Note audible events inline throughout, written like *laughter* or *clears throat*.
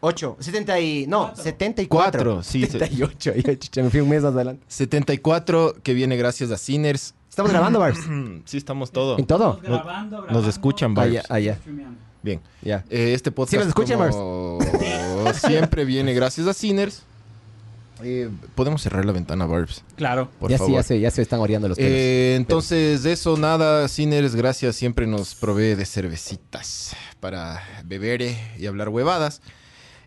8, 70 y... No, 74. Cuatro, sí, se- 78. Ay, chucha, me fui un mes más adelante. 74 que viene gracias a Sinners. ¿Estamos grabando, Barbs? *clears throat* Sí, estamos todo. ¿En todo? Estamos grabando, Nos grabando, escuchan, Ah, Barbs. ya, ah, ya. streameando. Bien. Ya. Eh, este podcast Sí, nos escuchan, como *laughs* siempre viene gracias a Sinners. Eh, Podemos cerrar la ventana, Barbs, Claro. por ya favor. sí, ya se, ya se están oreando los pelos. Eh, entonces, de eso nada, Sinners, gracias, siempre nos provee de cervecitas para beber eh, y hablar huevadas.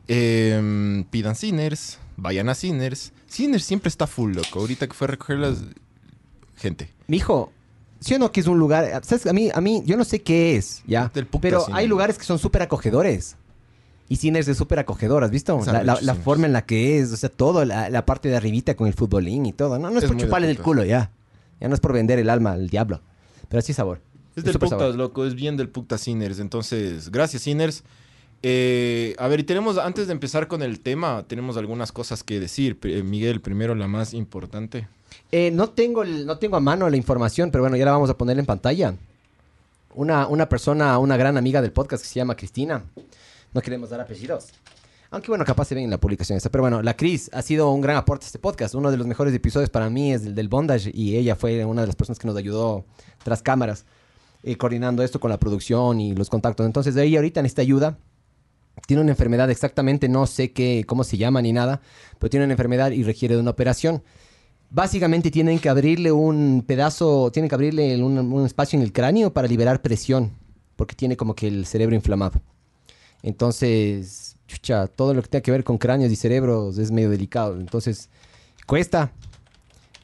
Eh, pidan Sinners, vayan a Sinners. Sinners siempre está full, loco. Ahorita que fue a recoger las... Gente. Mijo, ¿sí o no que es un lugar? ¿Sabes? A mí, a mí, yo no sé qué es, ¿ya? Del puta Pero hay lugares que son súper acogedores. Y Cines es súper acogedor, ¿has visto? La, la- forma en la que es, o sea, todo, la, la parte de arribita con el futbolín y todo. No, no es, Es por chuparle el culo, ya. Ya no es por vender el alma al diablo. Pero así sabor. Es del súper putas, sabor. loco. Es bien del putas Sinners. Entonces, gracias, Sinners. Eh, a ver, y tenemos, antes de empezar con el tema, tenemos algunas cosas que decir. Eh, Miguel, primero la más importante. Eh, no, tengo no tengo a mano la información, pero bueno, ya la vamos a poner en pantalla. Una, una persona, una gran amiga del podcast que se llama Cristina. No queremos dar apellidos. Aunque bueno, capaz se ven en la publicación esta. Pero bueno, la Cris ha sido un gran aporte a este podcast. Uno de los mejores episodios para mí es el del bondage y ella fue una de las personas que nos ayudó tras cámaras, eh, coordinando esto con la producción y los contactos. Entonces ella ahorita necesita ayuda. Tiene una enfermedad exactamente, no sé qué, cómo se llama ni nada, pero tiene una enfermedad y requiere de una operación. Básicamente tienen que abrirle un pedazo, tienen que abrirle un, espacio en el cráneo para liberar presión, porque tiene como que el cerebro inflamado. Entonces, chucha, todo lo que tenga que ver con cráneos y cerebros es medio delicado. Entonces, cuesta.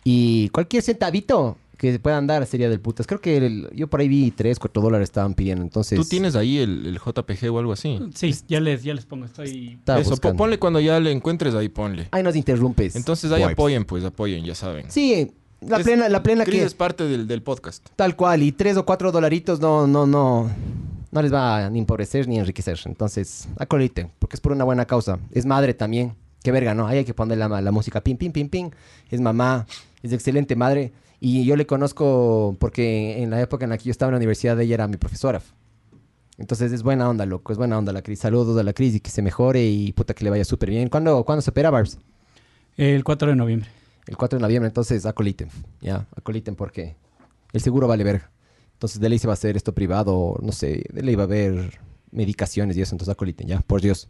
Y cualquier centavito que se puedan dar sería del putas. Creo que el- yo por ahí vi 3, 4 dólares estaban pidiendo. Entonces, ¿Tú tienes ahí el, el JPG o algo así? Sí, ya les, ya les pongo. Estoy. Eso, buscando. ponle cuando ya le encuentres ahí, ponle. Ahí nos interrumpes. Entonces ahí Wipes. apoyen, pues apoyen, ya saben. Sí, la Es- plena, la plena que... es parte del, del podcast. Tal cual, y tres o cuatro dolaritos no, no, no, no les va a ni empobrecer ni enriquecer. Entonces, acolite, porque es por una buena causa. Es madre también. Qué verga, ¿no? Ahí hay que poner la, la música pim, pim, pim, pim. Es mamá, es excelente madre. Y yo le conozco porque en la época en la que yo estaba en la universidad, ella era mi profesora. Entonces es buena onda, loco, es buena onda la Cris. Saludos a la Cris y que se mejore y puta que le vaya súper bien. ¿Cuándo, ¿Cuándo se opera, Barbs? El 4 de noviembre. El 4 de noviembre, entonces acoliten. Ya, acoliten porque el seguro vale verga. Entonces de ley se va a hacer esto privado, no sé, de ley va a haber medicaciones y eso, entonces acoliten, ya, por Dios.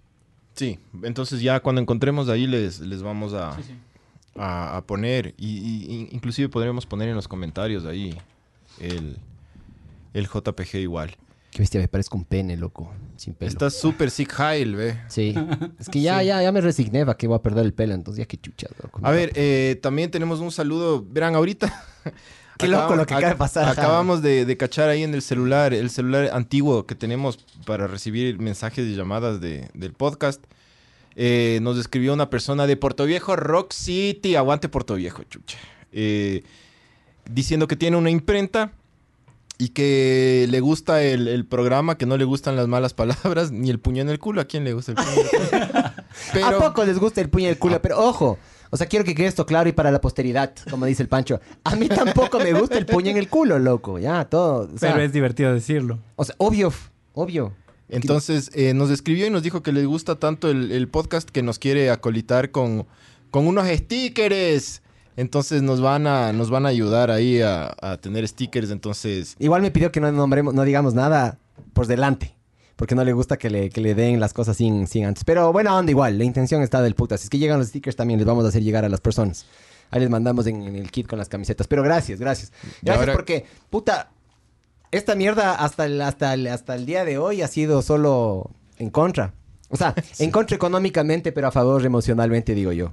Sí, entonces ya cuando encontremos ahí les, les vamos a, Sí, sí. A, a poner, y, y- inclusive podríamos poner en los comentarios ahí el, el JPG igual. Qué bestia, me parezco un pene, loco, sin pelo. Está súper sick high, ve. Sí, *laughs* es que ya, ya, ya me resigné a que voy a perder el pelo, entonces ya qué chucha, loco. A ver, eh, también tenemos un saludo. Verán, ahorita. *laughs* Qué loco lo que acaba de pasar. Acabamos de, de cachar ahí en el celular, el celular antiguo que tenemos para recibir mensajes y llamadas de- del podcast. Eh, nos escribió una persona de Puerto Viejo, Rock City. Aguante Puerto Viejo, chucha. Eh, diciendo que tiene una imprenta y que le gusta el, el programa, que no le gustan las malas palabras, ni el puño en el culo. ¿A quién le gusta el puño en el culo? *laughs* ¿A poco les gusta el puño del culo? Pero ojo, o sea, quiero que quede esto claro y para la posteridad, como dice el Pancho. A mí tampoco me gusta el puño en el culo, loco, ya, todo. O sea, Pero es divertido decirlo. o sea, obvio, obvio. Entonces eh, nos escribió y nos dijo que le gusta tanto el, el podcast que nos quiere acolitar con, con unos stickers. Entonces nos van a, nos van a ayudar ahí a, a tener stickers. Entonces, Igual me pidió que no nombremos, no digamos nada por delante. Porque no le gusta que le, que le den las cosas sin, sin antes. Pero buena onda igual, la intención está del putas. Si es que llegan los stickers también les vamos a hacer llegar a las personas. Ahí les mandamos en, en el kit con las camisetas. Pero gracias, gracias. Gracias ahora- porque, puta, esta mierda hasta el, hasta, el, hasta el día de hoy ha sido solo en contra. O sea, *laughs* en contra económicamente, pero a favor emocionalmente, digo yo.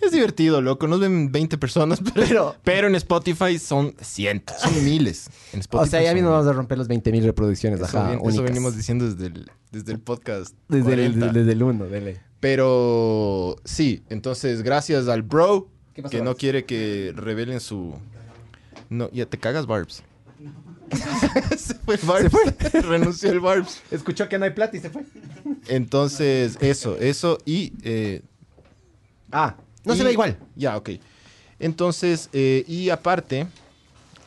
es divertido, loco. Nos ven 20 personas, *laughs* pero, Pero- pero en Spotify son cientos, son miles. En Spotify *laughs* o sea, ya mismo vamos a romper los 20 mil reproducciones. Eso, Ajá, bien- eso venimos diciendo desde el, desde el podcast. Desde el, 40. desde el uno, dele. Pero sí, entonces gracias al bro ¿Qué pasó, que no quiere que revelen su... No, ya te cagas, Barbs. *laughs* se fue el Barbs. *laughs* Renunció el Barbs. Escuchó que no hay plata y se fue. Entonces, eso, eso y... eh, Ah, no se ve igual. Ya, ok. Entonces, eh, y aparte,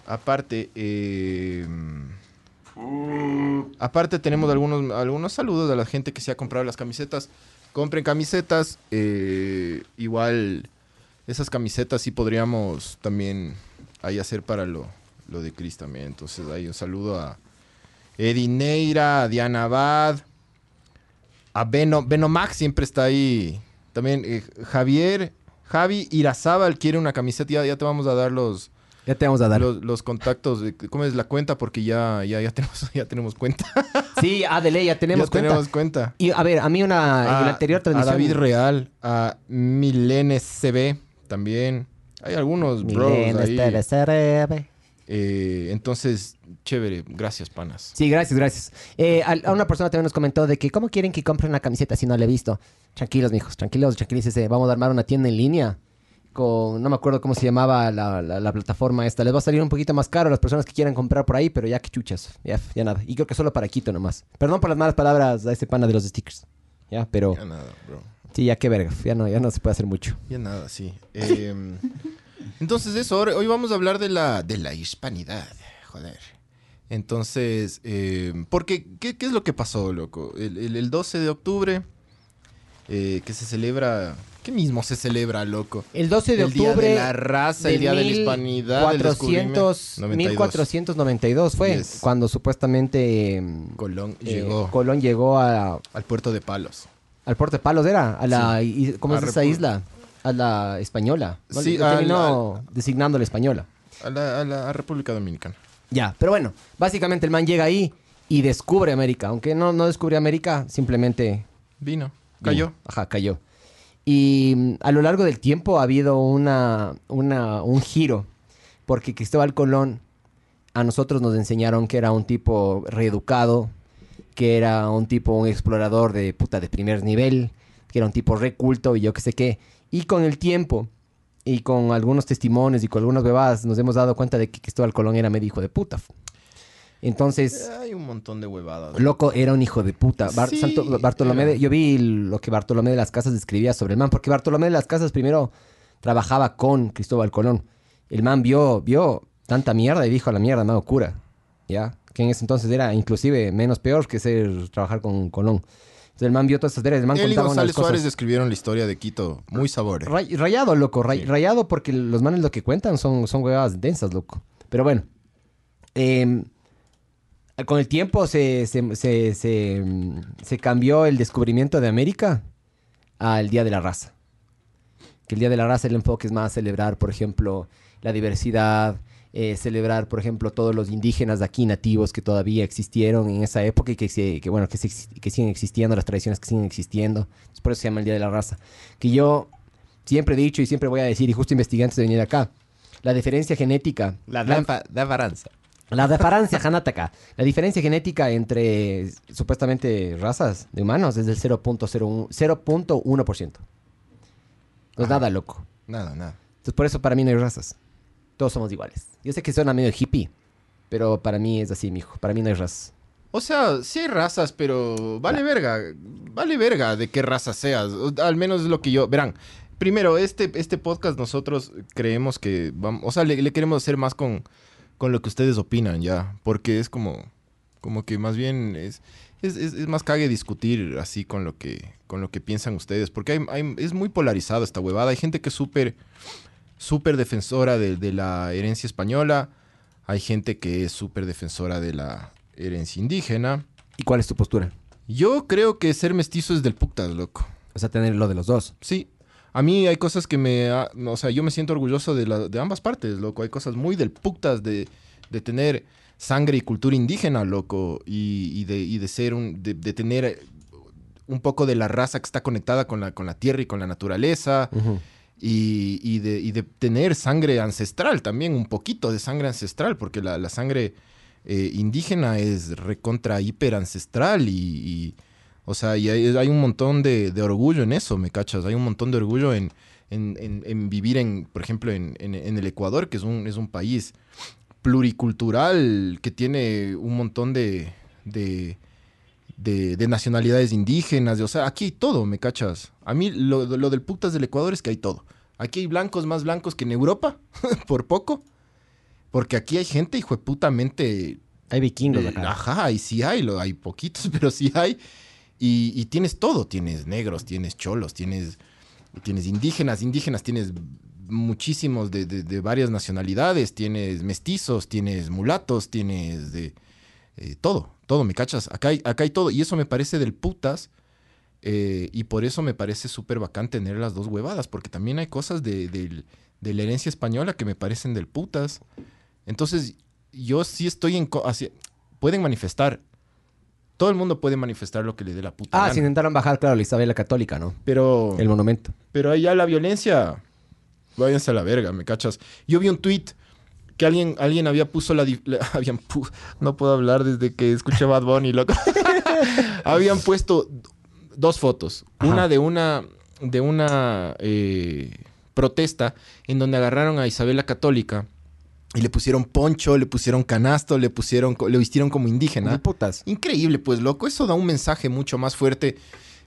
aparte, eh, aparte tenemos algunos, algunos saludos a la gente que se ha comprado las camisetas. Compren camisetas. igual, esas camisetas sí podríamos también ahí hacer para lo, lo de Chris también. Entonces, ahí un saludo a Eddie Neira, a Diana Abad, a Beno, Beno Max siempre está ahí. También eh, Javier, Javi Irazábal quiere una camiseta. Ya, ya te vamos a dar los, Ya te vamos a dar. los, los contactos. ¿Cómo es la cuenta? Porque ya, ya, ya, tenemos, *laughs* ya tenemos cuenta. Sí, Adele, ya tenemos ya cuenta. tenemos cuenta. Y a ver, a mí una en la A- anterior A transmisión. David Real, a Milene CB también. Hay algunos bros Milen, ahí. Eh, entonces, chévere. Gracias, panas. Sí, gracias, gracias. Eh, a, a una persona también nos comentó de que cómo quieren que compre una camiseta si no la he visto. Tranquilos, mijos, tranquilos, tranquilícese. Vamos a armar una tienda en línea con, no me acuerdo cómo se llamaba la, la- la plataforma esta. Les va a salir un poquito más caro a las personas que quieran comprar por ahí, pero ya que chuchas, ya, ya nada. Y creo que solo para Quito nomás. Perdón por las malas palabras a ese pana de los stickers. Ya, pero Ya nada, bro. sí, ya qué verga, ya no, ya no se puede hacer mucho. Ya nada, sí. *laughs* Eh, entonces eso, hoy vamos a hablar de la, de la hispanidad, joder. Entonces, eh, porque, ¿qué, qué es lo que pasó, loco? El, el- el 12 de octubre, eh, que se celebra, ¿qué mismo se celebra, loco? El 12 de el Día octubre de la Raza, el Día de la Hispanidad, el 1400, 92. 1492 fue Yes. cuando supuestamente mm, Colón eh, llegó Colón llegó a, al puerto de Palos. al Puerto de Palos, ¿era? A la, ¿Cómo A es esa isla? A la española. ¿no? Sí, Le al- terminó designando la española. A la, a la República Dominicana. Ya, pero bueno, básicamente el man llega ahí y descubre América. Aunque no, no descubrió América, simplemente Vino, cayó. Ajá, cayó. Y mm, a lo largo del tiempo ha habido una, una, un giro, porque Cristóbal Colón a nosotros nos enseñaron que era un tipo reeducado, que era un tipo, un explorador de puta de primer nivel, que era un tipo reculto y yo qué sé qué. Y con el tiempo y con algunos testimonios y con algunas bebadas nos hemos dado cuenta de que Cristóbal Colón era medio hijo de puta. Entonces... Hay un montón de huevadas. Loco, era un hijo de puta. Bar- Sí, Santo- Bartolomé de- yo vi lo que Bartolomé de las Casas describía sobre el man, porque Bartolomé de las Casas primero trabajaba con Cristóbal Colón. El man vio, vio tanta mierda y dijo a la mierda, me hago cura. ¿Ya? Que en ese entonces era inclusive menos peor que ser trabajar con Colón. Entonces el man vio todas esas ideas. El man Él y contaba unas González cosas- Suárez describieron la historia de Quito muy sabor. Ray- rayado, loco, ray- Sí. rayado porque los manes lo que cuentan son, son huevadas densas, loco. Pero bueno, em, con el tiempo se, se, se- se, se cambió el descubrimiento de América al Día de la Raza. Que el Día de la Raza el enfoque es más celebrar, por ejemplo, la diversidad, eh, celebrar, por ejemplo, todos los indígenas de aquí nativos que todavía existieron en esa época y que, se- que, bueno, que, se ex- que siguen existiendo, las tradiciones que siguen existiendo. Por eso se llama el Día de la Raza. Que yo siempre he dicho y siempre voy a decir, y justo investigué antes de venir acá, la diferencia genética, la, diferencia. la diferencia genética, la diferencia genética entre supuestamente razas de humanos es del 0.01%. 0.1%. No es nada loco. Nada, nada. Entonces por eso para mí no hay razas. Todos somos iguales. Yo sé que suena medio hippie, pero para mí es así, mijo. Para mí no hay razas. O sea, sí hay razas, pero vale verga. Vale verga de qué raza seas. Al menos es lo que yo. Verán, primero, este, este podcast nosotros creemos que vamos. O sea, le, le queremos hacer más con, con lo que ustedes opinan ya. Porque es como. Como que más bien es. Es, es- es más cague discutir así con lo que, con lo que piensan ustedes. Porque hay, hay- es muy polarizado esta huevada. Hay gente que es súper. Súper defensora de, de la herencia española. Hay gente que es súper defensora de la herencia indígena. ¿Y cuál es tu postura? Yo creo que ser mestizo es del putas, loco. O sea, tener lo de los dos. Sí. A mí hay cosas que me... ha- O sea, yo me siento orgulloso de, la- de ambas partes, loco. Hay cosas muy del putas de, de tener sangre y cultura indígena, loco. Y, y de, y de ser un... De, de tener un poco de la raza que está conectada con la, con la tierra y con la naturaleza. Y, de, tener sangre ancestral también, un poquito de sangre ancestral, porque la, sangre eh, indígena es recontra hiper ancestral y, O sea, y hay, un montón de, orgullo en eso, ¿me cachas? Hay un montón de orgullo en, vivir en, por ejemplo, en, el Ecuador, que es un, es un país pluricultural que tiene un montón de, de- de nacionalidades indígenas. de- o sea, aquí hay todo, ¿me cachas? A mí lo, lo del putas del Ecuador es que hay todo. Aquí hay blancos más blancos que en Europa, *laughs* por poco. Porque aquí hay gente, hijo de putamente Hay vikingos eh, acá. Ajá, y sí hay, lo, hay poquitos, *laughs* pero sí hay. Y, y tienes todo, tienes negros, tienes cholos, tienes, tienes indígenas, indígenas tienes muchísimos de, de- de varias nacionalidades, tienes mestizos, tienes mulatos, tienes de eh, todo, todo, ¿me cachas? Acá hay, acá hay todo, y eso me parece del putas, eh, y por eso me parece súper bacán tener las dos huevadas, porque también hay cosas de, de la herencia española que me parecen del putas. Entonces, yo sí estoy en... pueden manifestar. Todo el mundo puede manifestar lo que le dé la puta Ah, gana. se intentaron bajar, claro, la Isabel la Católica, ¿no? Pero, El monumento. pero allá la violencia... Váyanse a la verga, ¿me cachas? Yo vi un tweet que alguien, alguien había puso la... *laughs* habían pu- no puedo hablar desde que escuché Bad Bunny, loco. *laughs* habían puesto dos fotos. Ajá. Una de una... De una... eh, protesta en donde agarraron a Isabel la Católica y le pusieron poncho, le pusieron canasto, le pusieron, le vistieron como indígena. Putas. Increíble, pues, loco. Eso da un mensaje mucho más fuerte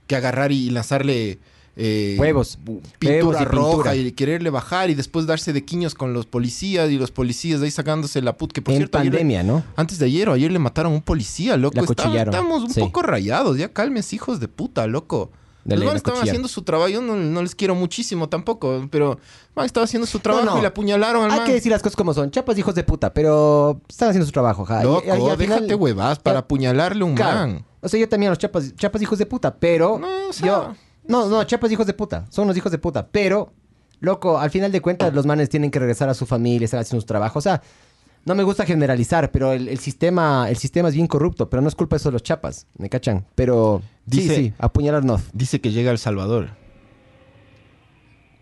que agarrar y lanzarle eh, Huevos. pintura Huevos y roja pintura. y quererle bajar y después darse de quiños con los policías y los policías de ahí sacándose la put. Que por En cierto, ayer pandemia, ¿no? antes de ayer o ayer le mataron a un policía, loco. Acuchillaron. estamos un Sí. poco rayados. Ya calmes, hijos de puta, loco. De Los estaban haciendo su trabajo. Yo no, no les quiero muchísimo tampoco, pero man, estaba haciendo su trabajo no. y le apuñalaron al Hay man. que decir las cosas como son. Chapas hijos de puta, pero están haciendo su trabajo, ja. Loco, y- y déjate final- huevas para apuñalarle un Claro. man. O sea, yo también los chapas, chapas hijos de puta, pero No, o sea- yo no, no, chapas hijos de puta, son los hijos de puta, pero loco, al final de cuentas los manes tienen que regresar a su familia, estar haciendo su trabajo, o sea, no me gusta generalizar, pero el, el sistema el sistema es bien corrupto, pero no es culpa de eso de los chapas, ¿me cachan? Pero Dice- sí, sí, apuñalar no. Dice que llega a El Salvador.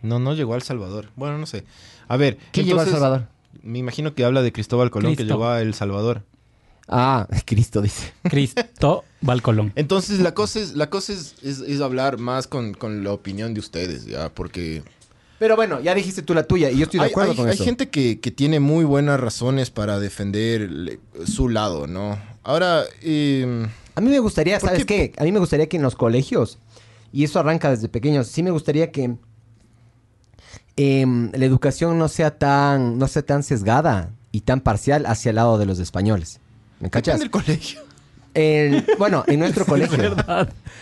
No, no llegó a El Salvador. Bueno, no sé. A ver. ¿Qué llegó a El Salvador? Me imagino que habla de Cristóbal Colón que llegó a El Salvador. Ah, *laughs* Cristo dice. Cristo Valcolón. Entonces la cosa es, la cosa es, es- es hablar más con, con la opinión de ustedes, ya, porque Pero bueno, ya dijiste tú la tuya y yo estoy de hay, acuerdo hay- con hay eso. gente que, que tiene muy buenas razones para defender le- su lado, ¿no? Ahora, eh, A mí me gustaría, ¿Por ¿sabes qué? qué? A mí me gustaría que en los colegios, y eso arranca desde pequeños, sí me gustaría que em, la educación no sea tan, no sea tan sesgada y tan parcial hacia el lado de los españoles. ¿Me cachas? depende del colegio. El- bueno, en nuestro *laughs* colegio.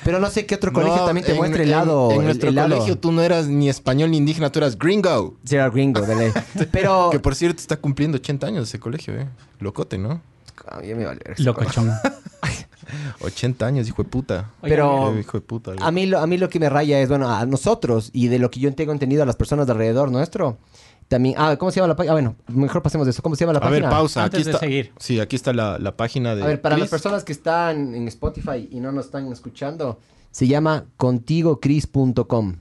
Pero no sé qué otro colegio No, también te en- muestre el en- lado. En, el- nuestro el lado- colegio tú no eras ni español ni indígena, tú eras gringo. Sí, era gringo, de ley. *laughs* Pero. Que por cierto está cumpliendo 80 años ese colegio, ¿eh? Locote, ¿no? Ah, ya me vale ver ese Locochón. 80 *laughs* años, hijo de puta. Pero- Eh, hijo de puta. A mí, lo, a mí lo que me raya es, bueno, a nosotros y de lo que yo tengo entendido a las personas de alrededor nuestro. También, ah, ¿cómo se llama la página? Ah, bueno, mejor pasemos de eso. ¿Cómo se llama la A ver, página? pausa. Antes aquí de está. seguir. Sí, aquí está la, la página de. A ver, para las personas que están en Spotify y no nos están escuchando, se llama contigocris.com.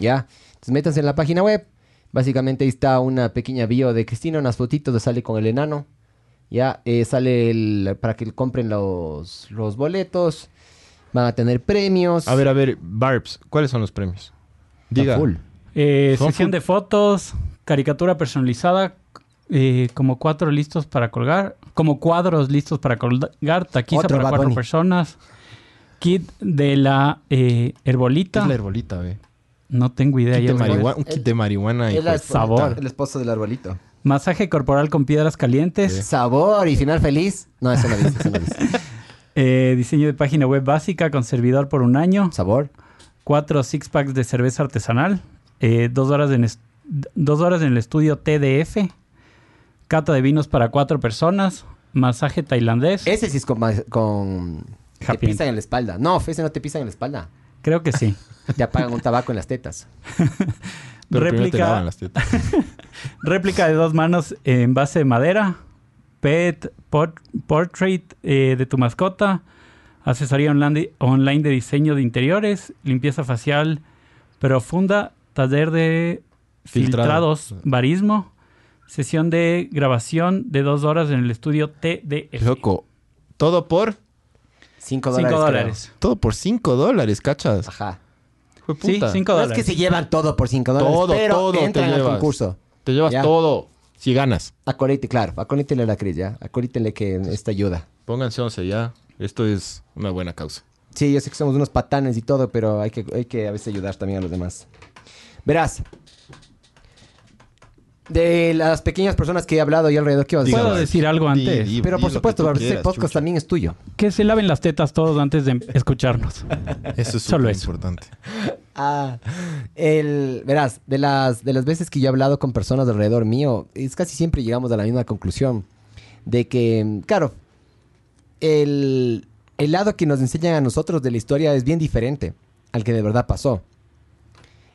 ¿Ya? Entonces métanse en la página web. Básicamente ahí está una pequeña bio de Cristina, unas fotitos de sale con el enano. Ya, eh, sale el, para que compren los, los boletos. Van a tener premios. A ver, a ver, Barbs, ¿cuáles son los premios? Diga. full. Eh, sesión full- de fotos, caricatura personalizada, eh, como cuatro listos para colgar, como cuadros listos para colgar, taquiza Otro para Bad cuatro Bunny. personas, kit de la eh, ¿Qué herbolita, es la herbolita, ve? no tengo idea. Kit ya de me voy. marihuana, un kit de marihuana Es la pues, sabor. El esposo del arbolito. masaje corporal con piedras calientes, Sabor y final feliz. No, eso no dice, eso no dice. *laughs* eh, diseño de página web básica con servidor por un año, Sabor. cuatro six packs de cerveza artesanal, eh, dos, horas est- dos horas en el estudio TDF, cata de vinos para cuatro personas, masaje tailandés. Ese sí es con... con te pisan en la espalda. No, ese no te pisan en la espalda. Creo que sí. *laughs* Te apagan un tabaco en las tetas. *laughs* Pero te réplica, lavan las tetas. *laughs* réplica de dos manos en base de madera, pet por- portrait eh, de tu mascota, asesoría online, online de diseño de interiores, limpieza facial profunda, taller de Filtrado. filtrados, barismo, sesión de grabación de dos horas en el estudio TDF. Loco, todo por 5 dólares. Dólares. Todo por 5 dólares, ¿cachas? Ajá. Hijo de Sí, puta. cinco No es dólares. que se llevan todo por 5 dólares, Todo, pero todo te entran al llevas. concurso. Te llevas Ya. todo si ganas. Acolite, claro. Acolítele a la Cris, ya. Acolítele que esta ayuda. Pónganse 11 ya. Esto es una buena causa. Sí, yo sé que somos unos patanes y todo, pero hay que, hay que a veces ayudar también a los demás. Verás. De las pequeñas personas que he hablado yo alrededor, ¿qué vas a decir? ¿Puedo decir algo antes? di- Pero di por lo supuesto, este quieras, podcast chucha. también es tuyo. Que se laven las tetas todos antes de escucharnos. *laughs* Eso es Solo eso. importante. *laughs* Ah, el, verás, de las, de las veces que yo he hablado con personas alrededor mío, es casi siempre llegamos a la misma conclusión. De que, claro, el, el lado que nos enseñan a nosotros de la historia es bien diferente al que de verdad pasó.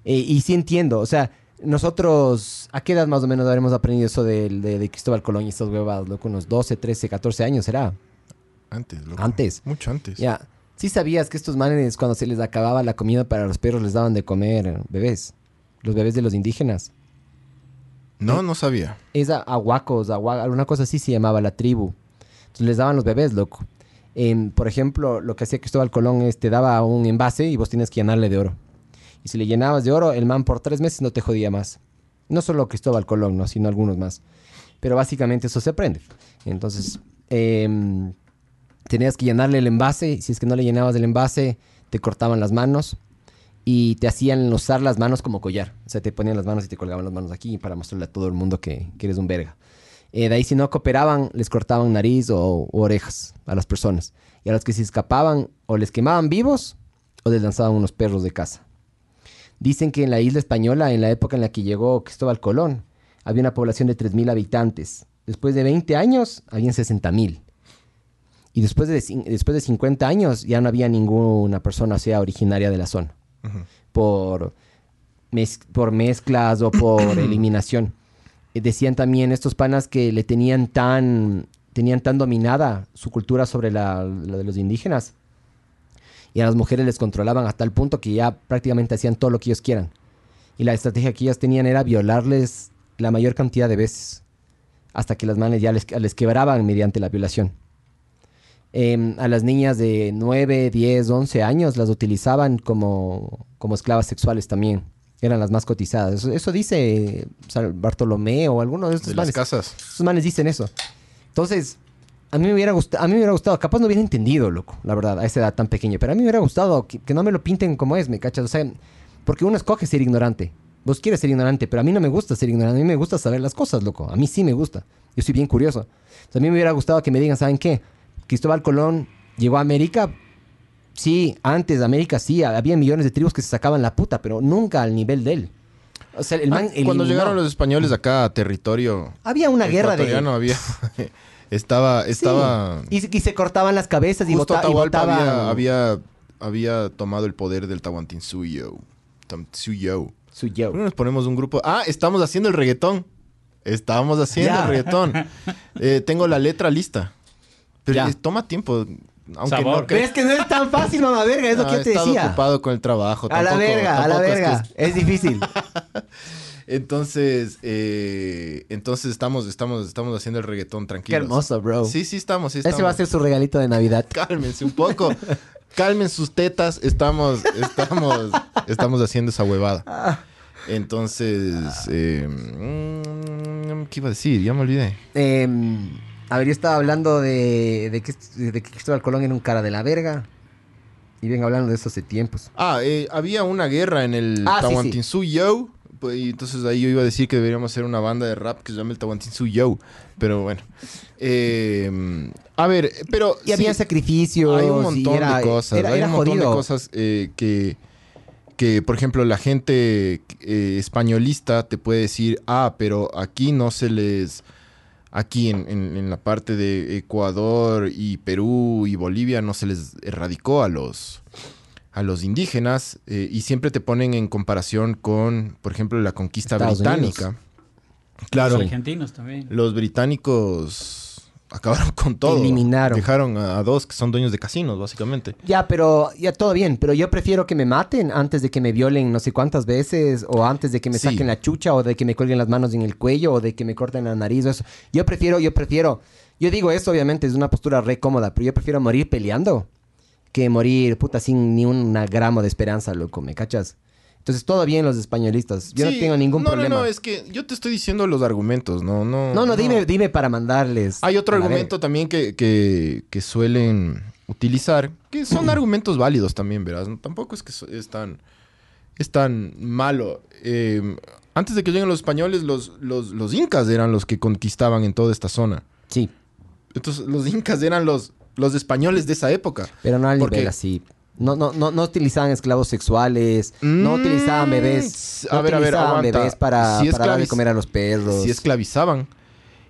Eh, y sí entiendo, o sea, nosotros, ¿a qué edad más o menos habremos aprendido eso de, de Cristóbal Colón y estas huevadas, loco? Unos 12, 13, 14 años, ¿será? Antes, loco. Antes. Mucho antes. Ya. ¿Sí sabías que estos manes, cuando se les acababa la comida para los perros, les daban de comer eh, bebés? Los bebés de los indígenas. No, no sabía. Es aguacos, agua- alguna cosa así se llamaba la tribu. Entonces les daban los bebés, loco. Em, por ejemplo, lo que hacía Cristóbal Colón es te daba un envase y vos tienes que llenarle de oro. Y si le llenabas de oro, el man por tres meses no te jodía más. No solo Cristóbal Colón, ¿no? sino algunos más. Pero básicamente eso se aprende. Entonces, em, tenías que llenarle el envase. Si es que no le llenabas el envase, te cortaban las manos y te hacían usar las manos como collar. O sea, te ponían las manos y te colgaban las manos aquí para mostrarle a todo el mundo que, que eres un verga. Eh, de ahí, si no cooperaban, les cortaban nariz o, o orejas a las personas. Y a los que se escapaban, o les quemaban vivos o les lanzaban unos perros de casa. Dicen que en la isla española, en la época en la que llegó Cristóbal Colón, había una población de 3.000 habitantes. Después de 20 años, habían 60.000. Y después de, después de 50 años, ya no había ninguna persona, o sea, originaria de la zona. Por, mez- por mezclas o por *coughs* eliminación. Eh, decían también estos panas que le tenían tan, tenían tan dominada su cultura sobre la, la de los indígenas. Y a las mujeres les controlaban hasta el punto que ya prácticamente hacían todo lo que ellos quieran. Y la estrategia que ellas tenían era violarles la mayor cantidad de veces. Hasta que las manes ya les, les quebraban mediante la violación. Em, a las niñas de 9, 10, 11 años las utilizaban como, como esclavas sexuales también. Eran las más cotizadas. Eso, eso dice Bartolomé o alguno de estos De las manes. casas. Estos manes dicen eso. Entonces, a mí me hubiera gustado, a mí me hubiera gustado, capaz no hubiera entendido, loco, la verdad, a esa edad tan pequeña, pero a mí me hubiera gustado que, que no me lo pinten como es, ¿me cachas? O sea, porque uno escoge ser ignorante. Vos quieres ser ignorante, pero a mí no me gusta ser ignorante, a mí me gusta saber las cosas, loco. A mí sí me gusta. Yo soy bien curioso. O sea, a mí me hubiera gustado que me digan, ¿saben qué? Cristóbal Colón llegó a América. Sí, antes de América sí, había millones de tribus que se sacaban la puta, pero nunca al nivel de él. O sea, el man Ah, Cuando eliminó. llegaron los españoles acá a territorio Había una guerra de... había *laughs* *laughs* estaba Sí. estaba Y, se- y se cortaban las cabezas y, justo vota- y había, había había tomado el poder del Tahuantinsuyo. Tamsuyo. Su yo. ¿Por qué no nos ponemos un grupo? Ah, estamos haciendo el reggaetón. Estamos haciendo Ya. el reggaetón. *laughs* Eh, tengo la letra lista. Pero Ya. toma tiempo. Aunque Sabor. no Pero es que no es tan fácil, mamá verga, es lo Ah, que yo te decía. ocupado con el trabajo. A la tampoco- verga, a la tampoco es que verga. es- Es difícil. *laughs* Entonces, eh, entonces estamos, estamos, estamos haciendo el reggaetón Qué tranquilos. hermoso, bro. Sí, sí estamos, sí Ese va a ser su regalito de Navidad. *laughs* Cálmense un poco. Calmen sus tetas. Estamos, estamos, estamos haciendo esa huevada. Entonces, eh, mm, ¿qué iba a decir? Ya me olvidé. Eh, a ver, yo estaba hablando de, de, que, de que Cristóbal Colón era un cara de la verga. Y vengo hablando de eso hace tiempos. Ah, eh, había una guerra en el Ah, sí, sí. Pues, Y entonces ahí yo iba a decir que deberíamos hacer una banda de rap que se llame el Tahuantinsuyo. Pero bueno. Eh, a ver, pero. Y había sí, sacrificios. Hay un montón era- de cosas. Era, hay era un montón jodido. de cosas eh, que, que, por ejemplo, la gente eh, españolista te puede decir, ah, pero aquí no se les... Aquí en, en- en la parte de Ecuador y Perú y Bolivia no se les erradicó a los, a los indígenas eh, y siempre te ponen en comparación con, por ejemplo, la conquista Estados británica. Claro, Los argentinos también. los británicos acabaron *laughs* con todo. Eliminaron. Dejaron a, a dos que son dueños de casinos, básicamente. Ya, pero ya todo bien, pero yo prefiero que me maten antes de que me violen no sé cuántas veces, o antes de que me Sí. saquen la chucha, o de que me cuelguen las manos en el cuello, o de que me corten la nariz, o eso. Yo prefiero, yo prefiero, yo digo esto obviamente es una postura re cómoda, pero yo prefiero morir peleando que morir, puta, sin ni un gramo de esperanza, loco, ¿me cachas? Entonces, todo bien los españolistas. Yo no tengo ningún no, problema. No, no, es que yo te estoy diciendo los argumentos, no, no. no, no, dime, dime para mandarles. Hay otro argumento también que, que, que suelen utilizar, que son *clears throat* argumentos válidos también, verás. Tampoco es que es tan, es tan malo. Eh, antes de que lleguen los españoles, los, los, los incas eran los que conquistaban en toda esta zona. Sí, Entonces, los incas eran los, los españoles de esa época. pero no al Porque- nivel así. No, no, no, no utilizaban esclavos sexuales, no Mm, utilizaban bebés, a no ver, a ver, utilizaban aguanta. bebés para, Sí para darle comer a los perros. Si esclavizaban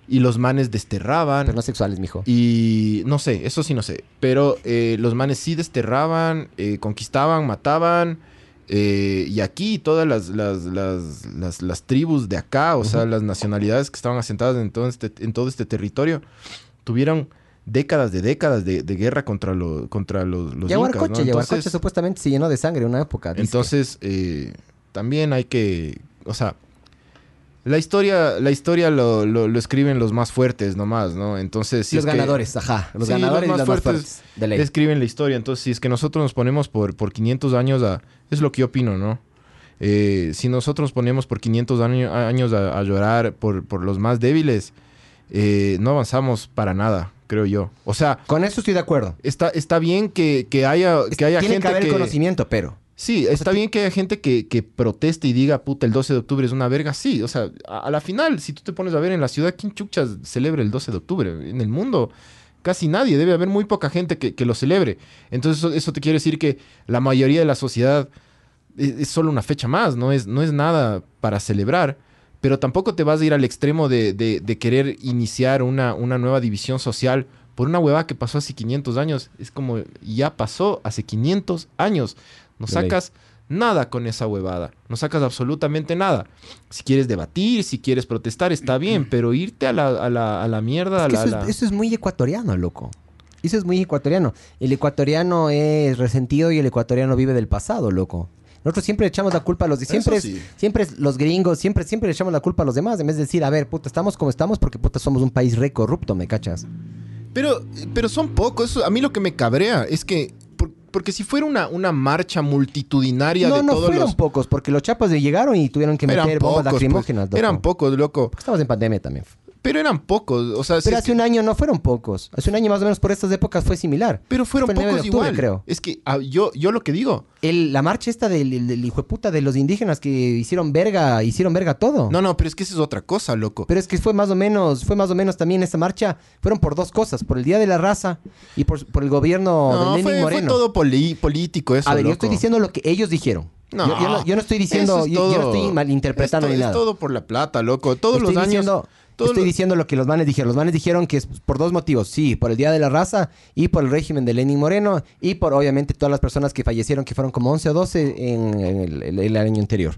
y los manes desterraban. Pero no sexuales, mijo. Y no sé, eso sí no sé. Pero eh, los manes sí desterraban, eh, conquistaban, mataban. eh, y aquí todas las, las, las, las, las tribus de acá, o sea, las nacionalidades que estaban asentadas en todo este, en todo este territorio, tuvieron décadas de décadas de, de guerra contra, lo- contra los, los incas, ¿no? Yaguarcoche, Yaguarcoche Entonces- supuestamente se llenó de sangre en una época. entonces, eh, también hay que, o sea, la historia, la historia lo, lo- lo escriben los más fuertes nomás, ¿no? Entonces, si los es que- ganadores, ajá. Los Sí, ganadores los y más los más fuertes fuertes. De ley. escriben la historia. Entonces, si es que nosotros nos ponemos por, por 500 años a... Es lo que yo opino, ¿no? Eh, si nosotros nos ponemos por 500 año- años a, a llorar por, por los más débiles, eh, no avanzamos para nada, creo yo. O sea, Con eso estoy de acuerdo. está, está bien que, que haya, que haya Tiene gente que haber que... conocimiento, pero. Sí, está bien que haya gente que, que proteste y diga, puta, el 12 de octubre es una verga. Sí, o sea, a, a la final, si tú te pones a ver en la ciudad, ¿quién chuchas celebra el 12 de octubre? En el mundo, casi nadie. Debe haber muy poca gente que, que lo celebre. Entonces, eso, eso te quiere decir que la mayoría de la sociedad es, es solo una fecha más, no es, no es nada para celebrar. Pero tampoco te vas a ir al extremo de, de- de querer iniciar una, una nueva división social por una huevada que pasó hace 500 años. Es como, ya pasó hace 500 años. No sacas nada con esa huevada. No sacas absolutamente nada. Si quieres debatir, si quieres protestar, está bien, *clears throat* pero irte a la, a la, a la mierda, a Es que la- es, eso es muy ecuatoriano, loco. Eso es muy ecuatoriano. El ecuatoriano es resentido y el ecuatoriano vive del pasado, loco. Nosotros siempre echamos la culpa a los... Siempre, es, siempre es los gringos, siempre, siempre le echamos la culpa a los demás. En vez de decir, a ver, puta, estamos como estamos porque, puta, somos un país re corrupto, ¿me cachas? Pero, pero son pocos. Eso, a mí lo que me cabrea es que... por- porque si fuera una, una marcha multitudinaria No, de no todos fueron los... pocos, porque los chapas llegaron y tuvieron que Eran meter bombas pocos, lacrimógenas, pues. Eran pocos, loco. Porque Estamos en pandemia también. Pero eran pocos. O sea, Pero hace un año no fueron pocos. Hace un año más o menos por estas épocas fue similar. pero fueron fue el 9 pocos octubre, igual. creo. Es que ah, yo, yo lo que digo... El, la marcha esta del, del, del hijo de puta de los indígenas que hicieron verga, hicieron verga todo. No, no, pero es que esa es otra cosa, loco. Pero es que fue más o menos, fue más o menos también esta marcha, fueron por dos cosas, por el Día de la Raza y por, por el gobierno no, de Lenin fue, fue Moreno. todo poli- político eso, A ver, yo estoy diciendo lo que ellos dijeron. No, yo, yo no, yo no estoy diciendo, es yo, yo no todo- estoy malinterpretando Esto ni nada. Es todo por la plata, loco. Todos estoy los años... diciendo, estoy diciendo lo que los manes dijeron. Los manes dijeron que es por dos motivos. Sí, por el Día de la Raza y por el régimen de Lenin Moreno y por obviamente todas las personas que fallecieron, que fueron como 11 o 12 en, en el, el- el año anterior.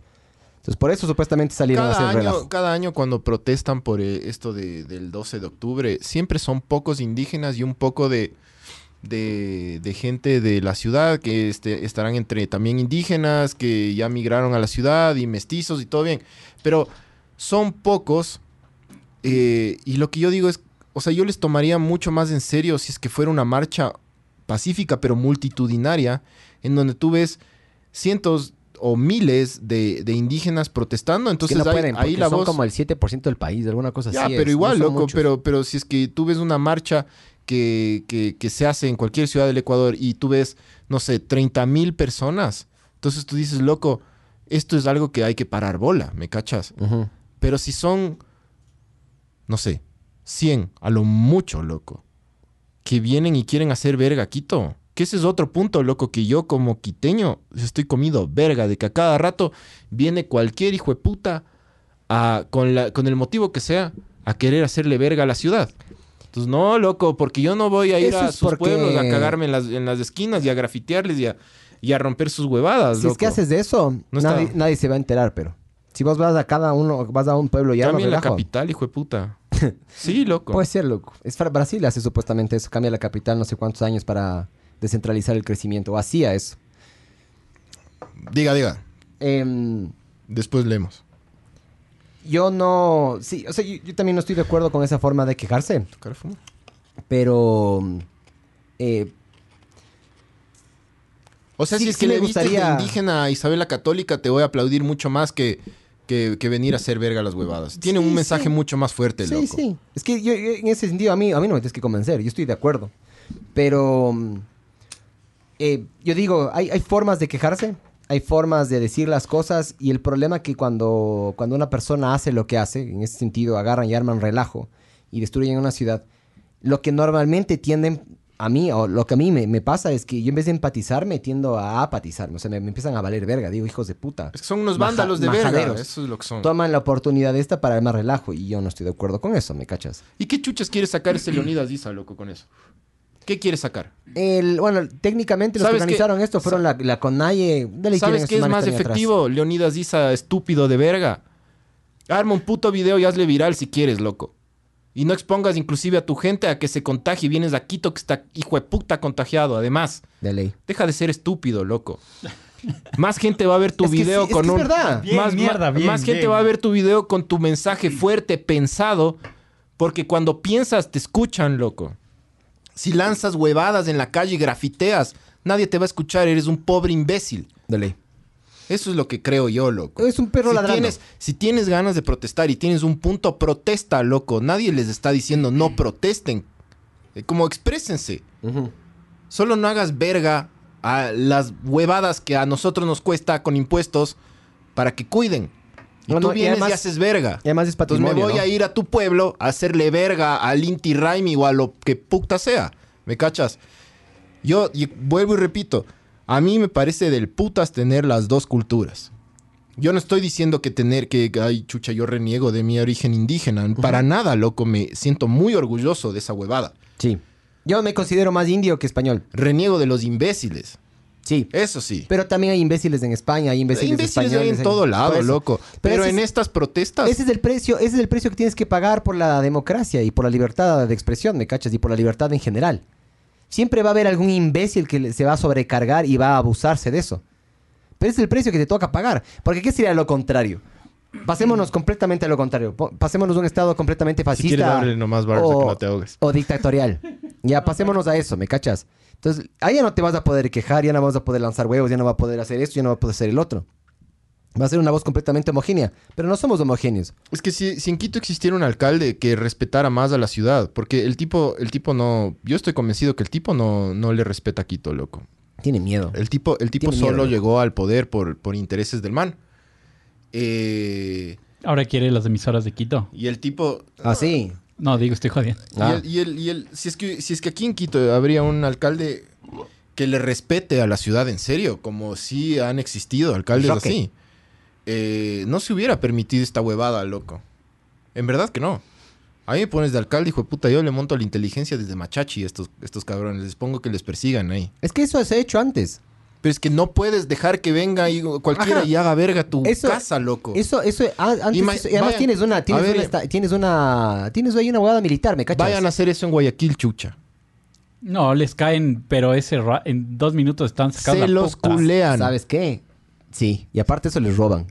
Entonces por eso supuestamente salieron a Cada hacer año, cada año cuando protestan por eh, esto de- del 12 de octubre, siempre son pocos indígenas y un poco de, de, de gente de la ciudad que este, estarán entre también indígenas que ya migraron a la ciudad y mestizos y todo bien. Pero son pocos eh, y lo que yo digo es, o sea, yo les tomaría mucho más en serio si es que fuera una marcha pacífica pero multitudinaria en donde tú ves cientos o miles de, de indígenas protestando. Enentonces que no ahí- pueden, ahí, porque la son voz... como el 7% del país, alguna cosa Ya, así. pero es, igual, no loco, muchos. pero, pero si es que tú ves una marcha que, que, que se hace en cualquier ciudad del Ecuador y tú ves, no sé, 30 mil personas, entonces tú dices, loco, esto es algo que hay que parar bola, ¿me cachas? Pero si son, no sé, 100 a lo mucho, loco, que vienen y quieren hacer verga a Quito. Que ese es otro punto, loco, que yo como quiteño estoy comido verga, de que a cada rato viene cualquier hijo de puta a- con, la, con el motivo que sea a querer hacerle verga a la ciudad. Entonces, no, loco, porque yo no voy a ir Eso a sus porque- pueblos a cagarme en las, en las esquinas y a grafitearles y a, y a romper sus huevadas, Si es que loco. haces de eso, No nadie, está- nadie se va a enterar, pero... Si vos vas a cada uno, vas a un pueblo y ya no Cambia la capital, hijo de puta. *laughs* Sí, loco. Puede ser, loco. Es Brasil hace supuestamente eso. Cambia la capital no sé cuántos años para descentralizar el crecimiento. O hacía eso. Diga, diga. Em, Después leemos. yo no... Sí, o sea, yo, yo también no estoy de acuerdo con esa forma de quejarse. Pero... eh, O sea, Sí, si es sí que le gustaría- indígena a Isabel la Católica, te voy a aplaudir mucho más que, que, que venir a hacer verga las huevadas. Tiene Sí, un mensaje sí. mucho más fuerte, Sí, loco. sí. Es que yo, yo en ese sentido a mí, a mí no me tienes que convencer, yo estoy de acuerdo. Pero mm, eh, yo digo, hay, hay formas de quejarse, hay formas de decir las cosas y el problema que cuando, cuando una persona hace lo que hace, en ese sentido agarran y arman relajo y destruyen una ciudad, lo que normalmente tienden a mí, o lo que a mí me, me pasa es que yo en vez de empatizar me tiendo a apatizarme, o sea, me, me empiezan a valer verga, digo, hijos de puta. Es que son unos vándalos de verga. Eso es lo que son. Toman la oportunidad esta para armar relajo y yo no estoy de acuerdo con eso, ¿me cachas? ¿Y qué chuchas quiere sacar ese Leonidas Issa, loco, con eso? ¿Qué quiere sacar? El, bueno, técnicamente los que organizaron esto fueron la, la CONAIE. de tienen ¿Sabes qué es más atrás. efectivo? Leonidas Issa, estúpido de verga. Arma un puto video y hazle viral si quieres, loco. Y no expongas inclusive a tu gente a que se contagie. Vienes a Quito que está hijo de puta contagiado. Además, De ley. deja de ser estúpido, loco. Más gente va a ver tu Es que video sí, es con que es un... verdad. Bien, más, mierda, bien, más gente va a ver tu video con tu mensaje fuerte, pensado, porque cuando piensas te escuchan, loco. Si lanzas huevadas en la calle y grafiteas, nadie te va a escuchar, eres un pobre imbécil. De ley. Eso es lo que creo yo, loco. Es un perro si ladrando. Tienes, si tienes ganas de protestar y tienes un punto, protesta, loco. Nadie les está diciendo no protesten. Eh, Como exprésense. Solo no hagas verga a las huevadas que a nosotros nos cuesta con impuestos para que cuiden. Y tú y vienes y, haces verga. Y además es Entonces me patrimonio, voy ¿no? a ir a tu pueblo a hacerle verga al Inti Raimi o a lo que puta sea. ¿Me cachas? Yo y vuelvo y repito. A mí me parece del putas tener las dos culturas. Yo no estoy diciendo que tener que, ay, chucha, yo reniego de mi origen indígena. Para nada, loco. Me siento muy orgulloso de esa huevada. Sí. Yo me considero más indio que español. Reniego de los imbéciles. Sí. Eso sí. Pero también hay imbéciles en España, hay imbéciles, imbéciles hay en todo lado, loco. Pero, en es- estas protestas... Ese es el precio, ese es el precio que tienes que pagar por la democracia y por la libertad de expresión, ¿me cachas? Y por la libertad en general. Siempre va a haber algún imbécil que se va a sobrecargar y va a abusarse de eso. Pero es el precio que te toca pagar. Porque ¿qué sería lo contrario? Pasémonos completamente a lo contrario. Pasémonos a un estado completamente fascista. nomás a que no te ahogues. o dictatorial. Ya pasémonos a eso, ¿me cachas? Entonces, ahí ya no te vas a poder quejar, ya no vas a poder lanzar huevos, ya no va a poder hacer esto, ya no va a poder hacer el otro. Va a ser una voz completamente homogénea. Pero no somos homogéneos. Es que si, si en Quito existiera un alcalde que respetara más a la ciudad, porque el tipo, el tipo no, yo estoy convencido que el tipo no, no le respeta a Quito, loco. Tiene miedo. El tipo, el tipo Tiene solo llegó al poder por, por intereses del man. Eh, Ahora quiere las emisoras de Quito. y el tipo, Ah, sí. No, digo, estoy jodiendo. y Ah. el- y el, y el- si es que, si es que aquí en Quito habría un alcalde que le respete a la ciudad en serio, como si han existido alcaldes Roque. así, eh, no se hubiera permitido esta huevada, loco. En verdad que no. A mí me pones de alcalde, hijo de puta, yo le monto la inteligencia desde Machachi a estos, estos cabrones. Les pongo que les persigan ahí. Es que eso se ha hecho antes. Pero es que no puedes dejar que venga y cualquiera Ajá. y haga verga tu Eso- casa, loco. Eso, eso, ah, antes, eso- y además vayan- tienes una, tienes ver, una, esta- tienes una, tienes ahí una abogada militar, ¿me cachas? Vayan a hacer eso en Guayaquil, chucha. No, les caen, pero ese ra- en dos minutos están sacando Se la los puta. culean. ¿Sabes qué? Sí, y aparte eso les roban.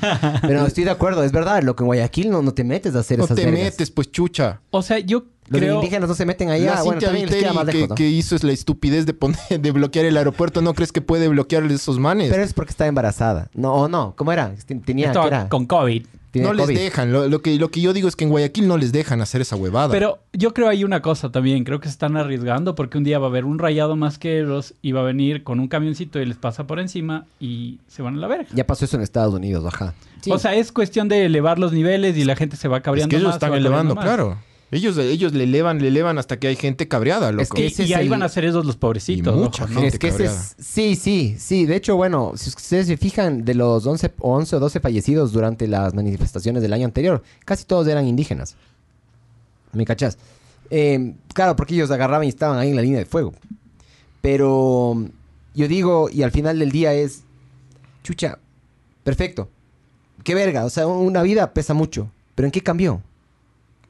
*laughs* Pero estoy de acuerdo, es verdad, lo que en Guayaquil no, no te metes a hacer No esas te vergas. metes, pues, chucha. O sea, yo Los creo... indígenas no se meten allá, la bueno, Cintia también les queda más que, lejos, ¿no? que hizo es la estupidez de, poner, de bloquear el aeropuerto. ¿No crees que puede bloquear esos manes? Pero es porque está embarazada. No, o no, ¿cómo era? Tenía, Estaba ¿qué era? con COVID. No les dejan. Lo, lo que, lo que yo digo es que en Guayaquil no les dejan hacer esa huevada. Pero yo creo hay una cosa también, creo que se están arriesgando porque un día va a haber un rayado masqueros y va a venir con un camioncito y les pasa por encima y se van a la verga. Ya pasó eso en Estados Unidos, ajá. Sí. O sea, es cuestión de elevar los niveles y la gente se va es cabreando que ellos más, están elevando, más. claro. Ellos, ellos le elevan, le elevan hasta que hay gente cabreada, loco. que Y, ese y es ahí el- van a ser esos los pobrecitos. Y mucha gente. es que ese cabreada. es... Sí, sí, sí. De hecho, bueno, si ustedes se fijan, de los 11, 11 o 12 fallecidos durante las manifestaciones del año anterior, casi todos eran indígenas. ¿Me cachas? Eh, claro, porque ellos agarraban y estaban ahí en la línea de fuego. Pero yo digo, y al final del día es... Chucha, perfecto. Qué verga, o sea, una vida pesa mucho. ¿Pero en qué cambió?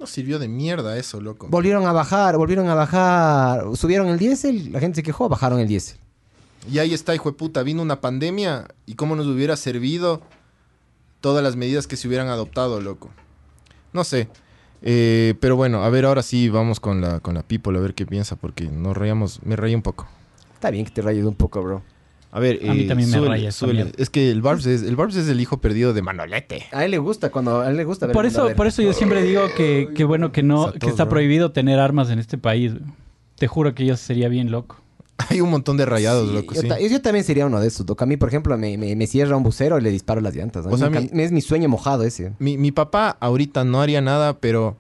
No sirvió de mierda eso, loco. Volvieron a bajar, volvieron a bajar, subieron el diésel, la gente se quejó, bajaron el diésel. Y ahí está, hijo de puta. Vino una pandemia y cómo nos hubiera servido todas las medidas que se hubieran adoptado, loco. No sé. Eh, pero bueno, a ver, ahora sí vamos con la, con la people, a ver qué piensa, porque nos reíamos, me reí un poco. Está bien que te rayes un poco, bro. A ver, A mí eh, también me súbele, raya esa súbele. mierda. Es que el Barbs es, el Barbs es el hijo perdido de Manolete. A él le gusta cuando a él le gusta ver Por eso, por eso yo siempre digo que, que bueno que no, que está bro. prohibido tener armas en este país. Te juro que yo sería bien loco. *laughs* Hay un montón de rayados, Sí, loco, yo, sí. ta- yo también sería uno de esos, loco. A mí, por ejemplo, me, me- me cierra un bucero y le disparo las llantas. O sea, mi- es mi sueño mojado ese. Mi, mi papá ahorita no haría nada, pero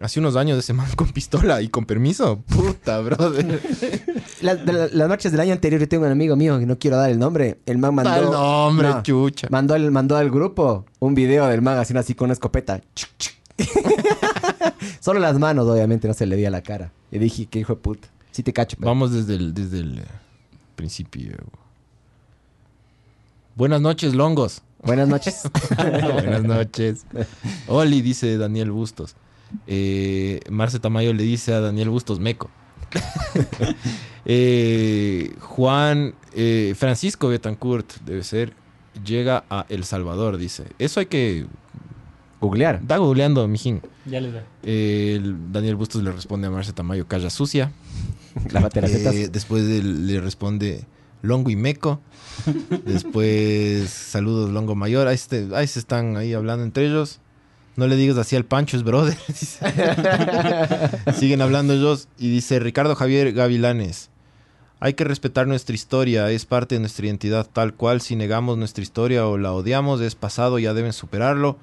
hace unos años ese man *laughs* con pistola y con permiso. Puta, brother. *laughs* La- las noches del año anterior yo tengo un amigo mío que no quiero dar el nombre. El man mandó... El nombre, No, chucha. Mandó, el, mandó al grupo un video del man haciendo así con una escopeta. Chuc, chuc. Solo las manos, obviamente, no se le veía la cara. Y dije, qué hijo de puta. Sí te cacho, pero... Vamos desde el, desde el principio. Buenas noches, longos. Buenas noches. *laughs* Buenas noches. Oli, dice Daniel Bustos. Eh, Marce Tamayo le dice a Daniel Bustos, meco. *laughs* Eh, Juan eh, Francisco Betancourt, debe ser, llega a El Salvador, dice. Eso hay que... Googlear. Da googleando, mijín. Ya les da. Eh, el Daniel Bustos le responde a Marce Tamayo, calla sucia. Lávate las Eh, después le responde Longo y Meco. Después, *laughs* saludos Longo Mayor. Ahí, este- ahí se están ahí hablando entre ellos. No le digas así al Pancho, es brother. *laughs* *laughs* Siguen hablando ellos. Y dice Ricardo Javier Gavilanes. Hay que respetar nuestra historia, es parte de nuestra identidad tal cual. Si negamos nuestra historia o la odiamos, es pasado, ya deben superarlo.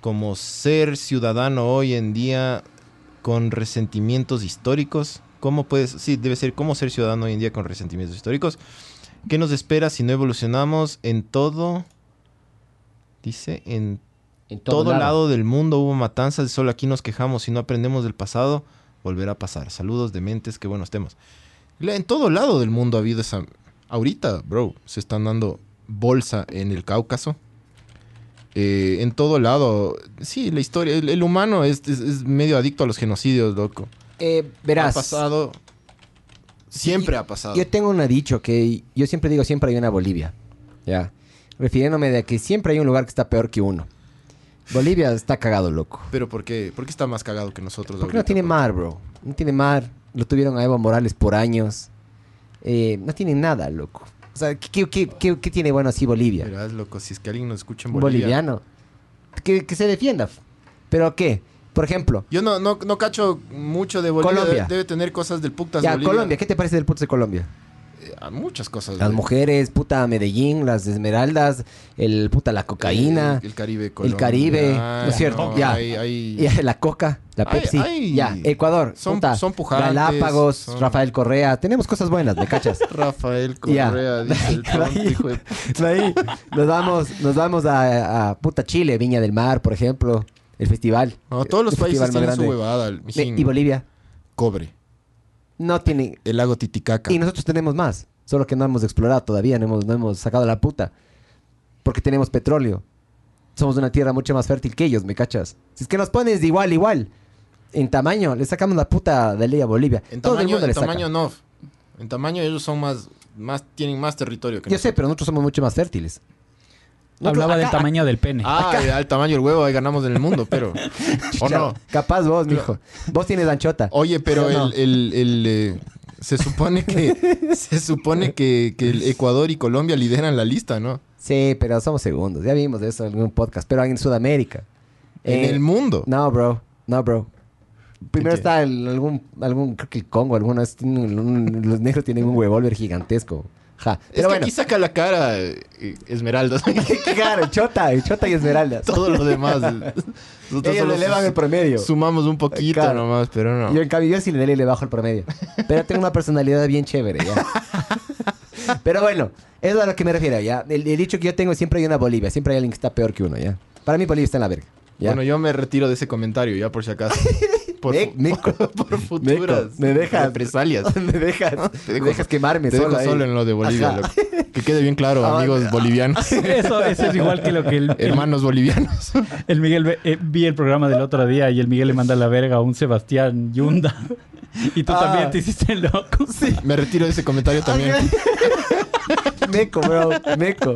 Como ser ciudadano hoy en día con resentimientos históricos. ¿Cómo puedes? Sí, debe ser cómo ser ciudadano hoy en día con resentimientos históricos. ¿Qué nos espera si no evolucionamos en todo? Dice, en En todo, lado. del mundo hubo matanzas solo aquí nos quejamos. Si no aprendemos del pasado, volverá a pasar. Saludos de mentes, qué buenos temas. En todo lado del mundo ha habido esa... Ahorita, bro, se están dando bolsa en el Cáucaso. Eh, en todo lado. Sí, la historia... El, el humano es, es- es medio adicto a los genocidios, loco. Eh, verás. Ha pasado... Siempre ha pasado. Yo tengo un dicho que yo siempre digo siempre hay una Bolivia. Ya. Refiriéndome de que siempre hay un lugar que está peor que uno. Bolivia está cagado, loco. Pero ¿por qué? ¿Por qué está más cagado que nosotros? Porque no ahorita, tiene bro? mar, bro. No tiene mar. Lo tuvieron a Evo Morales por años. Eh, no tiene nada, loco. O sea, ¿qué, qué- qué- tiene bueno así Bolivia? Verás, loco, si es que alguien nos escucha en Bolivia... boliviano. Que, que se defienda. ¿Pero qué? Por ejemplo, Yo no, no, no cacho mucho de Bolivia. Colombia. Debe, debe tener cosas del Puctas ya, Bolivia. Colombia. ¿Qué te parece del puto de Colombia? Eh, a muchas cosas. Las güey. mujeres, puta Medellín, las esmeraldas, el puta la cocaína. El, el Caribe el Caribe, ¿no es cierto? Ya. Hay, *laughs* la coca, la Pepsi. ay. Ya, Ecuador. Son- puta, son pujantes, Galápagos, son- Rafael Correa. Tenemos cosas buenas, ¿me cachas? *laughs* Rafael. Correa, dice el *laughs* De tonto, hijo de- de ahí nos vamos, nos vamos a, a puta Chile, Viña del Mar, por ejemplo. El festival. No, todos los países tienen su huevada. mijín. Y Bolivia Cobre. no tiene. El lago Titicaca. Y nosotros tenemos más. Solo que no hemos explorado todavía, no hemos, no hemos sacado la puta. Porque tenemos petróleo. Somos una tierra mucho más fértil que ellos, ¿me cachas? Si es que nos pones de igual, igual. En tamaño, le sacamos la puta de ley a Bolivia. En Todo el tamaño, mundo en le saca. tamaño no. En tamaño ellos son más, más tienen más territorio que Yo sé, pero nosotros somos mucho más fértiles. Nosotros Hablaba del acá- tamaño del pene. Ah, al tamaño del huevo ahí ganamos en el mundo, pero... ¿O no? Capaz vos, mijo. Vos tienes anchota. Oye, pero el, el- el, eh, se supone que *laughs* se supone que, que el Ecuador y Colombia lideran la lista, ¿no? Sí, pero somos segundos. Ya vimos de eso en algún podcast. Pero en Sudamérica. En Eh, el mundo. No, bro. No, bro. Primero está el- algún, algún, creo que el Congo, algunos, tienen un- los negros tienen un huevólver gigantesco. Ja. es Pero que bueno. aquí saca la cara eh, Esmeraldas. *laughs* claro, Chota, Chota y Esmeraldas. *laughs* Todo lo demás. *laughs* nosotros Ellos le elevan el promedio. Sumamos un poquito Claro. nomás, pero no. Yo en cambio, yo sí le, le bajo el promedio. Pero tengo una personalidad bien chévere, ya. Pero bueno, eso es a lo que me refiero, ya. El, el dicho que yo tengo siempre hay una Bolivia. Siempre hay alguien que está peor que uno, ya. Para mí Bolivia está en la verga. ¿ya? Bueno, yo me retiro de ese comentario ya por si acaso. Por, *laughs* futuras Meco, me dejas. represalias. *laughs* me dejas, *laughs* Te dejo me dejas quemarme Te dejo solo en lo de Bolivia. Que quede bien claro, Ah, amigos ah. bolivianos. Eso, eso es igual que lo que el, el, Hermanos bolivianos. el Miguel eh, vi el programa del otro día y el Miguel le manda la verga a un Sebastián Yunda. Y tú Ah. también te hiciste loco. Sí. Me retiro de ese comentario también. Meco, bro, meco.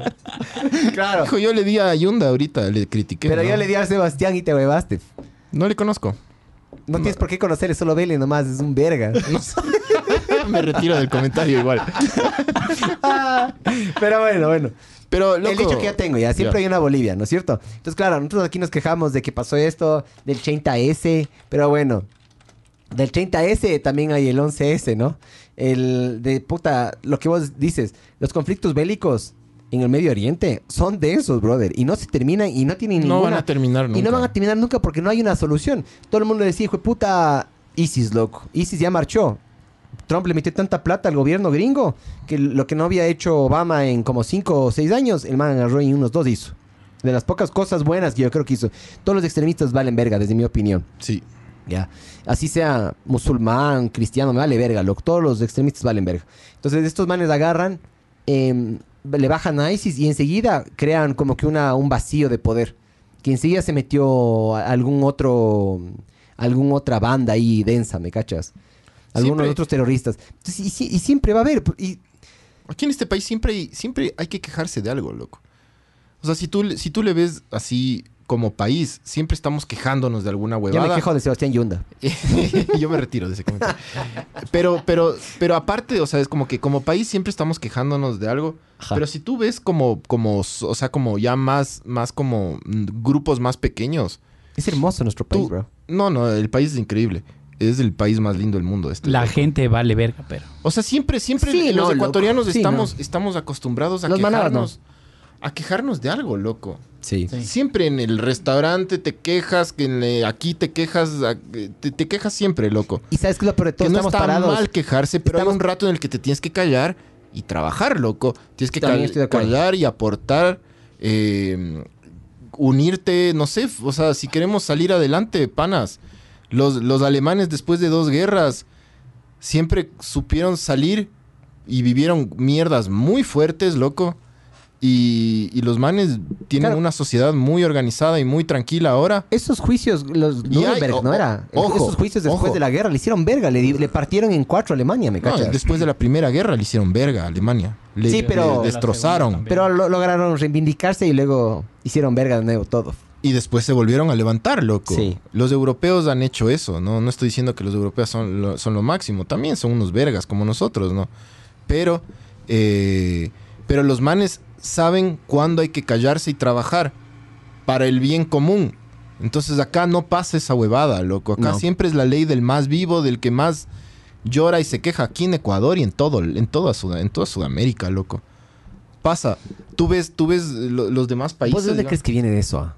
Claro. Hijo, yo le di a Yunda ahorita, le critiqué. Pero ¿no? yo le di a Sebastián y te huevaste. No le conozco. No, tienes por qué conocerle, solo vele nomás, es un verga. *laughs* Me retiro del comentario igual. *laughs* Pero bueno, bueno. Pero, loco, el dicho que ya tengo, ya. Siempre hay una Bolivia, ¿no es cierto? Entonces, claro, nosotros aquí nos quejamos de que pasó esto, del 30S, pero bueno. Del 30S también hay el 11S, ¿no? El de puta, lo que vos dices, los conflictos bélicos en el Medio Oriente son densos, brother. Y no se terminan y no tienen No ninguna... van a terminar nunca. Y no van a terminar nunca porque no hay una solución. Todo el mundo decía, hijo de puta, ISIS, loco. ISIS ya marchó. Trump le metió tanta plata al gobierno gringo que lo que no había hecho Obama en como 5 o 6 años, el man agarró y unos dos hizo. De las pocas cosas buenas que yo creo que hizo. Todos los extremistas valen verga, desde mi opinión. Sí. Ya. Así sea musulmán, cristiano, me vale verga, loco. Todos los extremistas valen verga. Entonces, estos manes agarran, em, le bajan a ISIS y enseguida crean como que una, un vacío de poder. Que enseguida se metió algún otro, algún otra banda ahí densa, ¿me cachas? Algunos Siempre- otros terroristas. Entonces, y, si- y siempre va a haber. Y, Aquí en este país siempre hay, siempre hay que quejarse de algo, loco. O sea, si tú, si tú le ves así como país, siempre estamos quejándonos de alguna ya huevada. me quejo de Sebastián Yunda. *laughs* Yo me retiro de ese comentario. Pero, pero, pero aparte, o sea, es como que como país siempre estamos quejándonos de algo. Ajá. Pero si tú ves como, como, o sea, como ya más, más como grupos más pequeños. Es hermoso nuestro país, Tú- bro. No, no, el país es increíble. Es el país más lindo del mundo. Este, La loco. gente vale verga, pero. O sea, siempre, siempre Sí, los no, ecuatorianos Sí, estamos, estamos acostumbrados a Los manabas, quejarnos. A quejarnos de algo, loco. Sí. Sí. Siempre en el restaurante te quejas, que en el- aquí te quejas, a- te, te quejas siempre, loco. Y sabes que lo peor de todo, que no estamos está parados. mal quejarse, pero Estamos- hay un rato en el que te tienes que callar y trabajar, loco. Tienes que cal- callar y aportar, eh, unirte, no sé, o sea, si queremos salir adelante, panas. Los, los alemanes después de dos guerras siempre supieron salir y vivieron mierdas muy fuertes, loco. Y, y los manes tienen Claro. una sociedad muy organizada y muy tranquila ahora. Esos juicios, los hay- Nuremberg, o- ¿no era? ojo, Esos juicios después ojo. de la guerra le hicieron verga, le, partieron en cuatro a Alemania, ¿me No, cachas? después de la primera guerra le hicieron verga a Alemania. Le, Sí, pero- le destrozaron. Pero lo- lograron reivindicarse y luego hicieron verga de nuevo todo. Y después se volvieron a levantar, loco. Sí. Los europeos han hecho eso, ¿no? No estoy diciendo que los europeos son lo, son lo máximo. También son unos vergas como nosotros, ¿no? Pero, eh, pero los manes saben cuándo hay que callarse y trabajar para el bien común. Entonces acá no pasa esa huevada, loco. Acá No. siempre es la ley del más vivo, del que más llora y se queja. Aquí en Ecuador y en todo, en toda, Sud- en toda Sudamérica, loco. Pasa. Tú ves, tú ves lo- los demás países. ¿Vos de dónde crees que viene de eso? ah?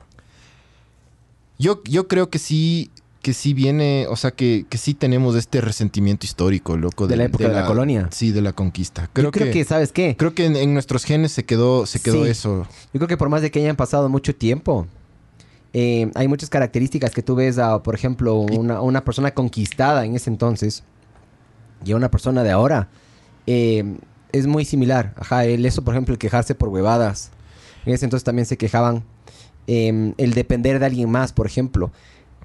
Yo, yo creo que sí, que sí viene, o sea, que, que sí tenemos este resentimiento histórico, loco. De la época de la colonia. Sí, de la conquista. Creo, Yo creo que, que, ¿sabes qué? creo que en, en nuestros genes se quedó, se quedó Sí. eso. Yo creo que por más de que hayan pasado mucho tiempo, eh, hay muchas características que tú ves a, por ejemplo, una, una persona conquistada en ese entonces y a una persona de ahora. eh, es muy similar. Ajá, el eso, por ejemplo, el quejarse por huevadas. En ese entonces también se quejaban. eh, el depender de alguien más, por ejemplo.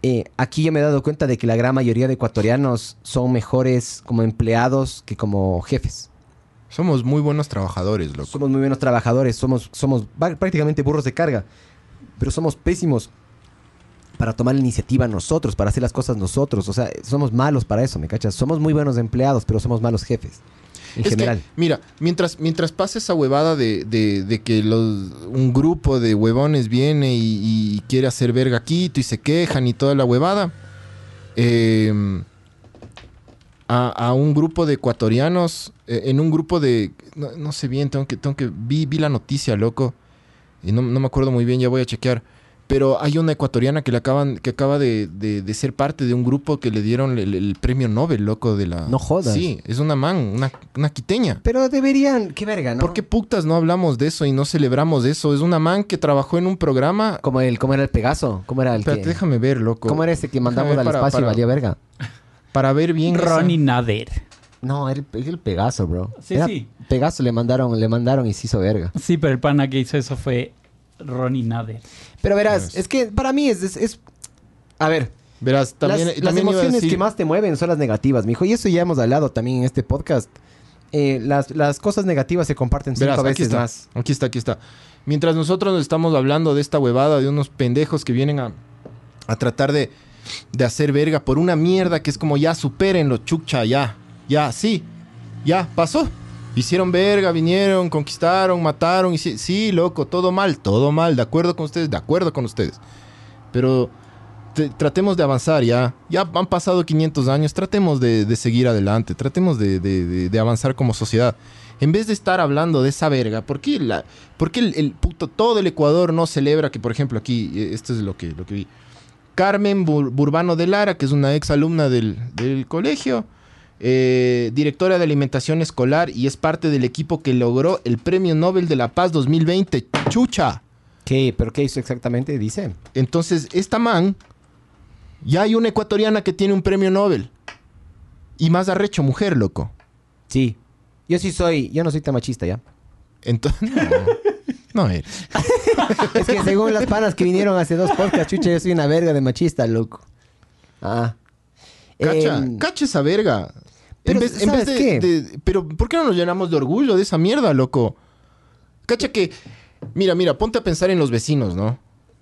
Eh, aquí yo me he dado cuenta de que la gran mayoría de ecuatorianos son mejores como empleados que como jefes. Somos muy buenos trabajadores, loco. Somos muy buenos trabajadores, somos, somos prácticamente burros de carga, pero somos pésimos para tomar la iniciativa nosotros, para hacer las cosas nosotros. O sea, somos malos para eso, ¿me cachas? Somos muy buenos empleados, pero somos malos jefes. En Es que, general. mira, mientras, mientras pasa esa huevada de, de- de que los, un grupo de huevones viene y, y quiere hacer verga Quito y se quejan y toda la huevada, eh, a, a un grupo de ecuatorianos, eh, en un grupo de, no, no sé bien, tengo que, tengo que, vi, vi la noticia, loco, y no, no me acuerdo muy bien, ya voy a chequear. Pero hay una ecuatoriana que le acaban, que acaba de, de- de ser parte de un grupo que le dieron el, el premio Nobel, loco, de la. No jodas. Sí, es una man, una, una quiteña. Pero deberían, qué verga, ¿no? ¿Por qué putas no hablamos de eso y no celebramos eso? Es una man que trabajó en un programa. Como el, ¿Cómo era el Pegaso? ¿Cómo era el Espérate, que- déjame ver, loco. ¿Cómo era ese que mandamos al para- espacio y para- valía verga? Para ver bien. esa- Ronnie Nader. No, era el, era el Pegaso, bro. Sí, Era sí. Pegaso le mandaron, le mandaron y se hizo verga. Sí, pero el pana que hizo eso fue Ronnie Nader. Pero verás, es que para mí es... es, es- a ver, Verás, también, las, también emociones decir- que más te mueven son las negativas, mijo. Y eso ya hemos hablado también en este podcast. Eh, las, las cosas negativas se comparten cinco Verás, aquí veces está. más. Aquí está, aquí está. Mientras nosotros nos estamos hablando de esta huevada, de unos pendejos que vienen a, a tratar de, de hacer verga por una mierda que es como ya superen los chucha, ya. Ya, sí. Ya, pasó. Hicieron verga, vinieron, conquistaron, mataron. Y sí, sí, loco, todo mal, todo mal. De acuerdo con ustedes, de acuerdo con ustedes. Pero te- tratemos de avanzar ya. Ya han pasado 500 años. Tratemos de, de seguir adelante. Tratemos de, de- de- avanzar como sociedad. En vez de estar hablando de esa verga, ¿por qué, la, por qué el, el puto, todo el Ecuador no celebra que, por ejemplo, aquí, eh, esto es lo que, lo que vi. Carmen Bur- Burbano de Lara, que es una ex alumna del, del colegio, eh, directora de alimentación escolar y es parte del equipo que logró el Premio Nobel de la Paz 2020. ¡Chucha! ¿Qué? ¿Pero qué hizo exactamente? Dice. Entonces, esta man, ya hay una ecuatoriana que tiene un premio Nobel. Y más arrecho, mujer, loco. Sí. Yo sí soy, yo no soy tan machista ya. Entonces, *laughs* no, no eres. *laughs* Es que según las panas que vinieron hace dos podcasts, chucha, yo soy una verga de machista, loco. Ah. Cacha, Em, cacha esa verga. Pero, en vez, en vez ¿sabes de, qué? de- Pero, ¿por qué no nos llenamos de orgullo de esa mierda, loco? Cacha que. Mira, mira, ponte a pensar en los vecinos, ¿no?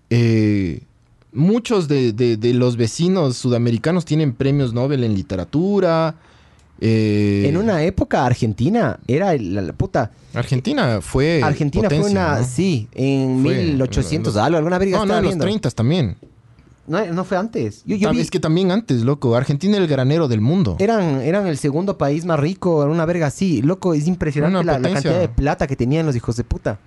Eh, muchos de, de- de los vecinos sudamericanos tienen premios Nobel en literatura. eh, en una época Argentina era la, la puta. Argentina fue. Argentina fue una, ¿no? sí, en Fue, 1800 en los- algo, alguna verga No, no, en los viendo. 30 también. No, no fue antes. Yo, vi- Es que también antes, loco. Argentina era el granero del mundo. eran, eran el segundo país más rico, una verga así. Loco, es impresionante la, la cantidad de plata que tenían los hijos de puta.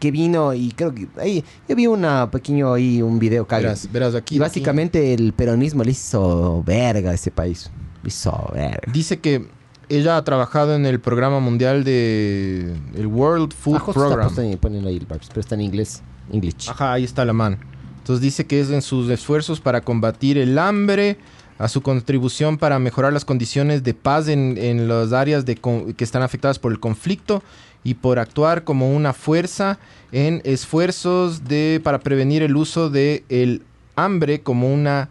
Que vino y creo que ahí yo vi una pequeño ahí un video caga. Verás, verás aquí. Y básicamente el peronismo le hizo verga a ese país. Le hizo verga. Dice que ella ha trabajado en el programa mundial de. El World Food Ah, está Program. ahí, ahí el pero está en inglés. English. Ajá, ahí está la man. Entonces dice que es en sus esfuerzos para combatir el hambre, a su contribución para mejorar las condiciones de paz en, en las áreas de que están afectadas por el conflicto y por actuar como una fuerza en esfuerzos de para prevenir el uso de el hambre como una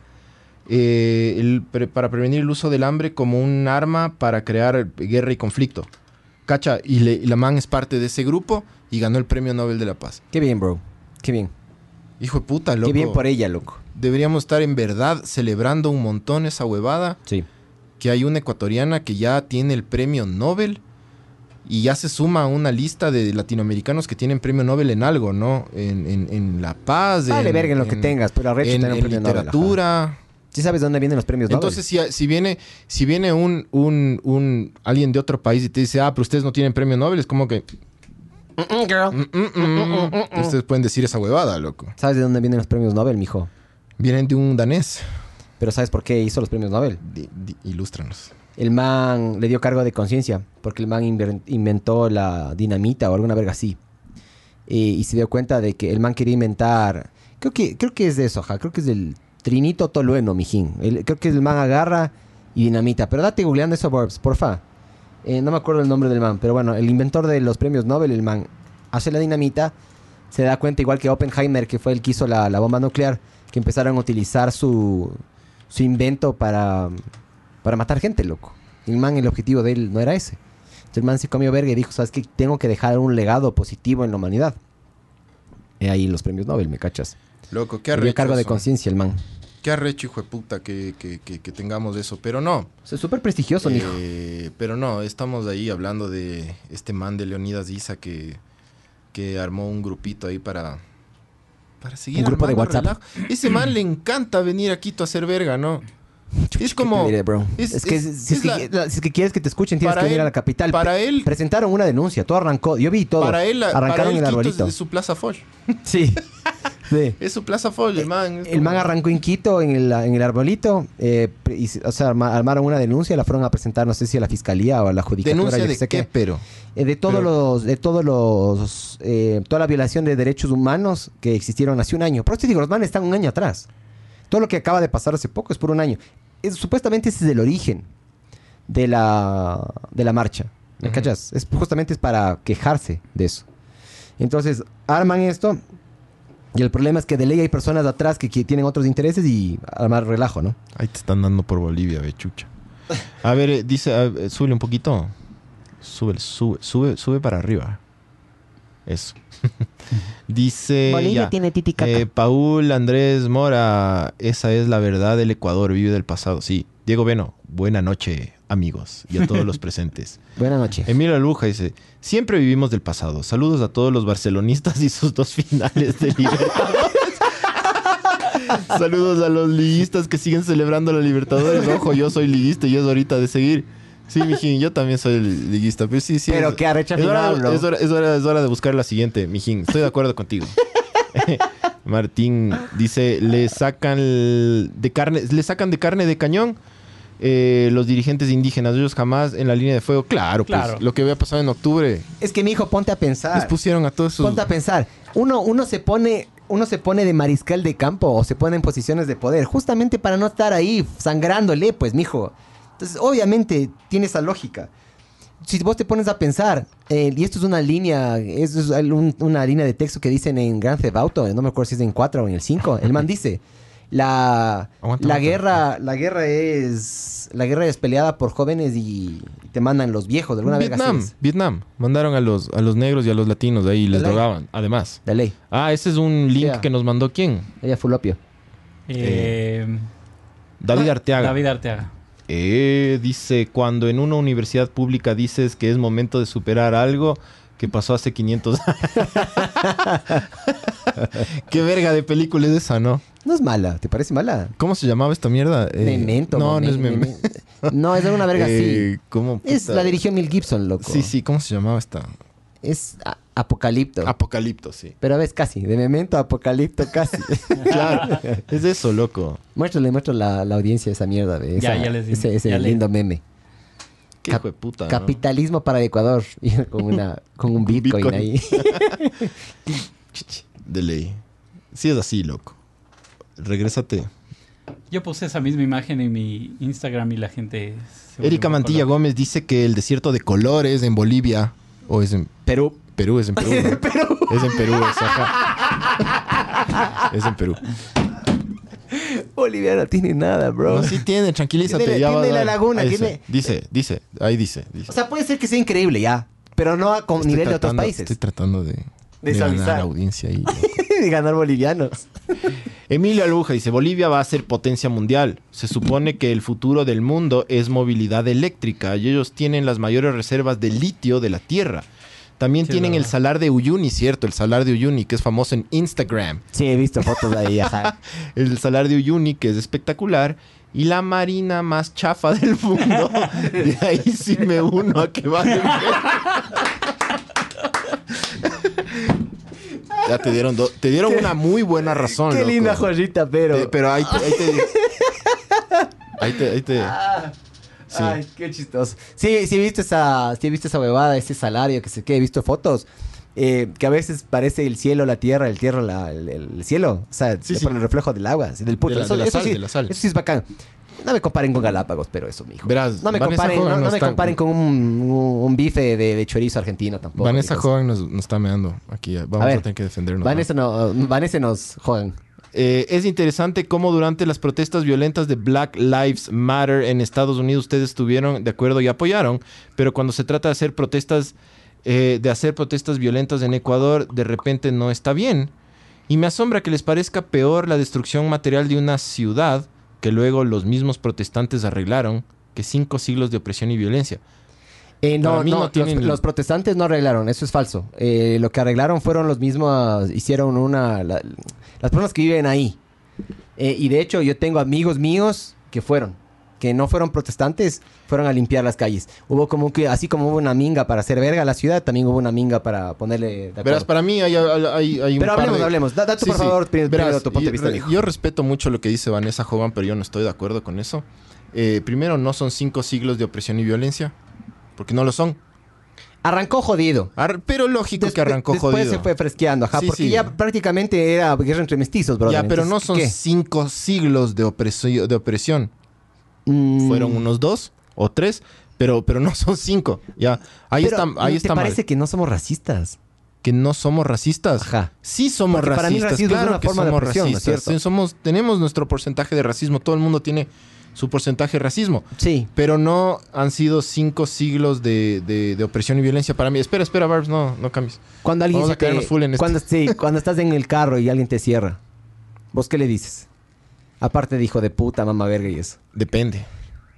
eh, para prevenir el uso del hambre como un arma para crear guerra y conflicto. Cacha, y, le- y la man es parte de ese grupo y ganó el premio Nobel de la Paz. Qué bien, bro. Qué bien. Hijo de puta, loco. Qué bien por ella, loco. Deberíamos estar en verdad celebrando un montón esa huevada. Sí. Que hay una ecuatoriana que ya tiene el premio Nobel. Y ya se suma a una lista de latinoamericanos que tienen premio Nobel en algo, ¿no? En, en- en La Paz. Vale, en, verga en lo que en- tengas, pero arrecho En, tener un premio Nobel, literatura. ¿Sí sabes dónde vienen los premios Nobel? Entonces, si, si viene, si viene un, un, un alguien de otro país y te dice, ah, pero ustedes no tienen premio Nobel, es como que. Girl. "Mm, mm, mm". Ustedes pueden decir esa huevada, loco. ¿Sabes de dónde vienen los premios Nobel, mijo? Vienen de un danés. Pero ¿sabes por qué hizo los premios Nobel? Di- di- ilústranos. El man le dio cargo de conciencia, porque el man inver- inventó la dinamita o alguna verga así. Y se dio cuenta de que el man quería inventar. Creo que, creo que es de eso, ajá. Creo que es del Trinito Tolueno, mijín. El- creo que el man agarra y dinamita. Pero date googleando eso, Borbs, porfa. Eh, no me acuerdo el nombre del man, pero bueno, el inventor de los premios Nobel, el man, hace la dinamita. Se da cuenta, igual que Oppenheimer, que fue el que hizo la, la bomba nuclear, que empezaron a utilizar su, su invento para, para matar gente, loco. El man, el objetivo de él no era ese. Entonces el man se comió verga y dijo, ¿sabes qué? Tengo que dejar un legado positivo en la humanidad. Y ahí los premios Nobel, ¿me cachas? Loco, qué arrecho. cargo de eso. conciencia el man. Qué arrecho, hijo de puta, que, que- que- que tengamos eso. Pero no. O sea, súper prestigioso, mijo. Eh, pero no, estamos ahí hablando de este man de Leonidas Isa que, que armó un grupito ahí para, para seguir Un grupo de WhatsApp. relajo. Ese man le encanta venir aquí a hacer verga, ¿no? Es ¿Qué como... diré, bro? es- Es, que es- si, es es que, la- la- si es que quieres que te escuchen, tienes que venir él- a la capital. para él- Presentaron una denuncia, todo arrancó. Yo vi todo. Para él, para Arrancaron él el Quito arbolito. es, es su plaza Foch. Sí. *laughs* sí. Es su plaza Foch, el man. El man arrancó en Quito, en el, en el arbolito. eh, y o sea, arma- armaron una denuncia, la fueron a presentar, no sé si a la fiscalía o a la judicatura. Denuncia yo de sé qué, pero... Eh, de todos Pero- los, de todos los, eh, toda la violación de derechos humanos que existieron hace un año. Por eso te digo, los manes están un año atrás. Todo lo que acaba de pasar hace poco es por un año. Es- supuestamente ese es el origen de la, de la marcha. ¿Me Ujú. cachas? Es, justamente es para quejarse de eso. Entonces, arman esto. Y el problema es que de ley hay personas atrás que, que tienen otros intereses y armar relajo, ¿no? Ahí te están dando por Bolivia, bechucha. A ver, eh, dice, a ver, súbele un poquito. Sube, sube, sube, sube para arriba. Eso. *laughs* dice. ya. tiene titicaca. Eh, Paul Andrés Mora, esa es la verdad del Ecuador, vive del pasado. Sí. Diego Beno, buena noche. Amigos y a todos los *laughs* presentes. Buenas noches. Emilio Luja dice, siempre vivimos del pasado. Saludos a todos los barcelonistas y sus dos finales de Libertadores. *laughs* Saludos a los liguistas que siguen celebrando la Libertadores. Ojo, yo soy liguista y es ahorita de seguir. Sí, mijín, yo también soy liguista. Pero sí, sí. Pero es- qué arrecha es hora, bro. es, hora, es hora- es hora de buscar la siguiente, mijín. Estoy de acuerdo contigo. *laughs* Martín dice, le sacan de carne, le sacan de carne de cañón eh, los dirigentes indígenas, ellos jamás en la línea de fuego. Claro, Claro. pues lo que había pasado en octubre, Es que mi hijo, ponte a pensar. les pusieron a todos sus... Ponte a pensar. Uno, uno se pone. Uno se pone de mariscal de campo o se pone en posiciones de poder, justamente para no estar ahí sangrándole, pues, mijo. Entonces, obviamente, tiene esa lógica. Si vos te pones a pensar, eh, y esto es una línea, es un- una línea de texto que dicen en Grand Theft Auto, no me acuerdo si es en 4 o en el 5, el man *laughs* dice, la, Aguanta, la aguanta. guerra, la guerra es, la guerra es peleada por jóvenes y te mandan los viejos, de alguna Vietnam, es. Vietnam. Mandaron a los, a los negros y a los latinos de ahí y les ley. drogaban, además. De ley, Ah, ese es un link Yeah. que nos mandó quién? ella fue opio. Eh, David Arteaga. David Arteaga. Eh, dice, cuando en una universidad pública dices que es momento de superar algo que pasó hace 500 *laughs* años. Qué verga de película es esa, ¿no? No es mala, ¿te parece mala? ¿Cómo se llamaba esta mierda? Eh, Memento. No, no es Mem- Memento. Mem- No, es de una verga así. Eh, ¿Cómo? Es la dirigió Mel Gibson, loco. Sí, sí, ¿cómo se llamaba esta? Es Apocalipto. Apocalipto, sí. Pero ves casi, de Memento a Apocalipto casi. *laughs* Claro, es eso, loco. muéstrale, muéstrale la, la audiencia esa mierda de Ya, esa- ya les ese, ese ya le- lindo meme. Qué Cap- hijo de puta. ¿no? Capitalismo para Ecuador. *laughs* Con, una, con *laughs* un Bitcoin, Bitcoin. ahí. *laughs* De ley. Sí es así, loco. Regrésate. Yo puse esa misma imagen en mi Instagram y la gente... se Erika Mantilla. Gómez dice que el desierto de colores en Bolivia, o es en Perú. Perú, es en Perú. ¿no? Es en Perú, es, ajá. Es en Perú. Bolivia no tiene nada, bro. No, sí tiene, tranquilízate. Tiene- ya va la laguna, tiene- Dice, dice, ahí dice. dice. O sea, puede ser que sea increíble ya. Pero no a con Estoy nivel de otros países. Estoy tratando de, De de ganar audiencia loco. *laughs* de ganar bolivianos. *laughs* Emilio Aluja dice, Bolivia va a ser potencia mundial. Se supone que el futuro del mundo es movilidad eléctrica y ellos tienen las mayores reservas de litio de la Tierra. También Sí, tienen el salar de Uyuni, ¿cierto? El salar de Uyuni, que es famoso en Instagram. Sí, he visto fotos de ahí, *laughs* ajá. El salar de Uyuni, que es espectacular. Y la marina más chafa del mundo. De ahí sí me uno a que vale. ya te dieron, do- te dieron una muy buena razón. Qué loco. linda joyita, pero. Pero ahí te, ahí te, ahí te, ahí te- Ah, Sí. Ay, qué chistoso. Sí, sí he visto esa, sí he visto esa huevada, ese salario, que sé qué, he visto fotos. eh, que a veces parece el cielo, la tierra, el tierra, la- el, el cielo. O sea, Sí, por sí. el reflejo del agua, del puto. De la- eso, de la eso sal, sí, de la sal. eso sí es bacán. No me comparen con Galápagos, pero eso, mijo. Verás, no me Vanessa comparen, no, no me comparen con un, un- bife de, de chorizo argentino tampoco. Vanessa. Joven nos, nos está meando aquí. Vamos a, ver. tener que defendernos. Vanessa, no, Vanessa nos jodan. Eh, es interesante cómo durante las protestas violentas de Black Lives Matter en Estados Unidos ustedes estuvieron de acuerdo y apoyaron, pero cuando se trata de hacer protestas, eh, de hacer protestas violentas en Ecuador, de repente no está bien. Y me asombra que les parezca peor la destrucción material de una ciudad que luego los mismos protestantes arreglaron que cinco siglos de opresión y violencia. Eh, no, no, no los- tienen- los, protestantes no arreglaron, eso es falso. Eh, lo que arreglaron fueron los mismos, hicieron una, la- las personas que viven ahí. Eh, y de hecho yo tengo amigos míos que fueron, que no fueron protestantes, fueron a limpiar las calles. Hubo como que, así como hubo una minga para hacer verga a la ciudad, también hubo una minga para ponerle de acuerdo. Verás, para mí hay, hay, hay un Pero par hablemos, de- hablemos. Da, da tú, Sí, por sí. favor, pri- primero Verás, tu punto de yo- vista, re- mijo. Yo respeto mucho lo que dice Vanessa Hogan, pero yo no estoy de acuerdo con eso. Eh, primero, no son cinco siglos de opresión y violencia, porque no lo son. Arrancó jodido. Ar- pero lógico que arrancó después jodido. se fue fresqueando, ajá, Sí, porque sí. ya prácticamente era guerra entre mestizos, bro. ya, pero no son cinco siglos de, opresi- de opresión. Mm. Fueron unos dos o tres, pero, pero no son cinco. Ya, ahí Pero, está, ahí ¿te está mal. parece que no somos racistas? que no somos racistas. Ajá. Sí somos Porque para mí racistas, racismo es claro una que forma de somos opresión, ¿no es racistas. cierto? Sí, somos, tenemos nuestro porcentaje de racismo, todo el mundo tiene su porcentaje de racismo. Sí. Pero no han sido cinco siglos de, de- de opresión y violencia para mí. Espera, espera, Barbs, no, no cambies. Cuando alguien Vamos se a quedarnos te- full en cuando, sí, cuando estás en el carro y alguien te cierra, ¿vos qué le dices? Aparte de hijo de puta, mamá verga y eso. Depende.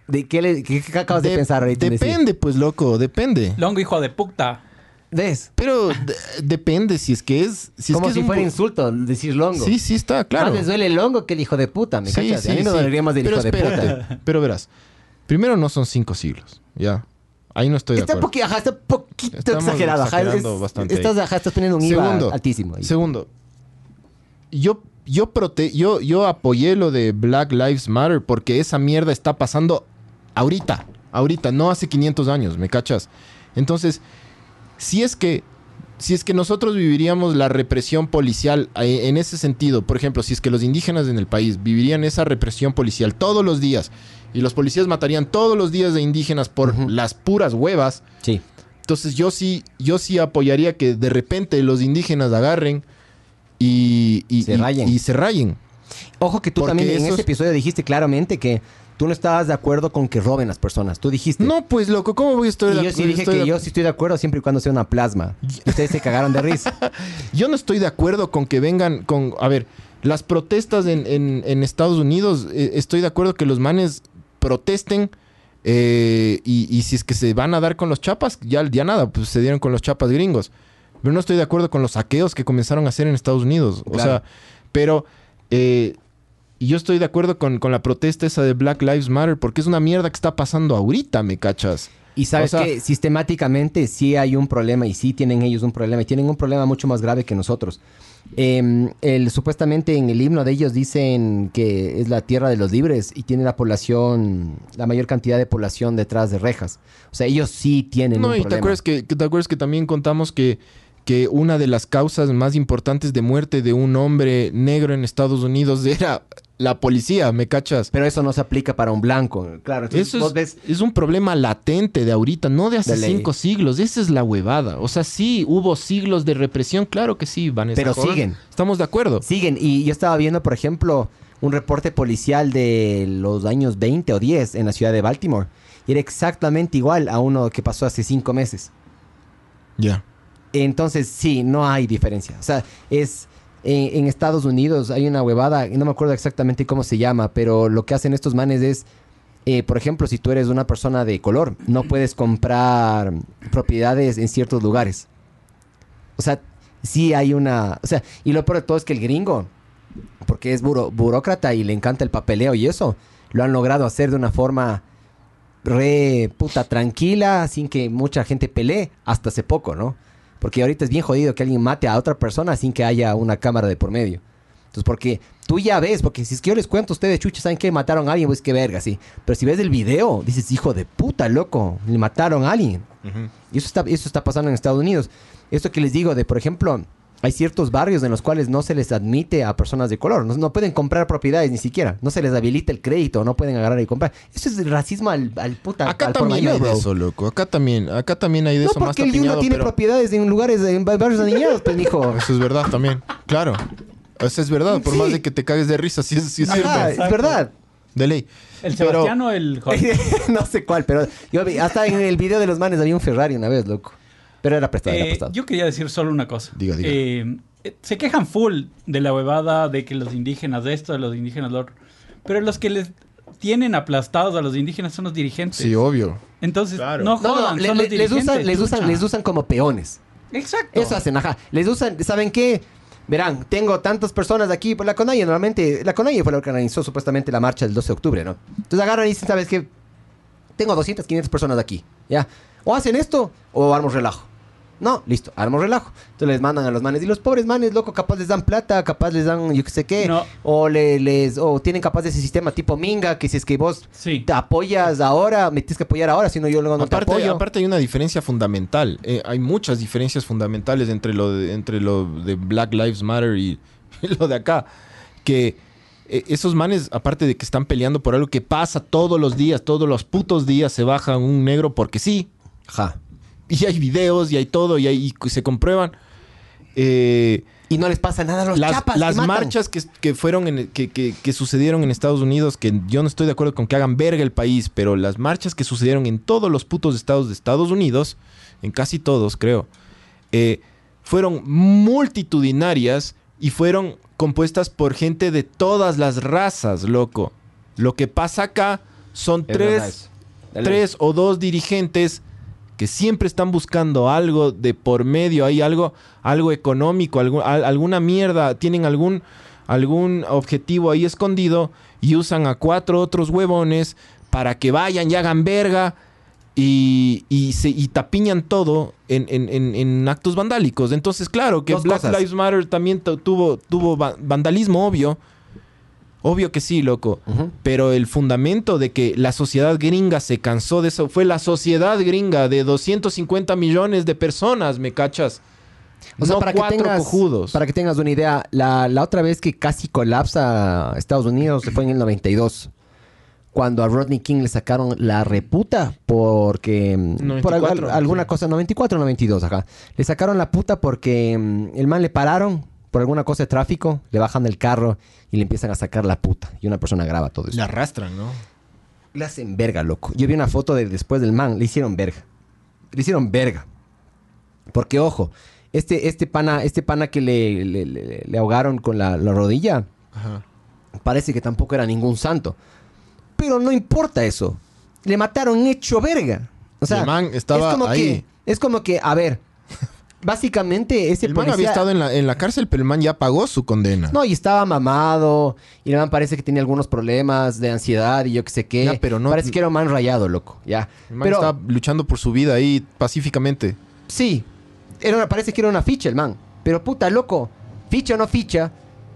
¿De qué, le- qué- qué acabas de, De- pensar ahorita? Depende, pues, loco, depende. Longo, hijo de puta. ¿Ves? Pero de- depende si es que es... Si es Como que es si un fuera bu- insulto decir longo. Sí, sí está, claro. Más les duele el longo que el hijo de puta, ¿me Sí, cachas? sí, a mí me sí. dolería más del Pero hijo de espérate, puta. *laughs* Pero verás, primero no son cinco siglos, ya. Ahí no estoy de Está un acuerdo. poquito, ajá, está un poquito Estamos exagerado. Ajá, exagerando es- bastante estás, ahí. ajá, estás poniendo un IVA Segundo, altísimo. ahí. Segundo, yo, yo, prote yo, yo apoyé lo de Black Lives Matter porque esa mierda está pasando ahorita, ahorita, no hace 500 años, ¿me cachas? Entonces, si es que, si es que nosotros viviríamos la represión policial eh, en ese sentido, por ejemplo, si es que los indígenas en el país vivirían esa represión policial todos los días y los policías matarían todos los días de indígenas por las puras huevas, Sí. entonces yo sí, yo sí apoyaría que de repente los indígenas agarren y, y- Se y- rayen. y se rayen. Ojo que tú Porque también en ese episodio dijiste claramente que tú no estabas de acuerdo con que roben las personas. Tú dijiste. No, pues loco, ¿cómo voy a estar Y de yo sí acuerdo? dije que de- yo sí estoy de acuerdo siempre y cuando sea una plasma. Y *laughs* ustedes se cagaron de risa. *laughs* Yo no estoy de acuerdo con que vengan con... A ver, las protestas en, en- en Estados Unidos, eh, estoy de acuerdo que los manes protesten eh, y, y si es que se van a dar con los chapas, ya, ya nada, pues se dieron con los chapas gringos. Pero no estoy de acuerdo con los saqueos que comenzaron a hacer en Estados Unidos. O sea, pero... eh, y yo estoy de acuerdo con, con la protesta esa de Black Lives Matter porque es una mierda que está pasando ahorita, ¿me cachas? Y sabes O sea- que sistemáticamente sí hay un problema y sí tienen ellos un problema y tienen un problema mucho más grave que nosotros. Eh, el, supuestamente en el himno de ellos dicen que es la tierra de los libres y tiene la población, la mayor cantidad de población detrás de rejas. O sea, ellos sí tienen No, un y te problema. acuerdas que, que te acuerdas que también contamos que, que una de las causas más importantes de muerte de un hombre negro en Estados Unidos *laughs* era la policía, ¿me cachas? Pero eso no se aplica para un blanco. Claro, entonces Eso vos es, ves... es un problema latente de ahorita, no de hace De cinco siglos. Esa es la huevada. O sea, sí, hubo siglos de represión, claro que sí, Vanessa. Pero siguen. Estamos de acuerdo. Siguen, y yo estaba viendo, por ejemplo, un reporte policial de los años 20 o 10 en la ciudad de Baltimore. Y era exactamente igual a uno que pasó hace cinco meses. Ya. Entonces, sí, no hay diferencia. O sea, es... En, en Estados Unidos hay una huevada, no me acuerdo exactamente cómo se llama, pero lo que hacen estos manes es, eh, por ejemplo, si tú eres una persona de color, no puedes comprar propiedades en ciertos lugares. O sea, sí hay una... O sea, y lo peor de todo es que el gringo, porque es burócrata y le encanta el papeleo y eso, lo han logrado hacer de una forma re puta tranquila, sin que mucha gente pelee, hasta hace poco, ¿no? Porque ahorita es bien jodido que alguien mate a otra persona sin que haya una cámara de por medio. Entonces, porque tú ya ves, porque si es que yo les cuento a ustedes, chucha, ¿saben qué? Mataron a alguien, pues qué verga, sí. Pero si ves el video, dices, hijo de puta, loco, le mataron a alguien. Y eso está, eso está pasando en Estados Unidos. Esto que les digo de, por ejemplo, hay ciertos barrios en los cuales no se les admite a personas de color. No, no pueden comprar propiedades ni siquiera. No se les habilita el crédito, no pueden agarrar y comprar. Eso es racismo al, al puta. Acá al también mayor, hay de eso, loco. Acá también, acá también hay de No, eso más porque el Yunga tapiñado, tiene pero- propiedades en lugares, en barrios aniñados, pues, mijo. *laughs* Eso es verdad también, claro. Eso es verdad, por Sí. más de que te cagues de risa, sí, es- sí es cierto. Ajá, es verdad. De ley. ¿El Pero- Sebastián o el Jorge? *laughs* no sé cuál, pero yo vi, hasta en el video de los manes había un Ferrari una vez, loco. Pero era prestado, era Eh, prestado. yo quería decir solo una cosa. Diga, diga. Eh, eh, se quejan full de la huevada de que los indígenas de esto, de los indígenas lo otro. Pero los que les tienen aplastados a los indígenas son los dirigentes. Sí, obvio. Entonces, Claro. no No, jodan, no, le- son le- los les, dirigentes. usan, les, usan, les usan como peones. Exacto. Eso hacen, ajá. Les usan, ¿saben qué? Verán, tengo tantas personas aquí por la CONAIE. Normalmente, la CONAIE fue la que organizó supuestamente la marcha del 12 de octubre, ¿no? Entonces agarran y dicen, ¿sabes qué? Tengo 200, 500 personas aquí, ¿ya? O hacen esto o armamos relajo. No, listo, armamos relajo. Entonces les mandan a los manes. Y los pobres manes, loco, capaz les dan plata, capaz les dan yo qué sé qué. No. O, le, les, o tienen capaz de ese sistema tipo Minga, que si es que vos Sí. te apoyas ahora, me tienes que apoyar ahora, si no yo luego no te aparte, apoyo. aparte hay una diferencia fundamental. Eh, hay muchas diferencias fundamentales entre lo de, entre lo de Black Lives Matter y *laughs* lo de acá. Que eh, esos manes, aparte de que están peleando por algo que pasa todos los días, todos los putos días se baja un negro porque sí. Ajá. Y hay videos y hay todo y, hay, y se comprueban. Eh, Y no les pasa nada a los las, chapas. las que marchas que, que fueron en que, que- que sucedieron en Estados Unidos, que yo no estoy de acuerdo con que hagan verga el país, pero las marchas que sucedieron en todos los putos estados de Estados Unidos, en casi todos creo, eh, fueron multitudinarias y fueron compuestas por gente de todas las razas, loco. Lo que pasa acá son Es tres, tres o dos dirigentes que siempre están buscando algo de por medio, hay algo, algo económico, algu- al- alguna mierda, tienen algún, algún objetivo ahí escondido y usan a cuatro otros huevones para que vayan y hagan verga y, y, se, y tapiñan todo en, en- en- en actos vandálicos. Entonces, claro, que Dos Black cosas. Lives Matter también tu- tuvo, tuvo va- vandalismo, obvio. Obvio que sí, loco. Pero el fundamento de que la sociedad gringa se cansó de eso fue la sociedad gringa de 250 millones de personas, ¿me cachas? O sea, no para que, tengas, cojudos. para que tengas una idea, la, la otra vez que casi colapsa Estados Unidos fue en el 92. Cuando a Rodney King le sacaron la reputa porque... mm, por al- 94, alguna sí. cosa, 94 o 92, ajá. Le sacaron la puta porque mm, el man le pararon por alguna cosa de tráfico, le bajan del carro y le empiezan a sacar la puta. Y una persona graba todo eso. Le arrastran, ¿no? Le hacen verga, loco. Yo vi una foto de después del man, le hicieron verga. Le hicieron verga. Porque, ojo, este, este pana, este pana que le, le- le- le ahogaron con la, la rodilla, Ajá. parece que tampoco era ningún santo. Pero no importa eso. Le mataron hecho verga. O sea, El man estaba es como ahí. que, es como que, a ver, básicamente ese El man policía... había estado en la, en la cárcel, pero el man ya pagó su condena. No, y estaba mamado. Y el man parece que tenía algunos problemas de ansiedad y yo qué sé qué. Ya, pero no- Parece que era un man rayado, loco. Ya. el man pero estaba luchando por su vida ahí pacíficamente. sí, era una- parece que era una ficha el man. Pero puta, loco, ficha o no ficha,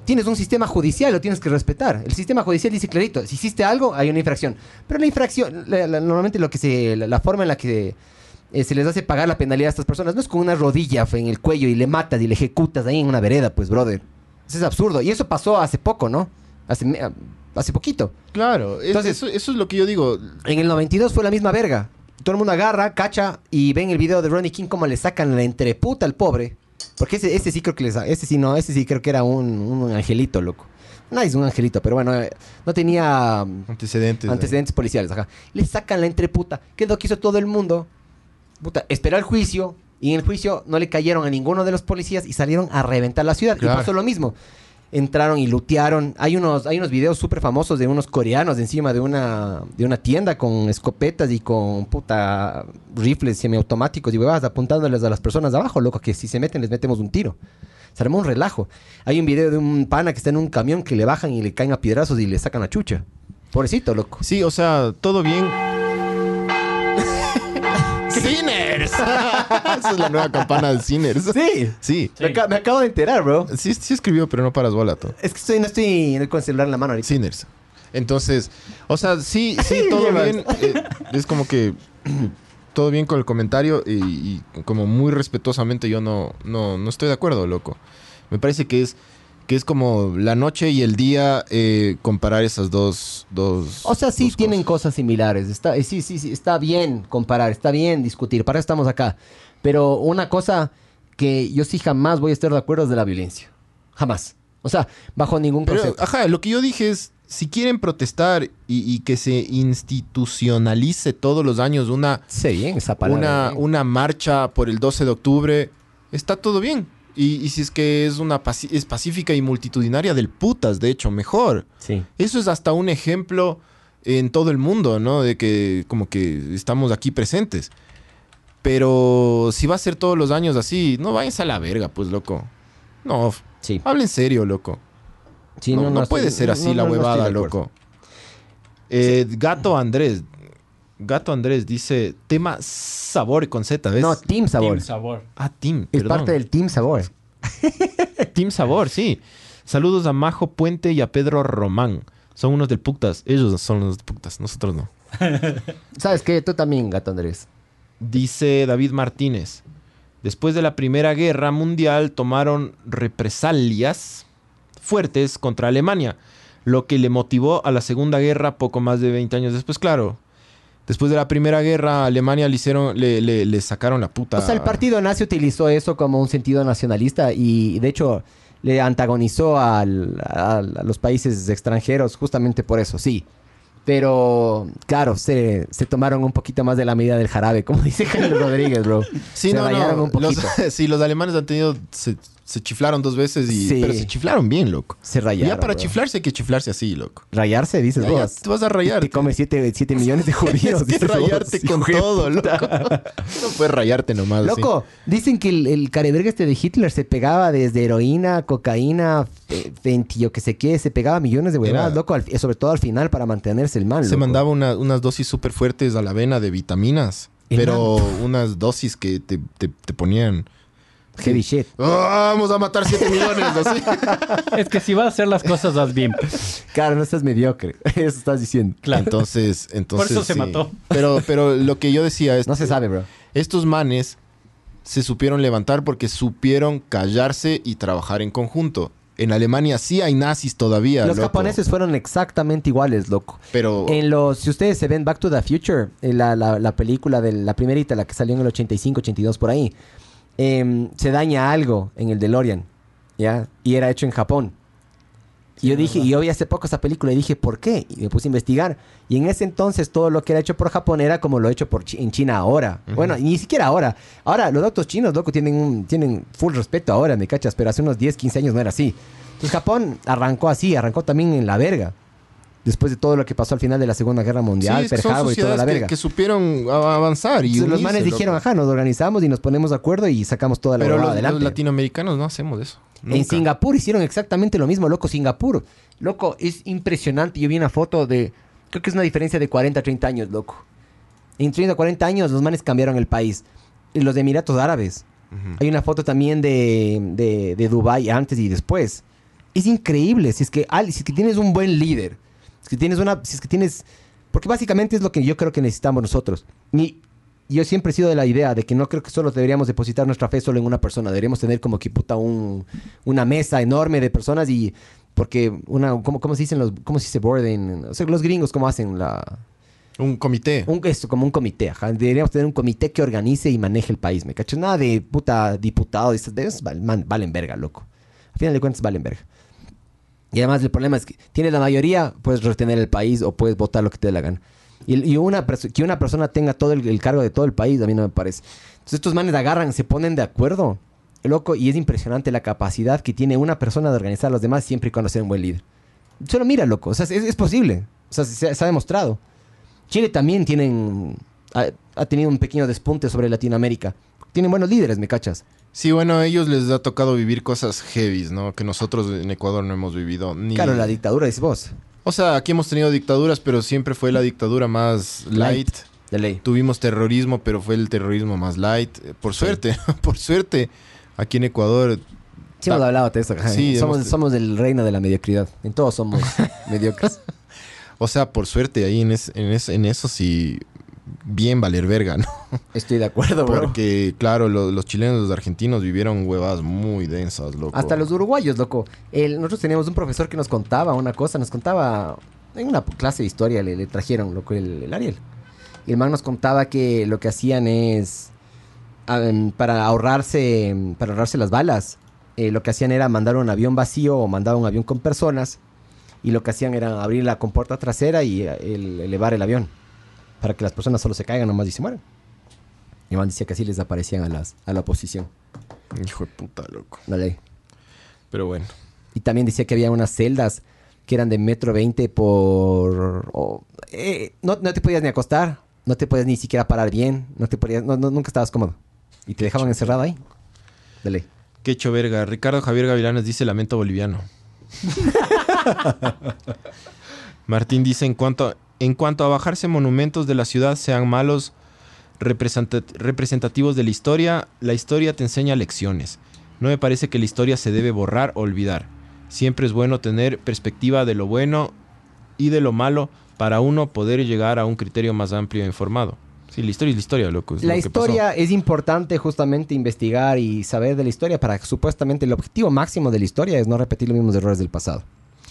tienes un sistema judicial, lo tienes que respetar. El sistema judicial dice clarito, si hiciste algo, hay una infracción. Pero la infracción, la- la- normalmente lo que se, la, la forma en la que eh, se les hace pagar la penalidad a estas personas no es con una rodilla en el cuello y le matas y le ejecutas ahí en una vereda, pues, brother. Eso es absurdo. Y eso pasó hace poco, ¿no? Hace, hace poquito. Claro, es- Entonces- eso, eso es lo que yo digo. En el 92 fue la misma verga. Todo el mundo agarra, cacha y ven el video de Ronnie King como le sacan la entreputa al pobre. Porque ese, ese sí creo que les, ese sí no, ese sí creo que era un, un angelito, loco. No es un angelito, pero bueno, eh, no tenía mm, Antecedentes. antecedentes policiales, ajá. Le sacan la entreputa. ¿Qué es lo que hizo todo el mundo? Puta, esperó el juicio y en el juicio no le cayeron a ninguno de los policías y salieron a reventar la ciudad. Claro. Y pasó lo mismo. Entraron y lutearon. Hay unos, hay unos videos súper famosos de unos coreanos encima de una, de una tienda con escopetas y con puta rifles semiautomáticos y huevadas apuntándoles a las personas de abajo, loco, que si se meten les metemos un tiro. Se armó un relajo. Hay un video de un pana que está en un camión que le bajan y le caen a piedrazos y le sacan la chucha. Pobrecito, loco. Sí, o sea, todo bien. *laughs* ¡Sinners! *laughs* Esa es la nueva campana de Sinners. Sí. Sí. Me, aca- me acabo de enterar, bro. Sí, sí escribió, pero no paras bola, tú. Es que estoy, no estoy con el celular en la mano ahorita. Sinners. Entonces, o sea, sí, sí, *laughs* todo bien. eh, es como que *clears throat* todo bien con el comentario y, y como muy respetuosamente yo no, no, no estoy de acuerdo, loco. Me parece que es que es como la noche y el día eh, comparar esas dos, dos O sea, sí tienen cosas. cosas similares. Está, eh, sí, sí, sí, está bien comparar, está bien discutir. Para eso estamos acá. Pero una cosa que yo sí jamás voy a estar de acuerdo es de la violencia. Jamás. O sea, bajo ningún Pero, concepto. ajá, lo que yo dije es, si quieren protestar y, y que se institucionalice todos los años una, Sé bien esa palabra. una, ¿eh? una marcha por el 12 de octubre, está todo bien. Y, y si es que es una es pacífica y multitudinaria del putas, de hecho, mejor. Sí. Eso es hasta un ejemplo en todo el mundo, ¿no? De que como que estamos aquí presentes. Pero si va a ser todos los años así, no vayas a la verga, pues, loco. No, Sí. habla en serio, loco. Sí, no, puede ser así la huevada, loco. Eh, Gato Andrés. Gato Andrés dice tema sabor con Z, ¿ves? No, Team Sabor. Team Sabor. ah, Team. es perdón. parte del Team Sabor. *laughs* Team Sabor, sí. Saludos a Majo Puente y a Pedro Román. Son unos del Puctas. Ellos son los del Puctas, nosotros no. *laughs* ¿Sabes qué? Tú también, Gato Andrés. Dice David Martínez. Después de la Primera Guerra Mundial tomaron represalias fuertes contra Alemania, lo que le motivó a la Segunda Guerra poco más de 20 años después, claro. Después de la Primera Guerra, Alemania le hicieron, le, le- le sacaron la puta. O sea, el partido nazi utilizó eso como un sentido nacionalista y de hecho le antagonizó al- al- a, los países extranjeros justamente por eso, sí. Pero, claro, se, se tomaron un poquito más de la medida del jarabe, como *laughs* dice Carlos Rodríguez, bro. Sí, se no, no. un poquito. Los, *laughs* sí, los alemanes han tenido se- se chiflaron dos veces y... Sí. Pero se chiflaron bien, loco. Se rayaron. ya para bro. chiflarse hay que chiflarse así, loco. Rayarse, dices vos. te vas a rayar. Te comes 7 millones de *laughs* judíos. Tienes que dices vos. rayarte con todo, loco. No puedes rayarte nomás. Loco, dicen que el, el careverga este de Hitler se pegaba desde heroína, cocaína, yo que sé qué, se pegaba millones de huevadas, loco, al- sobre todo al final para mantenerse el mal. Se loco. mandaba una- unas dosis súper fuertes a la vena de vitaminas. Pero unas dosis que te, te- te ponían... Heavy shit. "Ah, vamos a matar 7 millones, así. *laughs* Es que si vas a hacer las cosas, haz bien. Claro, no estás mediocre. *laughs* Eso estás diciendo. Claro. Entonces, entonces... eso se sí. mató. Pero, pero lo que yo decía es... No se sabe, bro. Estos manes se supieron levantar porque supieron callarse y trabajar en conjunto. En Alemania sí hay nazis todavía. Los loco. japoneses fueron exactamente iguales, loco. Pero En los, si ustedes se ven Back to the Future, eh, la, la, la película de la primerita, la que salió en el 85, 82 por ahí, em, se daña algo en el DeLorean, ¿ya? Y era hecho en Japón. Y yo dije, y yo vi hace poco esa película y dije, ¿por qué? Y me puse a investigar. Y en ese entonces todo lo que era hecho por Japón era como lo hecho por Chi- en China ahora. Bueno, ni siquiera ahora. Ahora, los autos chinos, loco, tienen, un, tienen full respeto ahora, ¿me cachas? Pero hace unos 10, 15 años no era así. Entonces Japón arrancó así, arrancó también en la verga. Después de todo lo que pasó al final de la Segunda Guerra sí, Mundial, es que Pearl son Harbor y toda la que, verga. que supieron avanzar. Y Entonces, los manes dijeron, ajá, nos organizamos y nos ponemos de acuerdo y sacamos toda la Pero los, los adelante. latinoamericanos no hacemos eso. En. Singapur hicieron exactamente lo mismo, loco. Singapur, loco, es impresionante. Yo vi una foto de, creo que es una diferencia de 40 a 30 años, loco. En 30 a 40 años los manes cambiaron el país. Y los Emiratos Árabes. Ujú. Hay una foto también de, de, de Dubái antes y después. Es increíble. Si es, que, si es que tienes un buen líder. Si tienes una... Si es que tienes... Porque básicamente es lo que yo creo que necesitamos nosotros. Y yo siempre he sido de la idea de que no creo que solo deberíamos depositar nuestra fe solo en una persona. Deberíamos tener como que puta un, una mesa enorme de personas y... Porque una... ¿Cómo, cómo se dicen los... ¿Cómo se dice board en- O sea, los gringos, ¿cómo hacen la...? Un comité. Un, esto, como un comité, ajá. Deberíamos tener un comité que organice y maneje el país, ¿me cachas? Nada de puta diputado, esas de val- man- valen verga, loco. Al final de cuentas valen verga. Y además el problema es que tienes la mayoría, puedes retener el país o puedes votar lo que te dé la gana. Y, una que una persona tenga todo el, cargo de todo el país, a mí no me parece. Entonces estos manes agarran, se ponen de acuerdo, loco, y es impresionante la capacidad que tiene una persona de organizar a los demás siempre y cuando sea un buen líder. Solo mira, loco, o sea, es, es posible. O sea, se, ha demostrado. Chile también tienen, ha tenido un pequeño despunte sobre Latinoamérica. Tienen buenos líderes, ¿me cachas? Sí, bueno, a ellos les ha tocado vivir cosas heavies, ¿no? Que nosotros en Ecuador no hemos vivido. Ni... Claro, la dictadura, dices vos. O sea, aquí hemos tenido dictaduras, pero siempre fue la dictadura más light. Light. De ley. Tuvimos terrorismo, pero fue el terrorismo más light. Eh, Por suerte, *laughs* por suerte, aquí en Ecuador Sí, hemos hablado de ajá. Sí, somos, hemos- somos el reino de la mediocridad. En todos somos *laughs* mediocres. O sea, por suerte ahí en, es- en, es- en eso sí, bien valer verga, *laughs* ¿no? Estoy de acuerdo, bro. Porque, claro, lo- los chilenos, los argentinos vivieron huevadas muy densas, loco. Hasta los uruguayos, loco. El- nosotros teníamos un profesor que nos contaba una cosa, nos contaba en una clase de historia, le, le trajeron, loco, el, el Ariel. Y el man nos contaba que lo que hacían es, ah, para ahorrarse, para ahorrarse las balas, eh, lo que hacían era mandar un avión vacío o mandar un avión con personas. Y lo que hacían era abrir la compuerta trasera y eh, el- elevar el avión. Para que las personas solo se caigan nomás y se mueran. Y man decía que así les aparecían a, las, a la oposición. Hijo de puta, loco. Dale. Pero bueno. Y también decía que había unas celdas que eran de metro veinte por... eh, no, no te podías ni acostar, no te podías ni siquiera parar bien, no te podías, no, no- nunca estabas cómodo. Y te dejaban encerrado ahí. Dale. Qué hecho verga. Ricardo Javier Gavilanes dice lamento boliviano. *laughs* Martín dice en cuanto, en cuanto a bajarse monumentos de la ciudad sean malos representa- representativos de la historia, la historia te enseña lecciones. No me parece que la historia se debe borrar o olvidar. Siempre es bueno tener perspectiva de lo bueno y de lo malo para uno poder llegar a un criterio más amplio e informado. Sí, la historia es la historia, loco. La lo historia es importante justamente investigar y saber de la historia para que supuestamente el objetivo máximo de la historia es no repetir los mismos errores del pasado.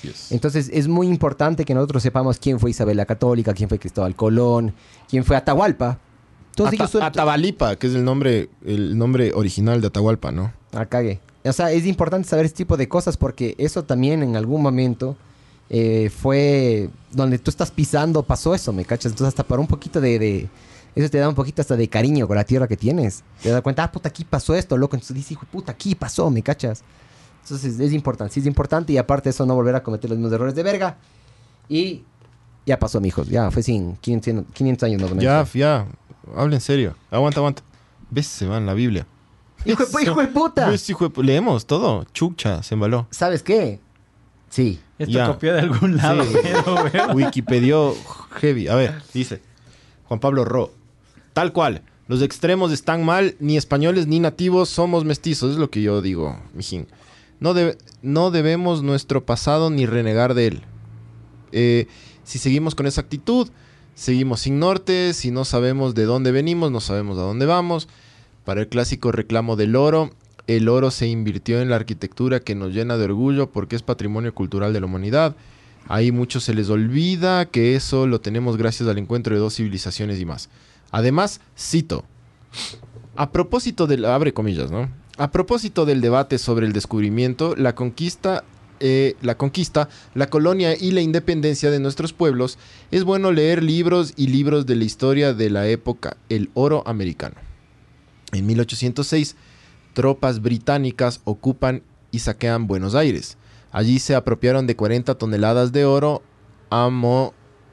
Yes. Entonces es muy importante que nosotros sepamos quién fue Isabel la Católica, quién fue Cristóbal Colón, quién fue Atahualpa. Todos Ata- ellos son- Atahualpa, que es el nombre, el nombre original de Atahualpa, ¿no? Ah, cague. O sea, es importante saber este tipo de cosas porque eso también en algún momento eh, fue donde tú estás pisando, pasó eso, ¿me cachas? Entonces hasta para un poquito de, de eso te da un poquito hasta de cariño con la tierra que tienes. Te das cuenta, ah, puta, aquí pasó esto, loco. Entonces dices, hijo puta, aquí pasó, ¿me cachas? Entonces es importante, sí es importante y aparte de eso no volver a cometer los mismos errores de verga. Y ya pasó, mijos, ya fue sin 500, 500 años más o menos. Ya, ya. Habla en serio. Aguanta, aguanta. ¿Ves? Se va en la Biblia. Hijo de, hijo de puta. ¿Ves, hijo de Leemos todo. Chucha, se embaló. ¿Sabes qué? Sí. Esto Ya. copió de algún lado, Sí. *laughs* pero. Wikipedia heavy. A ver, dice Juan Pablo Ro. Tal cual. Los extremos están mal, ni españoles ni nativos somos mestizos, es lo que yo digo, mijín. No, no debemos nuestro pasado ni renegar de él. Eh, si seguimos con esa actitud, seguimos sin norte, si no sabemos de dónde venimos, no sabemos a dónde vamos. Para el clásico reclamo del oro, el oro se invirtió en la arquitectura que nos llena de orgullo porque es patrimonio cultural de la humanidad. Ahí muchos se les olvida que eso lo tenemos gracias al encuentro de dos civilizaciones y más. Además, cito, a propósito del, abre comillas, ¿no? A propósito del debate sobre el descubrimiento, la conquista, eh, la conquista, la colonia y la independencia de nuestros pueblos, es bueno leer libros y libros de la historia de la época, el oro americano. En 1806, tropas británicas ocupan y saquean Buenos Aires. Allí se apropiaron de 40 toneladas de oro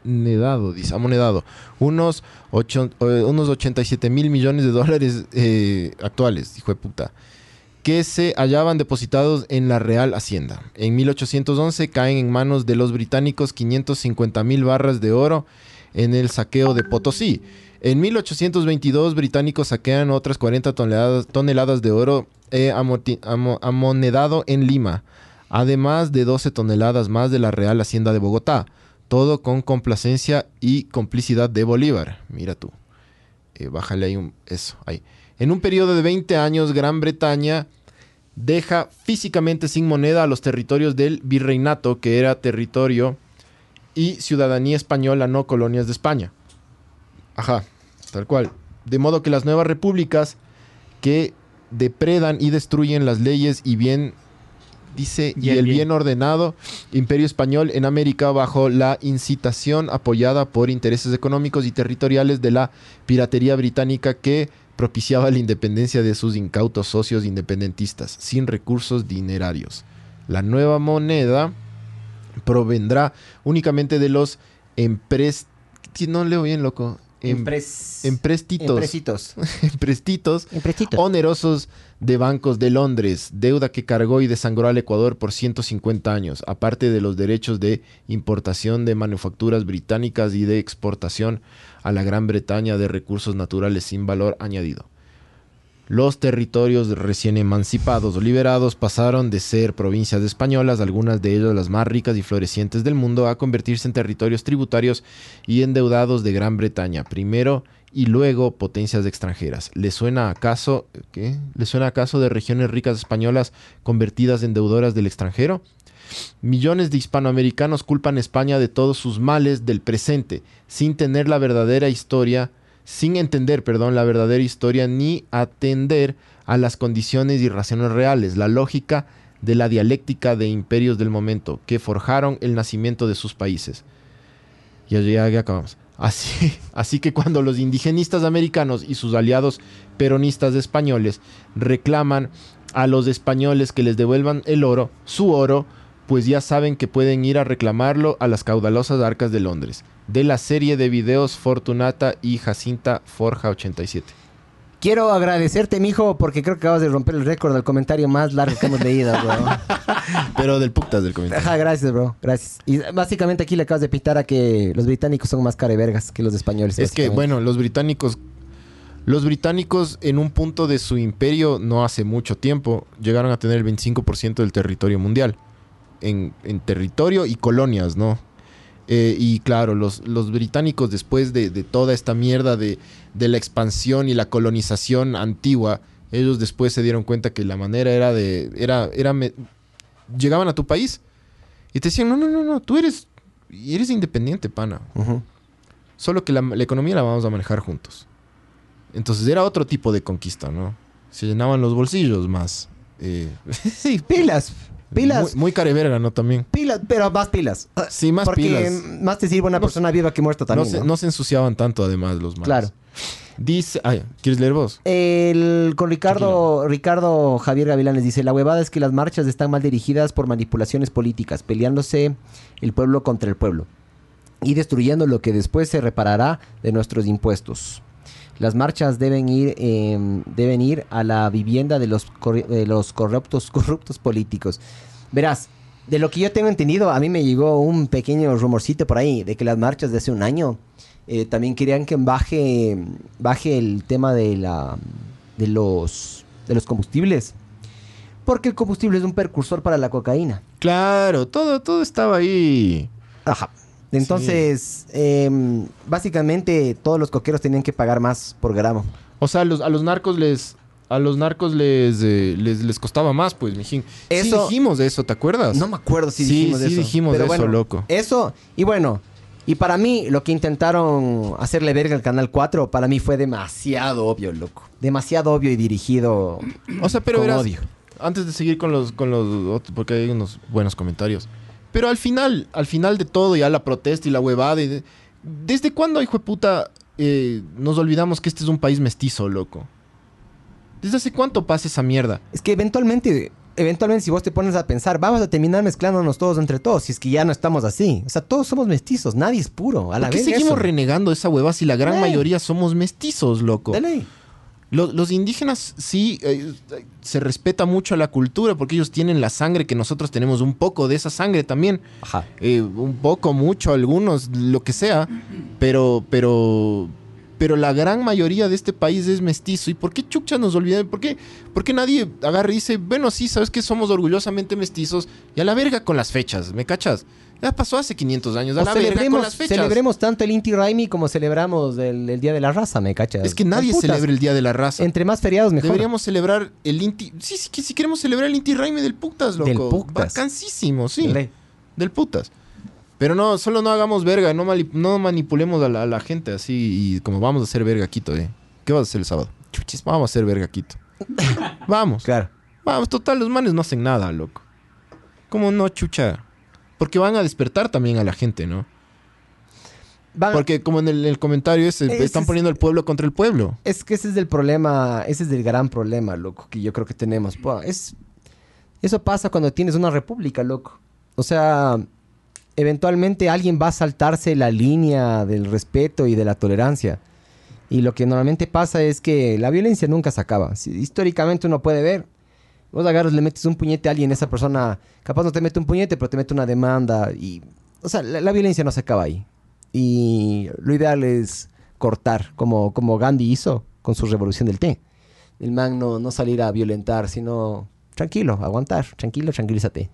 amonedado, dice, unos, ocho- eh, unos 87 mil millones de dólares eh, actuales, hijo de puta, que se hallaban depositados en la Real Hacienda. En 1811 caen en manos de los británicos 550 mil barras de oro en el saqueo de Potosí. En 1822 británicos saquean otras 40 toneladas, toneladas de oro eh, amonedado en Lima, además de 12 toneladas más de la Real Hacienda de Bogotá, todo con complacencia y complicidad de Bolívar. Mira tú. Eh, bájale ahí un, eso, ahí. En un periodo de 20 años, Gran Bretaña deja físicamente sin moneda a los territorios del virreinato, que era territorio y ciudadanía española, no colonias de España. Ajá, tal cual. De modo que las nuevas repúblicas que depredan y destruyen las leyes y bien, dice, y, Y el bien. bien. ordenado imperio español en América bajo la incitación apoyada por intereses económicos y territoriales de la piratería británica que propiciaba la independencia de sus incautos socios independentistas, sin recursos dinerarios. La nueva moneda provendrá únicamente de los empres... No leo bien, loco. Em- Empres- emprestitos. Empresitos. *laughs* emprestitos Emprestitos. onerosos de bancos de Londres, deuda que cargó y desangró al Ecuador por 150 años, aparte de los derechos de importación de manufacturas británicas y de exportación a la Gran Bretaña de recursos naturales sin valor añadido. Los territorios recién emancipados o liberados pasaron de ser provincias españolas, algunas de ellas las más ricas y florecientes del mundo, a convertirse en territorios tributarios y endeudados de Gran Bretaña, primero y luego potencias extranjeras. ¿Le suena acaso? ¿Le suena acaso de regiones ricas españolas convertidas en deudoras del extranjero? Millones de hispanoamericanos culpan a España de todos sus males del presente, sin tener la verdadera historia, sin entender, perdón, la verdadera historia ni atender a las condiciones y razones reales, la lógica de la dialéctica de imperios del momento que forjaron el nacimiento de sus países. Ya, ya, ya acabamos. Así, *laughs* así que cuando los indigenistas americanos y sus aliados peronistas españoles reclaman a los españoles que les devuelvan el oro, su oro, pues ya saben que pueden ir a reclamarlo a las caudalosas arcas de Londres. De la serie de videos Fortunata y Jacinta Forja 87. Quiero agradecerte, mijo, porque creo que acabas de romper el récord del comentario más largo que hemos leído, bro. *laughs* Pero del putas del comentario. Ajá, gracias, bro. Gracias. Y básicamente aquí le acabas de pintar a que los británicos son más carevergas que los españoles. Es que, bueno, los británicos. Los británicos, en un punto de su imperio, no hace mucho tiempo, llegaron a tener el 25% del territorio mundial. En, en territorio y colonias, ¿no? Eh, y claro, los, los británicos, después de, de toda esta mierda de, de la expansión y la colonización antigua, ellos después se dieron cuenta que la manera era de. Era, era me- llegaban a tu país y te decían: No, no, no, no, tú eres. Eres independiente, pana. Ujú. Solo que la, la economía la vamos a manejar juntos. Entonces era otro tipo de conquista, ¿no? Se llenaban los bolsillos más. eh, *laughs* Sí, pilas. Pilas. Muy, muy careverga, ¿no? También. Pilas, pero más pilas. Sí, más Porque pilas. más te sirve una No- persona viva que muerta No también. se, ¿no? no se ensuciaban tanto, además, los malos. Claro. Dice. Ay, ¿quieres leer vos? El, con Ricardo, Ricardo Javier Gavilanes dice, la huevada es que las marchas están mal dirigidas por manipulaciones políticas, peleándose el pueblo contra el pueblo y destruyendo lo que después se reparará de nuestros impuestos. Las marchas deben ir, em, deben ir a la vivienda de los, de los corruptos, *laughs* corruptos políticos. Verás, de lo que yo tengo entendido, a mí me llegó un pequeño rumorcito por ahí de que las marchas de hace un año eh, también querían que baje, baje el tema de, la, de, los, de los combustibles. Porque el combustible es un precursor para la cocaína. Claro, todo, todo estaba ahí. Ajá. Entonces, em, básicamente todos los coqueros tenían que pagar más por gramo. O sea, a los, a los narcos les. A los narcos les, eh, les, les costaba más, pues, mijín. Eso- Sí dijimos de eso, ¿te acuerdas? No me acuerdo si Sí, dijimos de sí eso. dijimos de eso, loco. Eso, y bueno, y para mí lo que intentaron hacerle verga al Canal 4, para mí fue demasiado obvio, loco. Demasiado obvio y dirigido O sea, pero con verás, odio. antes de seguir con los, con los otros, porque hay unos buenos comentarios. Pero al final, al final de todo, ya la protesta y la huevada. y de- ¿Desde cuándo, hijo de puta, eh, nos olvidamos que este es un país mestizo, loco? ¿Desde hace cuánto pasa esa mierda? Es que eventualmente, eventualmente si vos te pones a pensar, vamos a terminar mezclándonos todos entre todos, si es que ya no estamos así. O sea, todos somos mestizos, nadie es puro. A la ¿Por qué vez seguimos eso. renegando esa huevada si la gran mayoría somos mestizos, loco? De ley. Lo- Los, indígenas sí eh, se respeta mucho la cultura porque ellos tienen la sangre que nosotros tenemos, un poco de esa sangre también. Ajá. Eh, un poco, mucho, algunos, lo que sea. Pero, pero, pero la gran mayoría de este país es mestizo. ¿Y por qué chucha nos olvidan? ¿Por qué, por qué nadie agarra y dice, bueno, sí, sabes que somos orgullosamente mestizos y a la verga con las fechas, ¿me cachas? Ya pasó hace 500 años, a la verga con las fechas. celebremos tanto el Inti Raimi como celebramos el, el Día de la Raza, ¿me cachas? Es que nadie Putas, celebra el Día de la Raza. Entre más feriados mejor. Deberíamos celebrar el Inti. Sí, sí, que si queremos celebrar el Inti Raimi del putas, loco. Del putas. Sí. Del putas. Pero no, solo no hagamos verga, no, no manipulemos a la, a la gente así y como vamos a hacer verga Quito, ¿eh? ¿Qué vas a hacer el sábado? Chuchis, vamos a hacer verga Quito. *laughs* vamos. Claro. Vamos, total, los manes no hacen nada, loco. ¿Cómo no, chucha? Porque van a despertar también a la gente, ¿no? Van- Porque como en el, el comentario ese, Ese están es- poniendo el pueblo contra el pueblo. Es que ese es el problema, ese es el gran problema, loco, que yo creo que tenemos. Es, eso pasa cuando tienes una república, loco. O sea, eventualmente alguien va a saltarse la línea del respeto y de la tolerancia. Y lo que normalmente pasa es que la violencia nunca se acaba. Si, históricamente uno puede ver, vos agarras, le metes un puñete a alguien, esa persona capaz no te mete un puñete, pero te mete una demanda. Y, o sea, la, violencia no se acaba ahí. Y lo ideal es cortar, como, como Gandhi hizo con su revolución del té. El man no, no salir a violentar, sino tranquilo, aguantar, tranquilo, tranquilízate.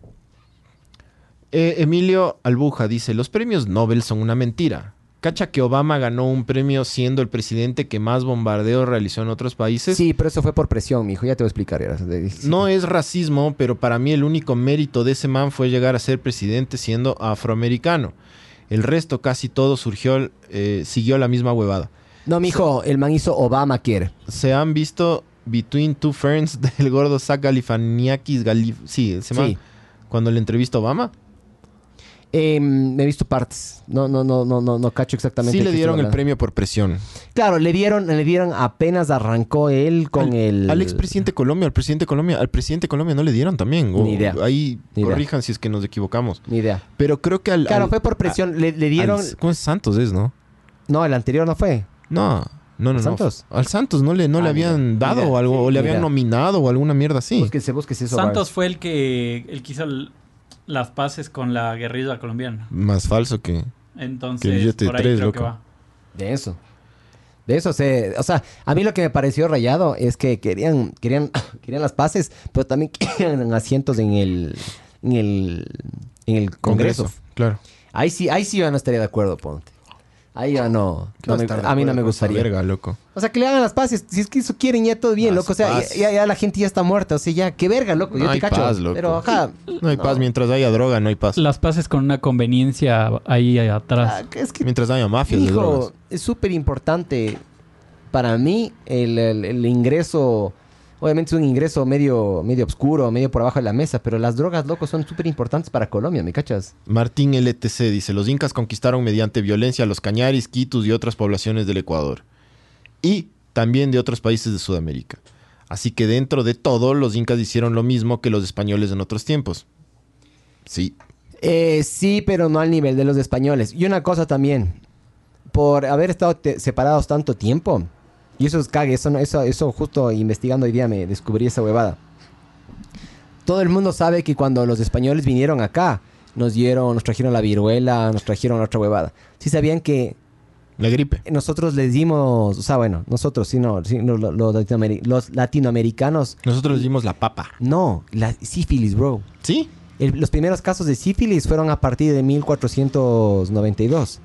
Eh, Emilio Albuja dice, los premios Nobel son una mentira. ¿Cacha que Obama ganó un premio siendo el presidente que más bombardeos realizó en otros países? Sí, pero eso fue por presión, mijo, ya te voy a explicar. ya. No es racismo, pero para mí el único mérito de ese man fue llegar a ser presidente siendo afroamericano. El resto, casi todo, surgió, eh, siguió la misma huevada. No, mijo, el man hizo Obama quiere. Se han visto Between Two Ferns *laughs* del gordo Zach Galifaniakis Galif sí, ese man, Sí. cuando le entrevistó a Obama. Eh, me he visto partes. No, no, no, no, no, no cacho exactamente. Sí le dieron el premio por presión. Claro, le dieron, le dieron apenas arrancó él con al, el. Al expresidente de Colombia, al presidente de Colombia, al presidente de Colombia no le dieron también. o- Ni idea. Ahí Ni idea. corrijan si es que nos equivocamos. Ni idea. Pero creo que al. Claro, al- fue por presión. le, le al- dieron. ¿Cómo es Santos es, no? No, el anterior no fue. No, no, no. no. Santos? Al Santos no le, no Ah, le habían dado o algo, o le habían nominado o alguna mierda así. Búsquese, búsquese eso. Santos fue el que, el que hizo el- las paces con la guerrilla colombiana. Más falso que. Entonces, Que billete de por ahí tres, creo que loco. va. De eso. De eso se... O sea, a mí lo que me pareció rayado es que querían, querían, *coughs* querían las paces, pero también *coughs* querían asientos en el, en el, en el Congreso. Claro. Ahí sí, ahí sí yo no estaría de acuerdo, ponte. Ahí ya no. ¿Qué no vas me- estar de a mí no me gustaría. Verga, loco. O sea, que le hagan las paces. Si es que eso quieren, ya todo bien, loco. O sea, ya, la gente ya está muerta. O sea, ya, qué verga, loco. Yo No te hay cacho. paz, loco. Pero, ajá. No hay paz. Mientras haya droga, no hay paz. Las paces con una conveniencia ahí atrás. Ah, es que Mientras haya mafias de Hijo, drogas. es súper importante para mí el, el- el ingreso. Obviamente es un ingreso medio, medio oscuro, medio por abajo de la mesa, pero las drogas, loco, son súper importantes para Colombia, ¿me cachas? Martín LTC dice, los incas conquistaron mediante violencia a los cañaris, quitus y otras poblaciones del Ecuador. y también de otros países de Sudamérica. Así que dentro de todo, los incas hicieron lo mismo que los españoles en otros tiempos. Sí. Eh, sí, pero no al nivel de los españoles. Y una cosa también, por haber estado separados tanto tiempo, y eso es cague, eso, no- eso, eso justo investigando hoy día me descubrí esa huevada. Todo el mundo sabe que cuando los españoles vinieron acá, nos dieron, nos trajeron la viruela, nos trajeron la otra huevada. Sí sabían que La gripe. nosotros les dimos, o sea, bueno, nosotros, sino, sino lo- los, latinoameri- los latinoamericanos, Nosotros les dimos la papa. no, la sífilis, bro. ¿Sí? El- los primeros casos de sífilis fueron a partir de 1492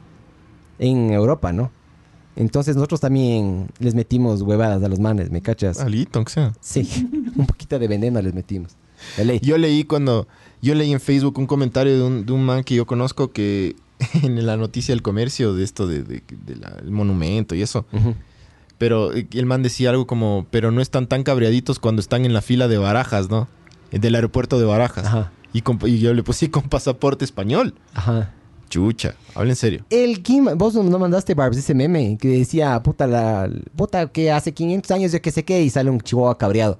en Europa, ¿no? Entonces nosotros también les metimos huevadas a los manes, ¿me cachas? Alito, aunque sea. Sí, *laughs* un poquito de veneno les metimos. De ley. Yo leí cuando. Yo leí en Facebook un comentario de un, de un man que yo conozco que *laughs* en la noticia del comercio de esto de, de- de la- el monumento y eso. Pero eh, el man decía algo como, pero no están tan cabreaditos cuando están en la fila de Barajas, ¿no? Del aeropuerto de Barajas. Ajá. Y, con- y yo le puse con pasaporte español. Ajá. Chucha, habla en serio. El Kim, vos no mandaste, Barbs, ese meme que decía, puta, la, puta, que hace 500 años yo que sé qué, y sale un chihuahua cabreado.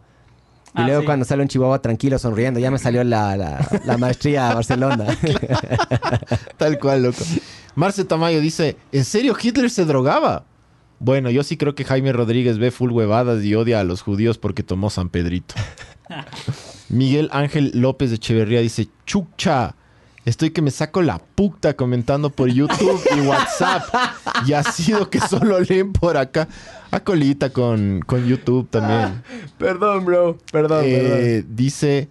Y Ah, luego sí. cuando sale un chihuahua tranquilo, sonriendo, ya me salió la, la, la maestría a Barcelona. *laughs* Tal cual, loco. Marce Tamayo dice, ¿en serio Hitler se drogaba? Bueno, yo sí creo que Jaime Rodríguez ve full huevadas y odia a los judíos porque tomó San Pedrito. *laughs* Miguel Ángel López de Echeverría dice, chucha, estoy que me saco la puta comentando por YouTube y WhatsApp. Y ha sido que solo leen por acá. A colita con, con YouTube también. perdón, bro, perdón, Eh, dice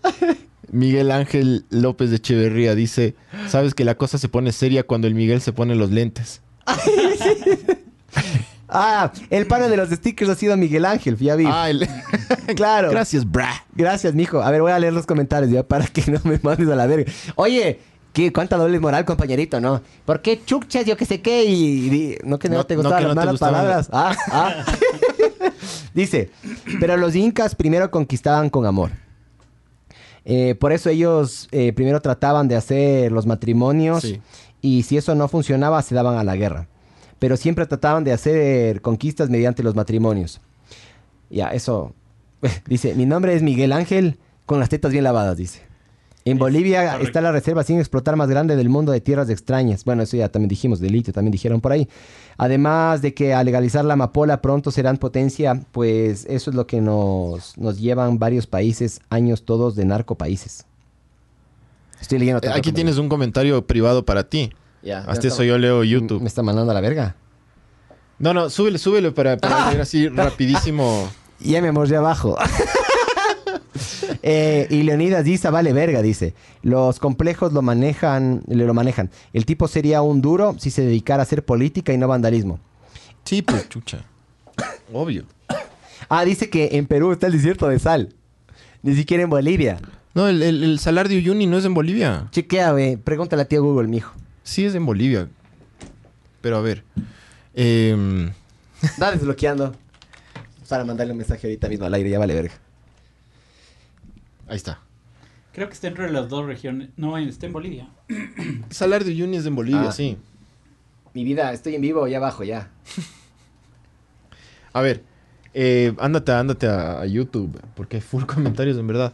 Miguel Ángel López de Echeverría, dice, sabes que la cosa se pone seria cuando el Miguel se pone los lentes. *laughs* Ah, el pana de los stickers ha sido Miguel Ángel, ya vi. Ah, el- *laughs* claro. Gracias, bra. Gracias, mijo. A ver, voy a leer los comentarios ya para que no me mandes a la verga. Oye, ¿qué, ¿cuánta doble moral, compañerito, no? ¿Por qué chuchas, yo que sé qué? Y, y- no que no, No- te gustaban las no malas palabras. Ah, ah. *laughs* Dice, pero los incas primero conquistaban con amor. Eh, por eso ellos eh, primero trataban de hacer los matrimonios Sí. y si eso no funcionaba se daban a la guerra. Pero siempre trataban de hacer conquistas mediante los matrimonios. Ya, eso. *laughs* Dice, mi nombre es Miguel Ángel, con las tetas bien lavadas, dice. En Bolivia está la reserva sin explotar más grande del mundo de tierras extrañas. Bueno, eso ya también dijimos, de litio, también dijeron por ahí. Además de que al legalizar la amapola pronto serán potencia, pues eso es lo que nos, nos llevan varios países, años todos de narcopaíses. Estoy leyendo. otro Aquí tienes un comentario privado para ti. Ya, Hasta eso yo leo YouTube. Me está mandando a la verga. No, no, súbele, súbele para, para leer así *laughs* rapidísimo. Ya, mi amor, ya abajo. *laughs* Eh, y Leonidas dice, vale verga, dice. Los complejos lo manejan, le lo manejan. El tipo sería un duro si se dedicara a hacer política y no vandalismo. Sí, pues, chucha. *coughs* Obvio. Ah, dice que en Perú está el desierto de sal. Ni siquiera en Bolivia. No, el, el, el Salar de Uyuni no es en Bolivia. Chequea, ve. Pregúntale a tío Google, mijo. Sí es en Bolivia. Pero a ver. em, Está desbloqueando. Para mandarle un mensaje ahorita mismo al aire, ya vale verga. Ahí está. Creo que está entre las dos regiones. No, está en Bolivia. *clears throat* Salar de Uyuni es en Bolivia, Ah. sí. Mi vida, estoy en vivo, ya abajo, ya. *laughs* A ver, eh, ándate, ándate a, a YouTube, porque hay full *laughs* comentarios en verdad.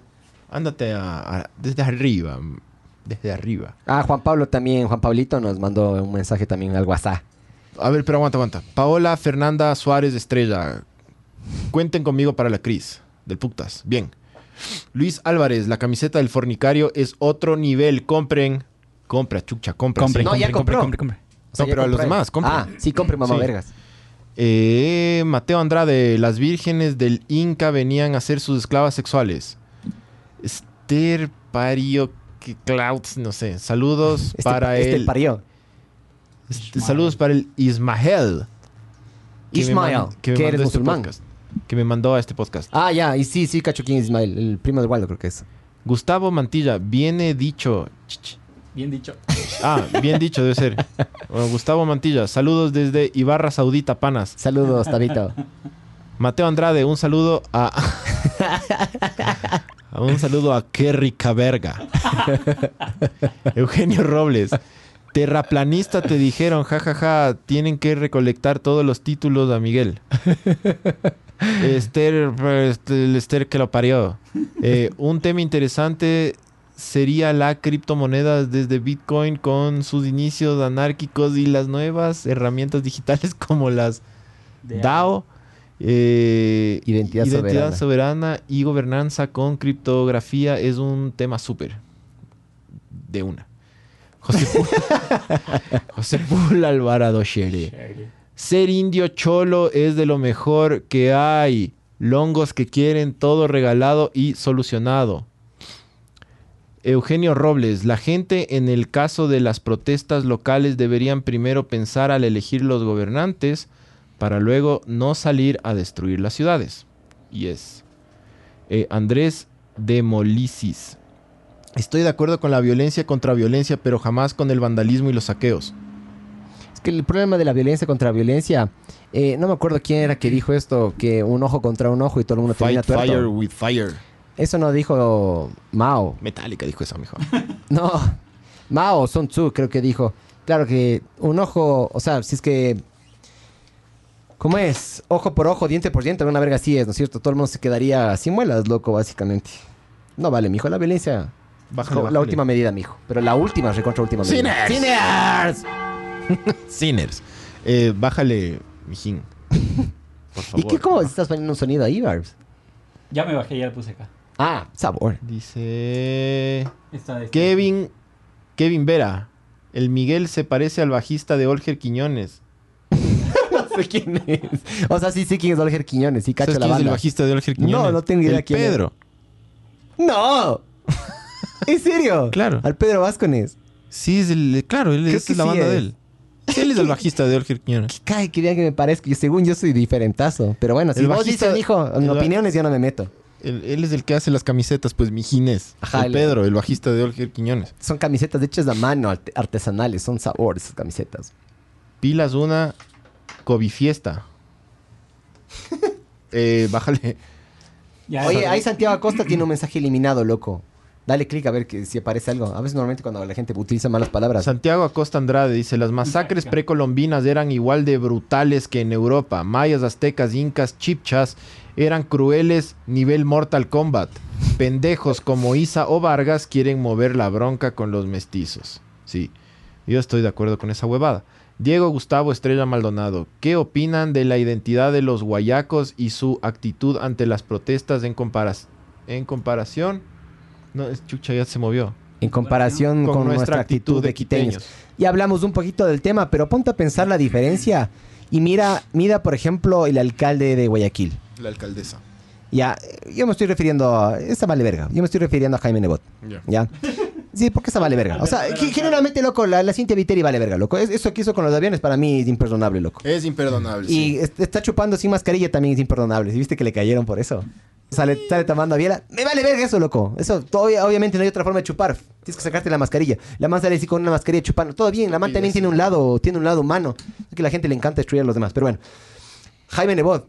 Ándate a, a- desde arriba, desde arriba. Ah, Juan Pablo también, Juan Pablito nos mandó un mensaje también al WhatsApp. A ver, pero aguanta, aguanta. Paola Fernanda Suárez Estrella. Cuenten conmigo para la Cris, del Puctas. Bien. Luis Álvarez, la camiseta del fornicario es otro nivel. Compren. Compra, chucha, compra. Compre, sí. No, ya compre, compre, compró. compre, compre. O sea, No, pero a los demás, compren. Ah, sí, compre, mamá Sí. vergas. Eh, Mateo Andrade, las vírgenes del Inca venían a ser sus esclavas sexuales. Esther Pario que Clouds, no sé. Saludos Este, para este el. parió. este, saludos para el Ismael. que me Ismael, man- que me eres este musulmán. podcast, que me mandó a este podcast. Ah, ya, y sí, sí, cacho quién es Ismael, el primo de Waldo creo que es. Gustavo Mantilla, viene dicho. Ch, ch. Bien dicho. Ah, bien dicho, debe ser. Bueno, Gustavo Mantilla, saludos desde Ibarra Saudita, Panas. Saludos, Tabito. Mateo Andrade, un saludo a. un saludo a Qué rica verga. Eugenio Robles. Terraplanista te dijeron, jajaja, tienen que recolectar todos los títulos a Miguel. Esther, este, el Esther que lo parió. Eh, un tema interesante sería la criptomoneda desde Bitcoin con sus inicios anárquicos y las nuevas herramientas digitales *laughs* como las DAO. eh, Identidad soberana. soberana y gobernanza con criptografía es un tema súper. De una. José Pul, *laughs* José Pul Alvarado Shere. Ser indio cholo es de lo mejor que hay. Longos que quieren todo regalado y solucionado. Eugenio Robles, la gente en el caso de las protestas locales deberían primero pensar al elegir los gobernantes para luego no salir a destruir las ciudades. Y es eh, Andrés de Molicis. Estoy de acuerdo con la violencia contra violencia, pero jamás con el vandalismo y los saqueos. Que el problema de la violencia contra violencia, eh, no me acuerdo quién era que dijo esto, que un ojo contra un ojo y todo el mundo termina tuerto. fire with fire. Eso no dijo Mao. Metallica dijo eso, mijo. *laughs* No, Mao Sun Tzu creo que dijo. Claro que un ojo, o sea, si es que... ¿Cómo es? Ojo por ojo, diente por diente, una verga así es, ¿no es cierto? Todo el mundo se quedaría sin muelas, loco, básicamente. No vale, mijo, la violencia... Bájale, la bájale. última medida, mijo. Pero la última, recontra última medida. Sinners. ¡Sinners! *laughs* Sinners. Eh, bájale, mijín. Por ¿Y favor. qué, cómo estás poniendo un sonido ahí, Barbs? Ya me bajé, ya lo puse acá. Ah, sabor. Dice Esta, esta. Kevin Kevin Vera. El Miguel se parece al bajista de Olger Quiñones. *laughs* no sé quién es. O sea, sí sé quién es Olger Quiñones, sí cacho ¿Sabes la quién es el banda. bajista de Olger Quiñones? No, no tengo idea el quién es. Pedro. ¡No! *laughs* ¿En serio? Claro. Al Pedro Vázquez. Sí, es el, claro, él es que la sí banda es. de él. Sí, él es el bajista de Olger Quiñones. Que cae, quería que me parezca. Yo, según yo soy diferentazo. Pero bueno, si El vos bajista- dices, hijo, en opiniones yo no me meto. Él, él es el que hace las camisetas, pues Mijines. Ajá, el el- Pedro, el bajista de Olger Quiñones. Son camisetas hechas a mano, arte- artesanales. Son sabor esas camisetas. Pilas una Cobifiesta. *laughs* eh, bájale. Ya, Oye, ahí Santiago Acosta tiene un mensaje eliminado, loco. Dale clic a ver que, si aparece algo. A veces normalmente cuando la gente utiliza malas palabras. Santiago Acosta Andrade dice, las masacres precolombinas eran igual de brutales que en Europa. Mayas, aztecas, incas, chipchas eran crueles nivel Mortal Kombat. Pendejos como Isa o Vargas quieren mover la bronca con los mestizos. Sí, yo estoy de acuerdo con esa huevada. Diego Gustavo Estrella Maldonado, ¿qué opinan de la identidad de los guayacos y su actitud ante las protestas en, comparas en comparación? No, es chucha, ya se movió. en comparación con, nuestra actitud de quiteños. Ya hablamos un poquito del tema, pero ponte a pensar la diferencia. Y mira, mira, por ejemplo, el alcalde de Guayaquil. La alcaldesa. Ya, yo me estoy refiriendo a... Esa vale verga. Yo me estoy refiriendo a Jaime Nebot. Ya. ¿Ya? *laughs* Sí, porque esa vale verga. O sea, ge- generalmente, loco, la, la Cintia Viteri vale verga, loco. Es- Eso que hizo con los aviones para mí es imperdonable, loco. Es imperdonable. Y est- está chupando sin mascarilla también es imperdonable. ¿Sí ¿Viste que le cayeron por eso? Sale, sale tomando a biela. Me vale verga eso, loco. Eso, todo- obviamente no hay otra forma de chupar. Tienes que sacarte la mascarilla. La man sale así con una mascarilla chupando. Todo bien, la man también sí. tiene un lado, tiene un lado humano. Es que a la gente le encanta destruir a los demás. Pero bueno. Jaime Nebot,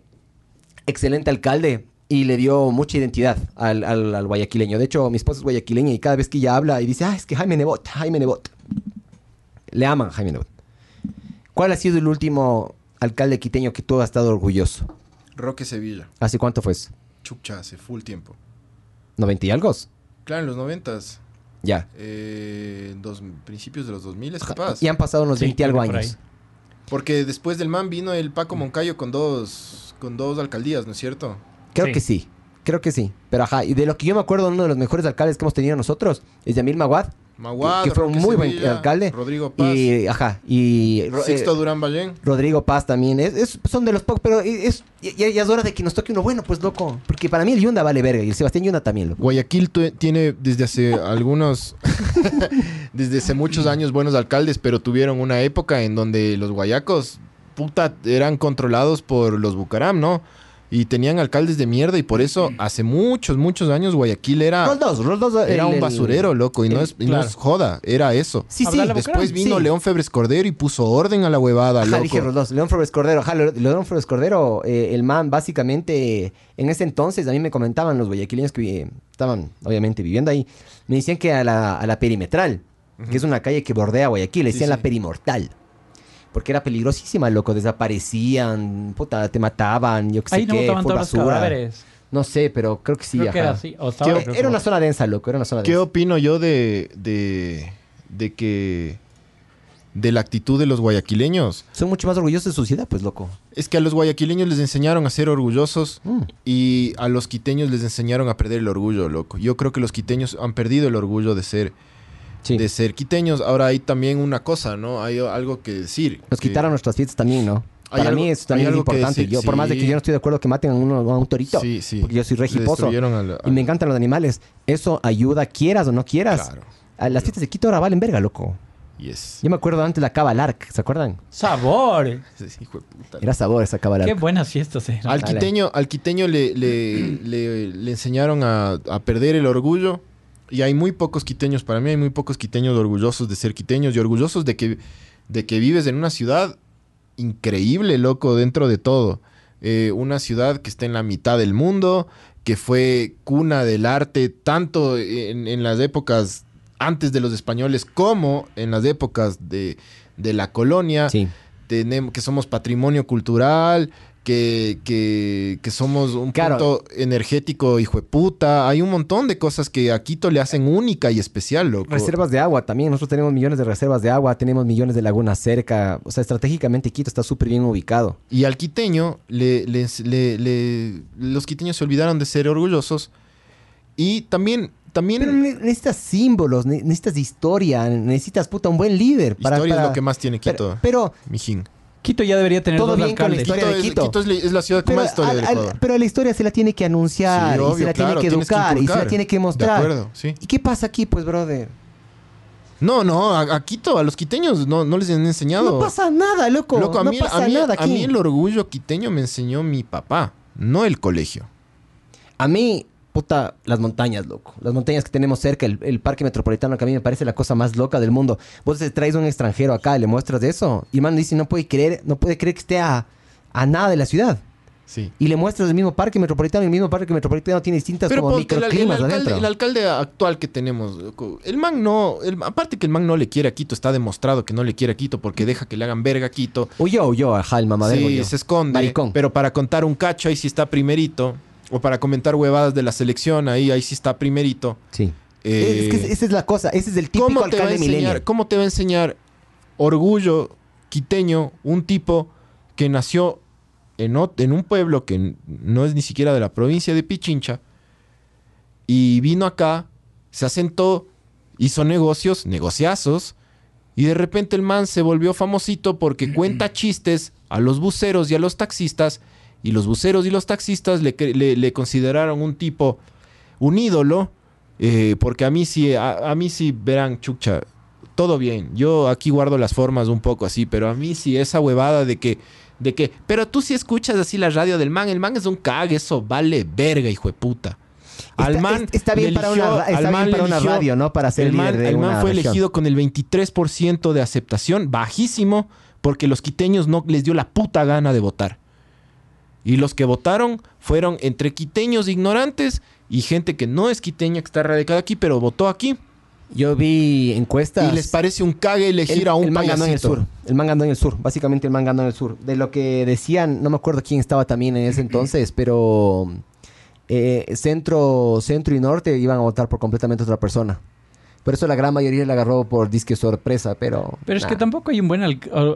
excelente alcalde. Y le dio mucha identidad al, al- al guayaquileño. De hecho, mi esposa es guayaquileña y cada vez que ella habla y dice, ah, es que Jaime Nebot, Jaime Nebot. Le aman a Jaime Nebot. ¿Cuál ha sido el último alcalde quiteño que tú has estado orgulloso? Roque Sevilla. ¿Hace cuánto fue eso? Chucha, hace full tiempo. ¿90 y algo? Claro, en los noventas. Ya. Eh, dos, principios de los 2000 es capaz. Y han pasado unos Sí, 20 y algo por años. ahí. Porque después del man vino el Paco Moncayo con dos, con dos alcaldías, ¿no es cierto? Creo Sí. que sí. Creo que sí. Pero ajá, y de lo que yo me acuerdo, uno de los mejores alcaldes que hemos tenido nosotros es Yamil Maguad. Maguad, que fue un muy buen alcalde. Rodrigo Paz. Y, ajá, y Sixto eh, Durán Ballén. Rodrigo Paz también. Es, es- son de los pocos, pero es, ya, ya es hora de que nos toque uno bueno, pues loco. Porque para mí el Yunda vale verga y el Sebastián Yunda también, loco. Guayaquil tiene desde hace algunos, *laughs* desde hace muchos años buenos alcaldes, pero tuvieron una época en donde los guayacos, puta, eran controlados por los Bucaram, ¿no? Y tenían alcaldes de mierda y por eso hace muchos, muchos años Guayaquil era, Los dos, los dos. era el- un basurero, loco, y, no, es, y no es joda, era eso. Sí, sí. Después vino sí. León Febres Cordero y puso orden a la huevada, Ajá, loco. dije los dos. León Flores Cordero. Ajá, León Flores Cordero, eh, el man, básicamente, en ese entonces, a mí me comentaban los guayaquileños que eh, estaban, obviamente, viviendo ahí, me decían que a la, a la perimetral que es una calle que bordea Guayaquil, le Sí, decían sí. la perimortal. Porque era peligrosísima, loco, desaparecían, puta, te mataban, yo qué sé Ahí no qué, botaban todos los basura. cadáveres. No sé, pero creo que sí, creo que ajá. era así. O estaba, Eh, creo Era una zona densa, loco, era una zona ¿Qué densa. opino yo de, de, de que... de la actitud de los guayaquileños? Son mucho más orgullosos de su ciudad, pues, loco. Es que a los guayaquileños les enseñaron a ser orgullosos Mm. y a los quiteños les enseñaron a perder el orgullo, loco. Yo creo que los quiteños han perdido el orgullo de ser, Sí. de ser quiteños. Ahora hay también una cosa, ¿no? Hay algo que decir. Nos que- quitaron nuestras fiestas también, ¿no? Para algo- mí eso también es importante. decir, yo, por más de que yo no estoy de acuerdo que maten a, uno, a un torito, Sí, sí. porque yo soy regiposo al- y me al- encantan los animales, eso ayuda, quieras o no quieras. Claro. A las fiestas de Quito ahora valen verga, loco. Yes. Yo me acuerdo antes la Cava Lark, ¿se acuerdan? ¡Sabor! *laughs* Hijo de puta. Era sabor esa Cava Lark. Qué buenas fiestas eran. Al Dale. quiteño, al quiteño le, le, *clears throat* le- le enseñaron a, a perder el orgullo. Y hay muy pocos quiteños, para mí hay muy pocos quiteños orgullosos de ser quiteños y orgullosos de que, de que vives en una ciudad increíble, loco, dentro de todo. Eh, una ciudad que está en la mitad del mundo, que fue cuna del arte, tanto en, en las épocas antes de los españoles como en las épocas de, de la colonia Sí. tenemos, que somos patrimonio cultural, que, que, que somos un Claro. punto energético hijo de puta. Hay un montón de cosas que a Quito le hacen única y especial, loco. Reservas de agua también. Nosotros tenemos millones de reservas de agua, tenemos millones de lagunas cerca. O sea, estratégicamente Quito está súper bien ubicado. Y al quiteño, le, le- le- los quiteños se olvidaron de ser orgullosos. Y también, también Pero ne- necesitas símbolos, ne- necesitas historia, necesitas puta un buen líder. Para, historia para- es lo que más tiene Quito, Pero, pero mijín. Quito ya debería tener Todo dos bien con la alcaldes. historia Quito de es, Quito. Quito es, la- es la ciudad con pero, más historia al- del al- pero la historia se la tiene que anunciar Sí, y se la claro, tiene que educar y se la tiene que De mostrar. acuerdo, sí. ¿Y qué pasa aquí, pues, brother? No, no, a, a Quito, a los quiteños no, no les han enseñado. No pasa nada, loco. Loco, a no mí, pasa a mí- nada a aquí. mí el orgullo quiteño me enseñó mi papá, no el colegio. A mí, puta, las montañas, loco. Las montañas que tenemos cerca, el, el parque metropolitano, que a mí me parece la cosa más loca del mundo. Vos te traes un extranjero acá y le muestras eso. Y el man dice, no puede creer, no puede creer que esté a, a nada de la ciudad. Sí. Y le muestras el mismo parque metropolitano el mismo parque metropolitano tiene distintas Pero como ponte, el, el microclimas alcalde, el alcalde actual que tenemos, el man no, el- aparte que el man no le quiere a Quito, está demostrado que no le quiere a Quito porque deja que le hagan verga a Quito. Huyó, huyó, ajá, el mamadero. sí, huyó. se esconde. Maricón. Pero para contar un cacho, ahí sí está primerito. O para comentar huevadas de la selección, ahí, ahí sí está primerito. Sí. Eh, es que esa es la cosa, ese es el típico ¿Cómo te, va a alcalde enseñar, ¿Cómo te va a enseñar orgullo quiteño un tipo que nació en, en un pueblo que no es ni siquiera de la provincia de Pichincha y vino acá, se asentó, hizo negocios, negociazos, y de repente el man se volvió famosito porque cuenta chistes a los buceros y a los taxistas, y los buceros y los taxistas le, cre- le- le consideraron un tipo, un ídolo, eh, porque a mí sí, a, a mí sí, verán, chucha, todo bien. Yo aquí guardo las formas un poco así, pero a mí sí esa huevada de que, de que, pero tú sí escuchas así la radio del man, el man es un cague, eso vale verga, hijo de puta. Al Está- man es- está bien para una está bien para le una radio, ¿no? Para ser el man, líder de el man una fue región. elegido con el 23% de aceptación, bajísimo, porque los quiteños no les dio la puta gana de votar. Y los que votaron fueron entre quiteños ignorantes y gente que no es quiteña, que está radicada aquí, pero votó aquí. Yo vi encuestas. Y les parece un cague elegir el, a un el man ganó en el sur. El man ganó en el sur. Básicamente el man ganó en el sur. De lo que decían, no me acuerdo quién estaba también en ese *clears throat* entonces, pero eh, centro, centro y norte iban a votar por completamente otra persona. Por eso la gran mayoría la agarró por disque sorpresa, pero. Pero es nah. que tampoco hay un buen,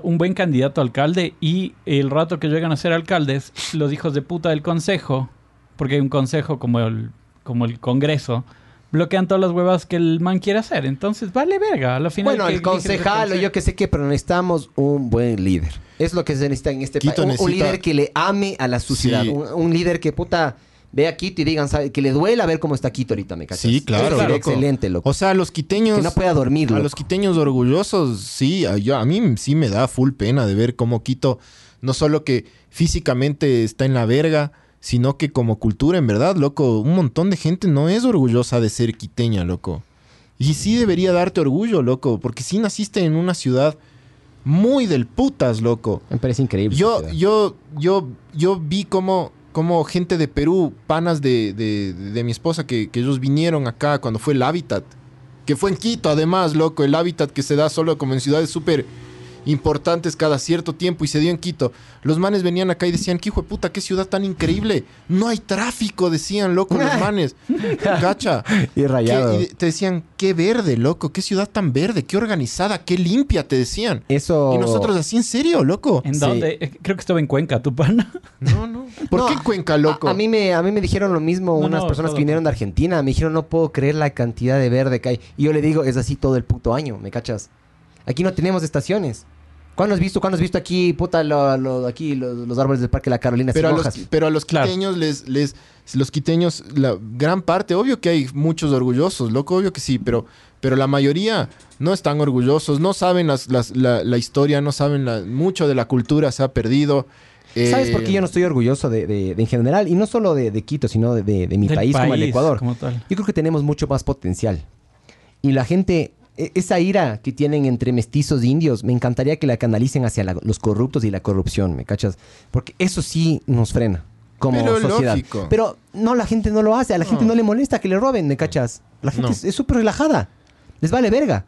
un buen candidato a alcalde y el rato que llegan a ser alcaldes, los hijos de puta del consejo, porque hay un consejo como el, como el Congreso, bloquean todas las huevas que el man quiere hacer. Entonces, vale verga. A la final Bueno, el concejal o yo que sé qué, pero necesitamos un buen líder. Es lo que se necesita en este país. Un, líder que le ame a la sociedad. Sí. Un, un líder que puta ve a Quito y digan, ¿sabe? que le duela ver cómo está Quito ahorita, ¿me cachas? Sí, claro, Eso sería loco. excelente, loco. O sea, a los quiteños. que no pueda dormir, A loco. los quiteños orgullosos, sí, a, yo, a mí sí me da full pena de ver cómo Quito, no solo que físicamente está en la verga, sino que como cultura, en verdad, loco, un montón de gente no es orgullosa de ser quiteña, loco. Y sí debería darte orgullo, loco, porque sí naciste en una ciudad muy del putas, loco. Me parece increíble. Yo, yo, yo, yo vi como, como gente de Perú, panas de, de- de mi esposa, que, que ellos vinieron acá cuando fue el Hábitat. Que fue en Quito, además, loco. El hábitat que se da solo como en ciudades súper importantes cada cierto tiempo y se dio en Quito. Los manes venían acá y decían, qué hijo de puta, qué ciudad tan increíble. No hay tráfico, decían, loco, los *laughs* manes. Cacha. Y rayado. Que- y te decían, qué verde, loco, qué ciudad tan verde, qué organizada, qué limpia, te decían. Eso. Y nosotros así, en serio, loco. ¿En Sí. dónde? Creo que estaba en Cuenca, tu pana. *laughs* No, no. ¿Por No, qué Cuenca, loco? A, a mí me, a mí me dijeron lo mismo No, unas no, personas todo que vinieron de Argentina. Me dijeron, no puedo creer la cantidad de verde que hay. Y yo le digo, es así todo el puto año, ¿me cachas? Aquí no tenemos estaciones. ¿Cuándo has visto, cuándo has visto aquí, puta, lo- lo- aquí los, los árboles del Parque La Carolina? Pero a, los, pero a los Claro. quiteños les, les, los quiteños, la gran parte, obvio que hay muchos orgullosos, loco, obvio que sí, pero, pero la mayoría no están orgullosos, no saben las, las- la, la historia, no saben la- mucho de la cultura, se ha perdido. ¿Sabes Eh, por qué yo no estoy orgulloso de, de- de en general? Y no solo de, de Quito, sino de, de- de mi país, como el Ecuador. Como tal. Yo creo que tenemos mucho más potencial. Y la gente, esa ira que tienen entre mestizos e indios, me encantaría que la canalicen hacia la- los corruptos y la corrupción, ¿me cachas? Porque eso sí nos frena como Pero sociedad. lógico. Pero no, la gente no lo hace. A la gente No. le molesta que le roben, ¿me cachas? La gente No. es súper relajada. Les vale verga.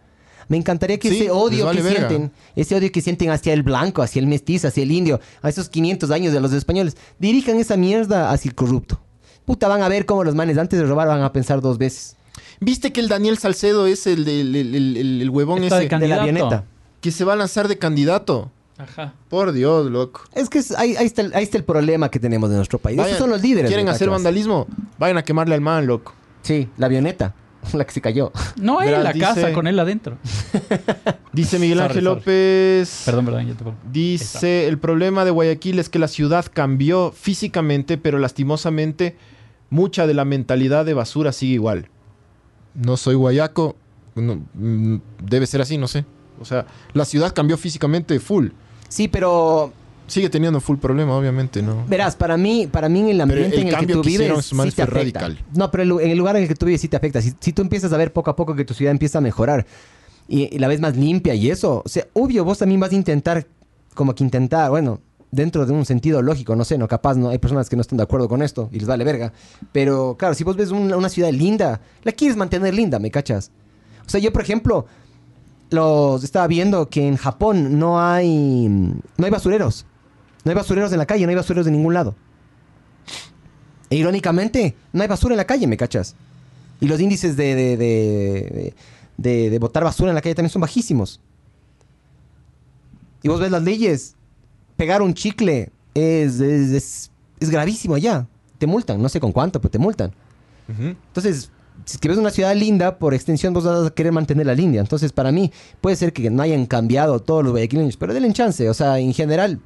Me encantaría que Sí, ese odio vale que verga. sienten, ese odio que sienten hacia el blanco, hacia el mestizo, hacia el indio, a esos 500 años de los españoles, dirijan esa mierda hacia el corrupto. Puta, van a ver cómo los manes antes de robar van a pensar dos veces. ¿Viste que el Daniel Salcedo es el, del- el, el- el- el huevón Está ese De la avioneta. que se va a lanzar de candidato? Ajá. Por Dios, loco. Es que es- ahí, ahí está el, ahí está el problema que tenemos de nuestro país. Vayan- Esos son los líderes. ¿Quieren ¿me hacer vandalismo? Vayan a quemarle al man, loco. Sí, la avioneta, *laughs* la que se cayó. No, él, Verás, la dice- casa con él adentro. *laughs* Dice Miguel Sorry, Ángel sorry. López. Perdón, perdón, ya te pongo. Dice, el problema de Guayaquil es que la ciudad cambió físicamente, pero lastimosamente mucha de la mentalidad de basura sigue igual. No soy guayaco, no, mm, debe ser así, no sé. O sea, la ciudad cambió físicamente full. Sí, pero Sigue teniendo full problema, obviamente, ¿no? verás, para mí, para mí en el ambiente el en el que tú que vives sí te afecta. radical. No, pero el- en el lugar en el que tú vives sí te afecta. Si, si tú empiezas a ver poco a poco que tu ciudad empieza a mejorar y, y la ves más limpia y eso, o sea, obvio, vos también vas a intentar, como que intentar, bueno, dentro de un sentido lógico, no sé, no capaz, no hay personas que no están de acuerdo con esto y les vale verga. Pero claro, si vos ves una, ciudad linda, la quieres mantener linda, ¿me cachas? O sea, yo, por ejemplo, los estaba viendo que en Japón no hay no hay basureros. No hay basureros en la calle, no hay basureros de ningún lado. E irónicamente, no hay basura en la calle, ¿me cachas? Y los índices de, de, de- de- de botar basura en la calle también son bajísimos. Y vos ves las leyes. Pegar un chicle es, es, es- es gravísimo allá. Te multan, no sé con cuánto, pero te multan. Entonces, si es que ves una ciudad linda, por extensión vos vas a querer mantener la línea. Entonces, para mí, puede ser que no hayan cambiado todos los guayaquileños, pero denle chance. O sea, en general,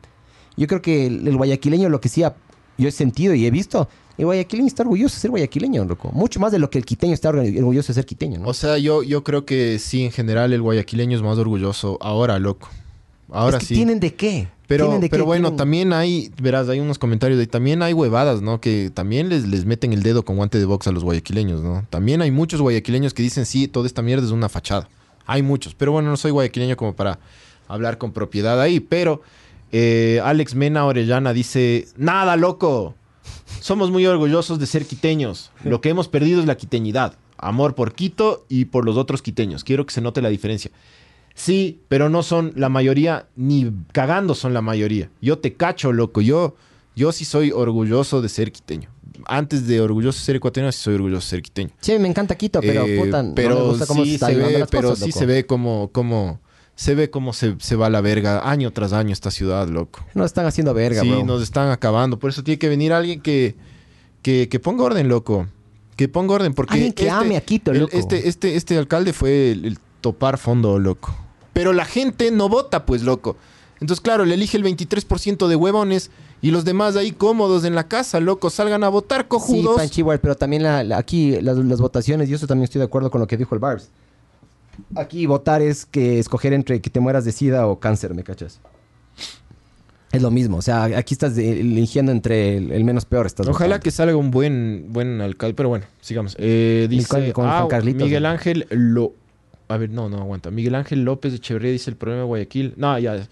yo creo que el, el guayaquileño lo que sí ha- yo he sentido y he visto, el guayaquileño está orgulloso de ser guayaquileño, loco. Mucho más de lo que el quiteño está orgulloso de ser quiteño, ¿no? O sea, yo, yo creo que sí, en general, el guayaquileño es más orgulloso ahora, loco. Ahora Es que sí. ¿Tienen de qué? Pero, ¿Tienen de pero bueno, Tienen- también hay, verás, hay unos comentarios de ahí, también hay huevadas, ¿no? Que también les, les meten el dedo con guante de box a los guayaquileños, ¿no? También hay muchos guayaquileños que dicen, sí, toda esta mierda es una fachada. Hay muchos, pero bueno, no soy guayaquileño como para hablar con propiedad ahí, pero eh, Alex Mena Orellana dice, nada, loco, somos muy orgullosos de ser quiteños. Lo que hemos perdido es la quiteñidad. Amor por Quito y por los otros quiteños. Quiero que se note la diferencia. Sí, pero no son la mayoría, ni cagando son la mayoría. Yo te cacho, loco. Yo, yo sí soy orgulloso de ser quiteño. Antes de orgulloso de ser ecuatoriano, sí soy orgulloso de ser quiteño. Sí, me encanta Quito, pero Eh, puta, no pero me gusta cómo sí se está se llevando ve, las pero cosas, sí loco. se ve como, como, se ve cómo se, se va a la verga año tras año esta ciudad, loco. Nos están haciendo verga, sí, bro. nos están acabando. Por eso tiene que venir alguien que, que, que ponga orden, loco. Que ponga orden, porque Alguien que ame a Quito, el- loco. Este, este, este alcalde fue el, el topar fondo, loco. Pero la gente no vota, pues, loco. Entonces, claro, le elige el 23% de huevones y los demás ahí cómodos en la casa, loco. Salgan a votar, Sí, cojudos. Panchi, igual, pero también la- la- aquí las, las votaciones, y eso también estoy de acuerdo con lo que dijo el Barbs. Aquí votar es que escoger entre que te mueras de sida o cáncer, ¿me cachas? Es lo mismo, o sea, aquí estás eligiendo entre el, el menos peor. Estás Ojalá votando. que salga un buen, buen alcalde. Pero bueno, sigamos. Eh, dice ah, Carlitos, Miguel. Ángel Lo... A ver, no, no aguanta. Miguel Ángel López de Echeverría dice el problema de Guayaquil. No, ya.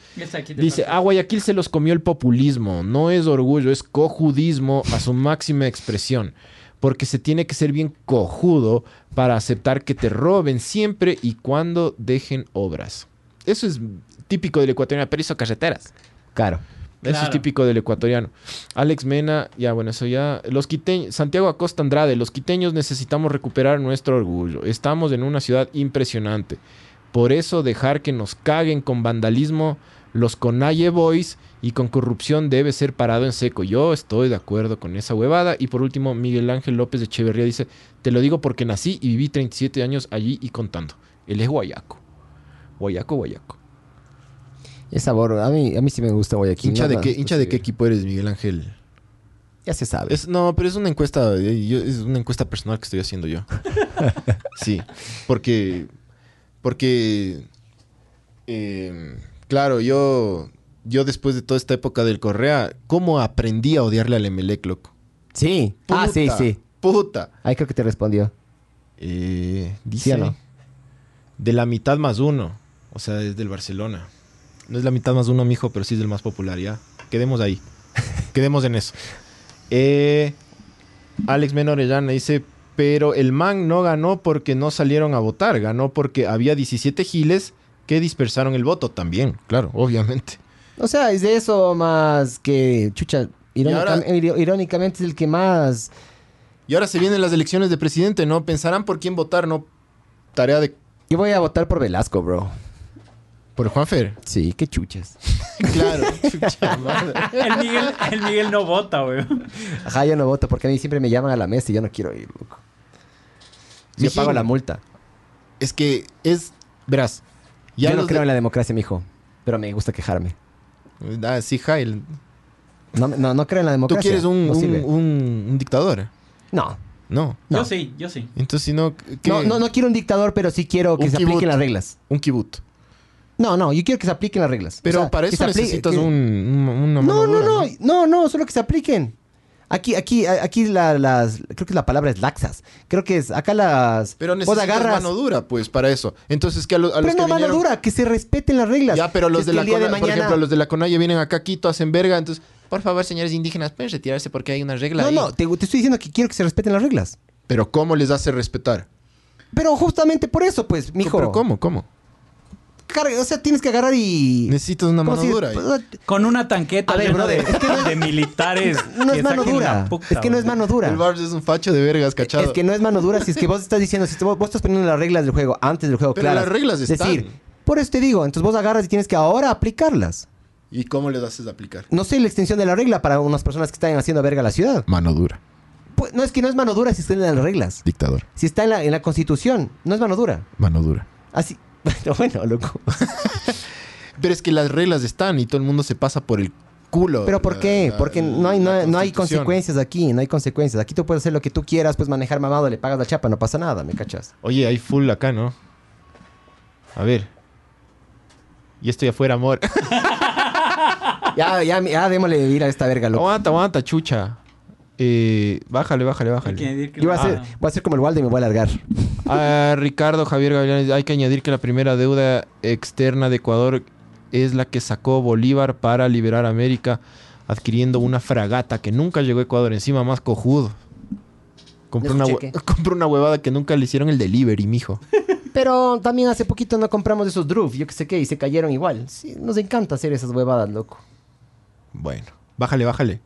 Dice, a Guayaquil se los comió el populismo. No es orgullo, es cojudismo a su máxima expresión. porque se tiene que ser bien cojudo para aceptar que te roben siempre y cuando dejen obras. Eso es típico del ecuatoriano, pero hizo carreteras. Claro. Eso es típico del ecuatoriano. Alex Mena, ya bueno, eso ya. Los quiteños, Santiago Acosta Andrade, los quiteños necesitamos recuperar nuestro orgullo. Estamos en una ciudad impresionante. Por eso dejar que nos caguen con vandalismo los Conalle Boys y con corrupción debe ser parado en seco. Yo estoy de acuerdo con esa huevada. Y por último, Miguel Ángel López de Echeverría dice, te lo digo porque nací y viví 37 años allí y contando. Él es guayaco. Guayaco, guayaco. Es sabor. A mí, a mí sí me gusta Guayaquil. ¿Hincha, de qué, hincha de qué equipo eres, Miguel Ángel? Ya se sabe. Es, no, pero es una encuesta, eh, yo- es una encuesta personal que estoy haciendo yo. *laughs* sí, porque, porque, eh, claro, yo, yo después de toda esta época del Correa, ¿cómo aprendí a odiarle al Emelec, loco? Sí. Ah, sí, Puta, sí. Puta. Ahí creo que te respondió. Eh, dice, ¿Sí o no? de la mitad más uno, o sea, es del Barcelona. No es la mitad más uno, mijo, pero sí es del más popular, ya. Quedemos ahí. *laughs* Quedemos en eso. Eh, Alex Mena Orellana dice, pero el man no ganó porque no salieron a votar, ganó porque había 17 giles que dispersaron el voto también, claro, obviamente. O sea, es de eso más que, chucha, irónica- ahora- ir- irónicamente es el que más... Y ahora se vienen las elecciones de presidente, ¿no? Pensarán por quién votar, ¿no? Tarea de... Yo voy a votar por Velasco, bro. Por Juanfer. Sí, qué chuchas. *laughs* Claro. Chucha madre. El Miguel, el Miguel no vota, güey. Ajá, yo no voto porque a mí siempre me llaman a la mesa y yo no quiero ir, loco. Yo Mijín, pago la multa. Es que es... Verás. Ya yo no creo de- en la democracia, mijo. Pero me gusta quejarme. Ah, sí, Jail. No, no, no creo en la Tú democracia. quieres un, no, un, sirve. un- un dictador. no. No. No. Yo sí, yo sí. Entonces, si no... No, no, no quiero un dictador, pero sí quiero que Un se kibut. apliquen las reglas. Un kibut. No, no, yo quiero que se apliquen las reglas. Pero O sea, para eso necesitas que- un, un- una No, no, dura, no, no, no, solo que se apliquen. Aquí, aquí, aquí la- las, creo que la palabra es laxas. Creo que es, acá las, Pero necesitas agarras, mano dura, pues, para eso. Entonces, que a, lo- a los pero que no mano dura, que se respeten las reglas. Ya, pero los de la el día de Cona- por mañana- ejemplo, los de la Conaya vienen acá a Quito, hacen verga, entonces, por favor, señores indígenas, pueden retirarse porque hay una regla No, ahí. no, te, te estoy diciendo que quiero que se respeten las reglas. Pero ¿cómo les hace respetar? Pero justamente por eso, pues, mijo. ¿Pero cómo? ¿Cómo? Carga- o sea, tienes que agarrar y... Necesitas una ¿Cómo mano si- dura. Con una tanqueta A ver, llena brother, de, es que no es- de militares. *laughs* No es mano dura. puta, Es que no es mano dura. El Barbs es un facho de vergas, cachado. Es que no es mano dura si es que vos estás diciendo, si vos, vos estás poniendo las reglas del juego antes del juego Pero claras. las reglas Es están. decir, por eso te digo, entonces vos agarras y tienes que ahora aplicarlas. ¿Y cómo les haces aplicar? No sé la extensión de la regla para unas personas que están haciendo verga la ciudad. Mano dura. Pues, no es que no es mano dura si está en las reglas. Dictador. Si está en la, en la constitución, no es mano dura. Mano dura. Así. Bueno, *laughs* bueno, loco. *laughs* Pero es que las reglas están y todo el mundo se pasa por el culo. ¿Pero por la- qué? la- Porque no hay, no, hay- no hay Constitución. consecuencias aquí, no hay consecuencias. Aquí tú puedes hacer lo que tú quieras, puedes manejar mamado, le pagas la chapa, no pasa nada, ¿me cachas? Oye, hay full acá, ¿no? A ver. Y esto ya fuera amor. *laughs* Ya, ya, ya démosle ir a esta verga, loco. aguanta, aguanta, chucha. Eh, bájale, bájale, Hay que bájale. añadir que- Yo voy a, hacer, Ah. voy a hacer como el Waldo y me voy a alargar. Ah, Ricardo Javier Gavilanes, hay que añadir que la primera deuda externa de Ecuador es la que sacó Bolívar para liberar América, adquiriendo una fragata que nunca llegó a Ecuador, encima más cojudo. Compró una, hue- *laughs* compró una huevada que nunca le hicieron el delivery, mijo. Pero también hace poquito no compramos esos Droof, yo que sé qué, y se cayeron igual. Sí, nos encanta hacer esas huevadas, loco. Bueno, bájale, bájale.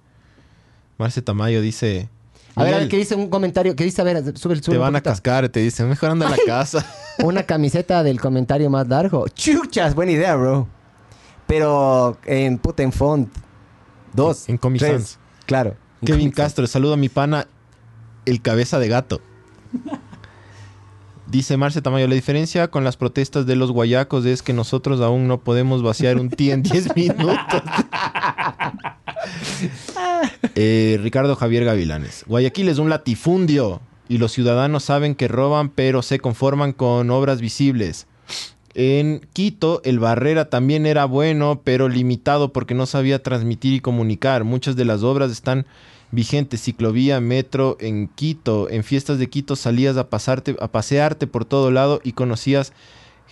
Marce Tamayo dice... A ver, a ver, "Miguel, ¿qué dice un comentario? ¿Qué dice? A ver, sube, sube Te van a cascar, te dicen, mejor anda a la casa. *laughs* Una camiseta del comentario más largo. Chuchas, buena idea, bro. Pero en puta en font. Dos. En Comic tres. Sans. Claro. En Kevin Comic Sans. Castro, saludo a mi pana, el cabeza de gato. *laughs* Dice Marce Tamayo, la diferencia con las protestas de los guayacos es que nosotros aún no podemos vaciar un tía en 10 minutos. *laughs* *laughs* Eh, Ricardo Javier Gavilanes. Guayaquil es un latifundio y los ciudadanos saben que roban pero se conforman con obras visibles. En Quito, el Barrera también era bueno, pero limitado porque no sabía transmitir y comunicar. Muchas de las obras están vigentes. Ciclovía, metro en Quito. En fiestas de Quito salías a, pasarte, a pasearte por todo lado y conocías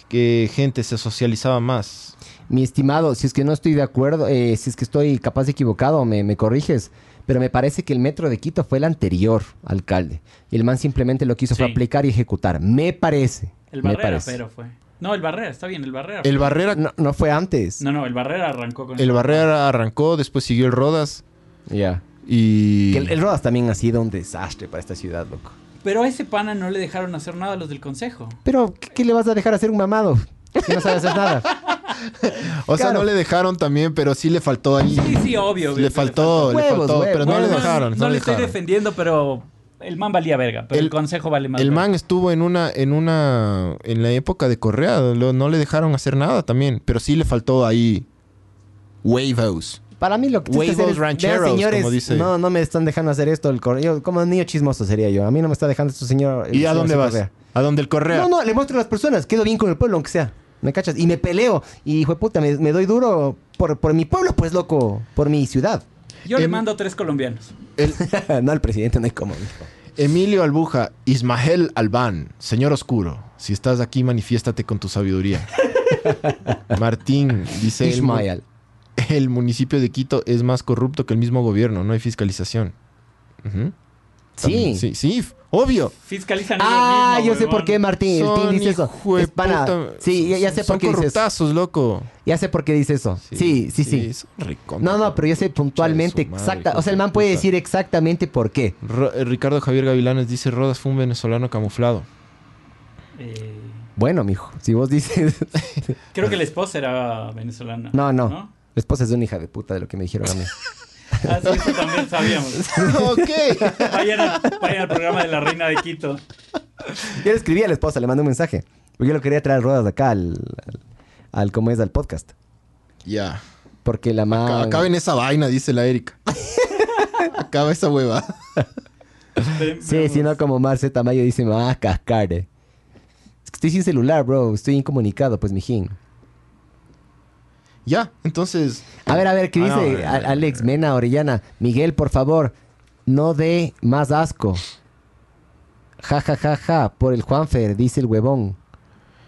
que gente se socializaba más. Mi estimado, si es que no estoy de acuerdo, eh, si es que estoy capaz de equivocado, me, me corriges. Pero me parece que el metro de Quito fue el anterior alcalde. Y el man simplemente lo que hizo fue aplicar y ejecutar. Me parece. El me Barrera, parece. pero fue. No, el Barrera, está bien, el Barrera. El fue. Barrera, No, no fue antes. No, no, el Barrera arrancó con el Barrera arrancó, después siguió el Rodas Ya. y Que el, el Rodas también ha sido un desastre para esta ciudad, loco. Pero a ese pana no le dejaron hacer nada a los del consejo. Pero, ¿qué, qué le vas a dejar hacer un mamado? Si no sabe hacer nada. o sea, Claro. no le dejaron también, pero sí le faltó ahí. Sí, sí, obvio. obvio le faltó, le Huevos, faltó, huevos. pero no le dejaron. No, No, le le estoy defendiendo, pero el man valía verga. Pero el, El- consejo vale más El verga. man estuvo en una, en una, en la época de Correa, lo- no le dejaron hacer nada también, pero sí le faltó ahí huevos. Para mí lo que Huevos hacer es, vean, señores, como dice. no, no me están dejando hacer esto. El correo. Como niño chismoso sería yo. A mí no me está dejando esto, señor. el ¿Y a señor dónde vas? Correa. ¿A dónde el Correa? No, no, le muestro a las personas. Quedo bien con el pueblo, aunque sea. ¿Me cachas? Y me peleo. Y, hijo de puta, me, me doy duro por, por mi pueblo, pues, loco. Por mi ciudad. Yo le Em- mando tres colombianos. El- *laughs* no, al presidente no hay como. Emilio Albuja, Ismael Albán, señor oscuro, si estás aquí manifiéstate con tu sabiduría. *laughs* Martín dice, Ismael. *laughs* el municipio de Quito es más corrupto que el mismo gobierno, no hay fiscalización. Sí. Sí, sí, obvio. Fiscalizan ellos Ah, yo sé huevón. por qué Martín. El Son Team dice eso. hijo de Es pana. puta- Sí, ya, ya sé son por qué dice eso. corruptazos, loco. Ya sé por qué dice eso. Sí, sí, sí. recontra No, no, pero yo sé puntualmente su exacta. madre, O sea, el man puede decir exactamente por qué. Ro- eh, Ricardo Javier Gavilanes dice, Rodas fue un venezolano camuflado. Eh, Bueno, mijo, si vos dices. creo que la *laughs* esposa era venezolana. No, no. ¿No? La esposa es una hija de puta de lo que me dijeron a mí. *laughs* Ah, sí, eso también sabíamos. *laughs* ok. Vayan, a- vayan al programa de la reina de Quito. Yo le escribí a la esposa, le mandé un mensaje. Porque yo lo quería traer rodas de acá al, al, al ¿cómo es? Al podcast. Ya. Porque la Acá- mamá. Acaben esa vaina, dice la Erika. *laughs* Acaba esa hueva. Sí, veamos. si no, como Marce Tamayo dice, me va a cascar. eh". Es que estoy sin celular, bro. Estoy incomunicado, pues, mijín. Ya, entonces. A ver, a ver, ¿qué Ah, dice A- Alex Mena Orellana? Miguel, por favor, no dé más asco. Ja, ja, ja, ja. Por el Juanfer, dice el huevón.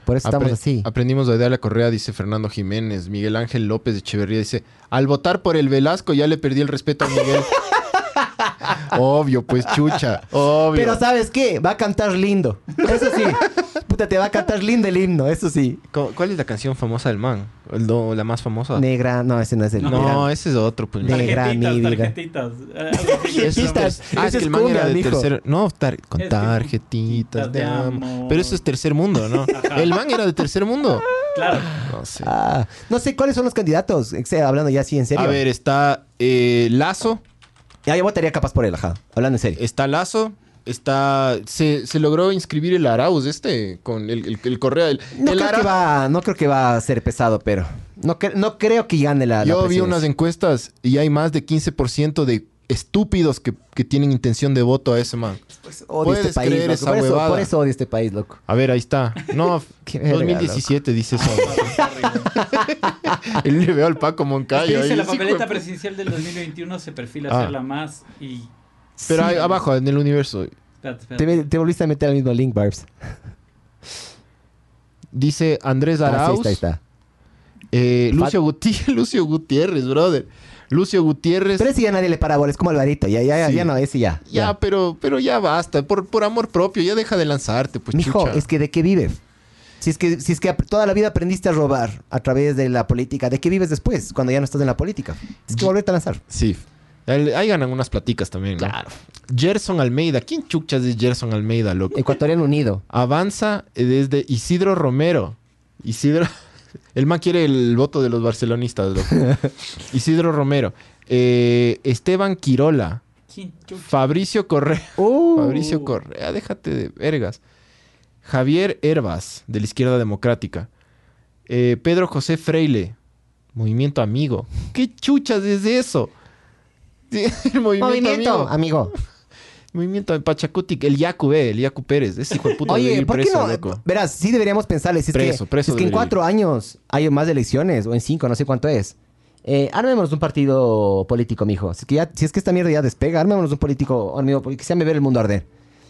Por eso estamos apre- así. Aprendimos de la Correa, dice Fernando Jiménez. Miguel Ángel López de Echeverría dice: Al votar por el Velasco ya le perdí el respeto a Miguel. *laughs* obvio, pues chucha. Obvio. Pero ¿sabes qué? Va a cantar lindo. Eso sí. Puta, te va a cantar lindo el himno, eso sí. ¿Cu- ¿Cuál es la canción famosa del man? El do- la más famosa. Negra, no, ese no es el. No, Negra. ese es otro. Pues, Ne- Negra, Tarjetitas, mi vida. tarjetitas. Eh, algo así. *laughs* Eso es ter- Tarjetitas. Ah, es que el man era cumbia, de mijo. tercer... No, tar- con Es tarjetitas de amor. Pero eso es tercer mundo, ¿no? *laughs* Ajá. El man era de tercer mundo. Claro. No sé. Ah, no sé cuáles son los candidatos. Sea, hablando ya así en serio. A ver, está eh, Lazo. Ya yo votaría capaz por él, ajá. Hablando en serio. Está Lazo. Está... Se, se logró inscribir el Arauz este con el, el, el Correa. El, No el creo, Ara- que va, no creo que va a ser pesado, pero no, cre- no creo que gane la. la Yo vi unas encuestas y hay más de 15% de estúpidos que, que tienen intención de voto a ese man. Pues, odio ¿Puedes este país, creer loco. esa por, eso, por eso odio este país, loco. A ver, ahí está. No, *laughs* Qué verga, 2017 dice eso. *laughs* *laughs* y le veo al Paco Es que Moncayo. dice ahí, la papeleta presidencial del 2021 se perfila Ah. hacerla más y... Pero Sí. ahí abajo, en el universo. Espérate, espérate. Te, te volviste a meter al mismo link, Barbs. Dice Andrés Ah, sí, Arauz. está, ahí está. eh, Lucio, Guti- *laughs* Lucio Gutiérrez, brother. Lucio Gutiérrez. Pero ese ya nadie le para bola, es como Alvarito. Ya, ya, ya, Sí. ya no, ese ya. ya, pero, pero ya basta. Por, por amor propio, ya deja de lanzarte, pues Mijo, chucha. es que ¿de qué vive? Si es que, si es que toda la vida aprendiste a robar a través de la política, ¿de qué vives después cuando ya no estás en la política? Es que volverte a lanzar. Sí. Ahí ahí ganan unas platicas también, ¿no? Gerson Almeida. ¿Quién chuchas es Gerson Almeida, loco? Ecuatoriano Unido. Avanza eh, desde Isidro Romero. Isidro. *laughs* El man quiere el voto de los barcelonistas, loco. *laughs* Isidro Romero. Eh, Esteban Quirola. ¿Quién chucha? Fabricio Correa. Uh. *laughs* Fabricio Correa, déjate de vergas. Javier Herbas, de la Izquierda Democrática. Eh, Pedro José Freile, Movimiento Amigo. ¿Qué chuchas es eso? Sí, *laughs* El movimiento, Movimiento, Amigo. amigo. *laughs* Movimiento de Pachacutic. El Yacu, ve, el Yacu Pérez. Ese hijo de puta debe Oye, ir ¿por qué preso, no? loco. Verás, sí deberíamos pensarle. Si es Preso, que, preso si es que en ir. cuatro años hay más elecciones, o en cinco, no sé cuánto es. Eh, armémonos un partido político, mijo. Si es, que ya- si es que esta mierda ya despega, armémonos un político, amigo, que se llame ver el mundo arder.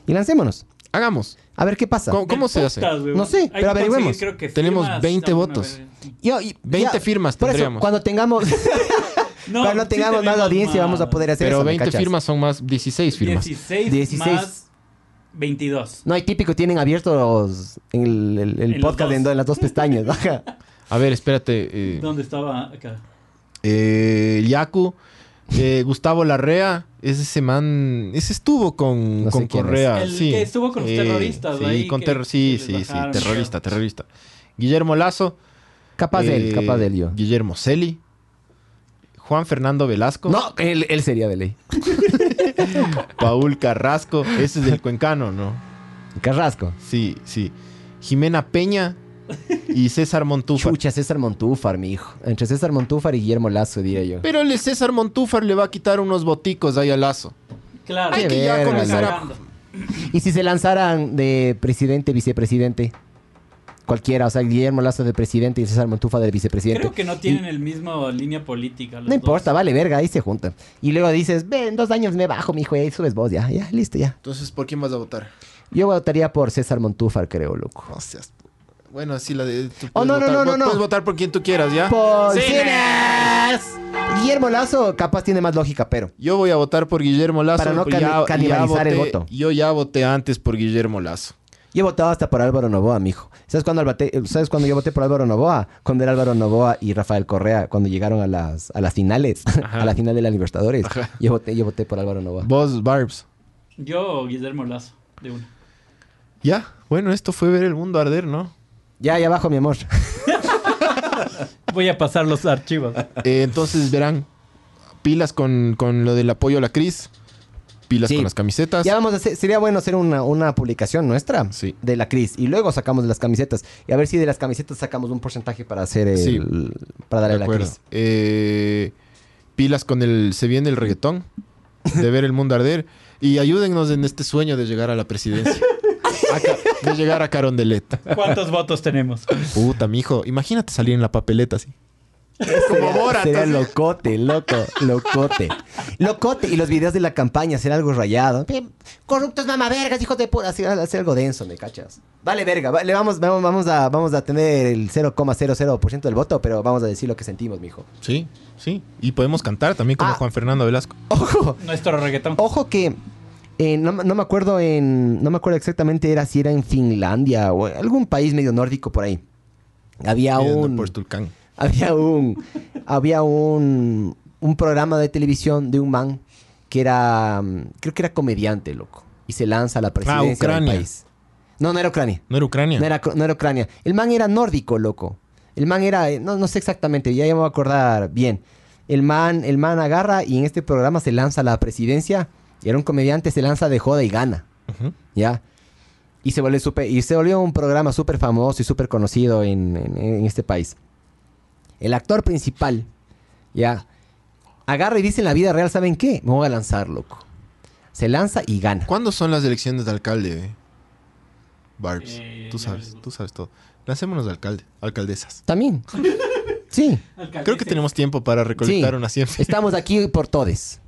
Y lancémonos. Hagamos. A ver qué pasa. ¿Cómo, se hace? No sé, Hay pero averigüemos. Tenemos firmas 20 alguna votos. Yo- y- 20 firmas Por eso, tendríamos. cuando tengamos, *laughs* No, cuando sí tengamos más audiencia, vamos a poder hacer Pero eso. ¿me 20 cachas? firmas son más 16 firmas. 16, 16. más 22. No hay típico, tienen abiertos en el, el- el En los podcast en, en las dos pestañas. Ajá. *laughs* A ver, espérate. eh, ¿Dónde estaba acá? eh, Yaku, eh, Gustavo Larrea, ese ese man, ese estuvo con, No sé con es. Correa. El sí. que estuvo con los terroristas sí, ahí, con que- sí, que sí, sí, terrorista, terrorista. Guillermo Lazo. Capaz de él, eh, capaz de él yo. Guillermo Celi. Juan Fernando Velasco. No, él, él sería de ley. *laughs* Paul Carrasco, ese es del Cuencano, ¿no? Carrasco. Sí, sí. Jimena Peña y César Montúfar. Chucha, César Montúfar, mi hijo. Entre César Montúfar y Guillermo Lazo, diría yo. Pero el César Montúfar le va a quitar unos boticos ahí a Lazo. Claro. Hay que ya comenzar a... Y si se lanzaran de presidente, vicepresidente, cualquiera, o sea, Guillermo Lazo de presidente y César Montúfar de vicepresidente. Creo que no tienen el mismo línea política. los No importa, dos. vale, verga, ahí se juntan. Y luego dices, ven, dos años me bajo, mi hijo, y ahí subes vos, ya, ya, listo, ya. Entonces, ¿por quién vas a votar? Yo votaría por César Montúfar, creo, loco. No seas... Bueno, así la de... tú Oh, puedes no, no, votar- no, no, no. Puedes votar por quien tú quieras, ¿ya? ¡Por ¡Cines! Guillermo Lazo capaz tiene más lógica, pero... Yo voy a votar por Guillermo Lazo. Para no cani- canibalizar el voté- voto. Yo ya voté antes por Guillermo Lazo. Yo he votado hasta por Álvaro Novoa, mijo. ¿Sabes cuándo, albate- ¿Sabes cuándo yo voté por Álvaro Novoa? Cuando era Álvaro Novoa y Rafael Correa, cuando llegaron a las, a las finales, Ajá. *laughs* a la final de la Libertadores. Ajá. Yo voté, yo voté por Álvaro Novoa. Vos, Barbs. Yo, Guillermo Lazo, de una. Ya, bueno, esto fue ver el mundo arder, ¿no? Ya, ya abajo, mi amor. *laughs* Voy a pasar los archivos. Eh, entonces verán, pilas con, con lo del apoyo a la Cris, pilas Sí. con las camisetas. Ya vamos a hacer, sería bueno hacer una, una publicación nuestra Sí. de la Cris y luego sacamos de las camisetas y a ver si de las camisetas sacamos un porcentaje para hacer el, Sí. para darle De a la acuerdo. Cris. Eh, pilas con el Se viene el reggaetón, *laughs* de ver el mundo arder. Y ayúdennos en este sueño de llegar a la presidencia. *laughs* A de llegar a Carondelet. ¿Cuántos votos tenemos? Puta, mijo. Imagínate salir en la papeleta así. Como Borat. Locote, loco, locote. Locote. Y los videos de la campaña, hacer algo rayado. Corruptos mamavergas, hijos de puta. Hacer, hacer algo denso, ¿me cachas? Vale, verga. va- le vamos, vamos, vamos, a, vamos a tener el 0,00% del voto, pero vamos a decir lo que sentimos, mijo. Sí, sí. Y podemos cantar también como Ah. Juan Fernando Velasco. Ojo, Nuestro reggaetón. ojo que... eh, no, me- no me acuerdo en... No me acuerdo exactamente era si era en Finlandia o algún país medio nórdico por ahí. Había Pidiendo un... Por Tulcán. Había un había un, un programa de televisión de un man que era mm, creo que era comediante loco y se lanza a la presidencia del Ah, Ucrania. país no no era Ucrania ¿No era Ucrania? no era, no era Ucrania el man era nórdico loco el man era eh, no, no sé exactamente ya, ya me voy a acordar bien el man el man agarra y en este programa se lanza a la presidencia y era un comediante se lanza de joda y gana Ujú. ¿ya? Y se volvió, súper- y se volvió un programa súper famoso y súper conocido en, en- en este país. El actor principal, ¿ya? Agarra y dice en la vida real, ¿saben qué? Me voy a lanzar, loco. Se lanza y gana. ¿Cuándo son las elecciones de alcalde? eh? Barbs, Eh, tú sabes, tú sabes todo. Lancémonos de alcalde, alcaldesas. También. Sí. Creo que tenemos tiempo para recolectar Sí. 100 firmas. Estamos aquí por todes.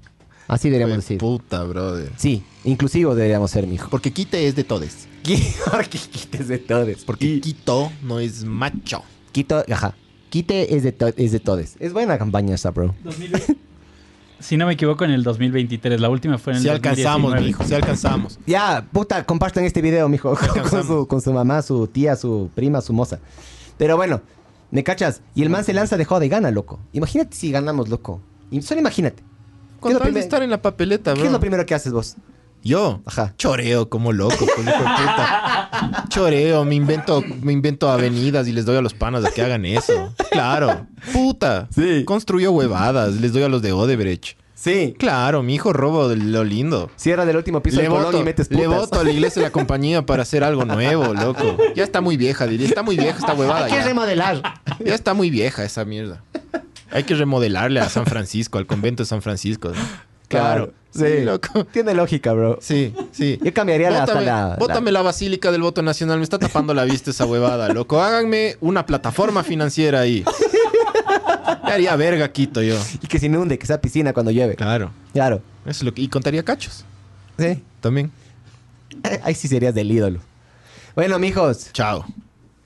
Así deberíamos decir. Puta, brother. Sí, inclusivo deberíamos ser, mijo. Porque Quite es de todes. *laughs* Porque quites de todes. Porque Quito no es macho. Quito, ajá. Quite es de, to- es de todes. Es buena campaña esa, bro. 2020. *laughs* Si no me equivoco, en el 2023. La última fue en el Si alcanzamos, 2019. mijo, si alcanzamos. Ya, puta, compartan este video, mijo. Con Alcanzamos. su, con su mamá, su tía, su prima, su moza. Pero bueno, ¿me cachas? Y el man se lanza de joda y gana, loco. Imagínate si ganamos, loco. Y solo imagínate. Con lo tal de estar en la papeleta, ¿Qué bro. es lo primero que haces vos? Yo, Ajá. choreo como loco, pues, hijo de puta. Choreo, me invento, me invento avenidas y les doy a los panas a que hagan eso. Claro, puta. Sí. Construyo huevadas, les doy a los de Odebrecht. Sí. Claro, mi hijo robo de lo lindo. Cierra del último piso Le del voto, y metes le voto a la iglesia de la compañía para hacer algo nuevo, loco. Ya está muy vieja, diría. Está muy vieja esta huevada. Hay que Ya. remodelar. Ya está muy vieja esa mierda. Hay que remodelarle a San Francisco, al convento de San Francisco. ¿no? Claro. Sí. loco. *laughs* Tiene lógica, bro. Sí, sí. Yo cambiaría la- hasta Bótame, la- bótame la... basílica del voto nacional. Me está tapando la vista esa huevada, loco. Háganme una plataforma financiera ahí. *laughs* Me haría verga Quito yo. Y que se inunde, que sea piscina cuando llueve. Claro. Claro. Eso es lo que... Y contaría cachos Sí. también. *laughs* Ahí sí serías del ídolo. Bueno, mijos, Chao.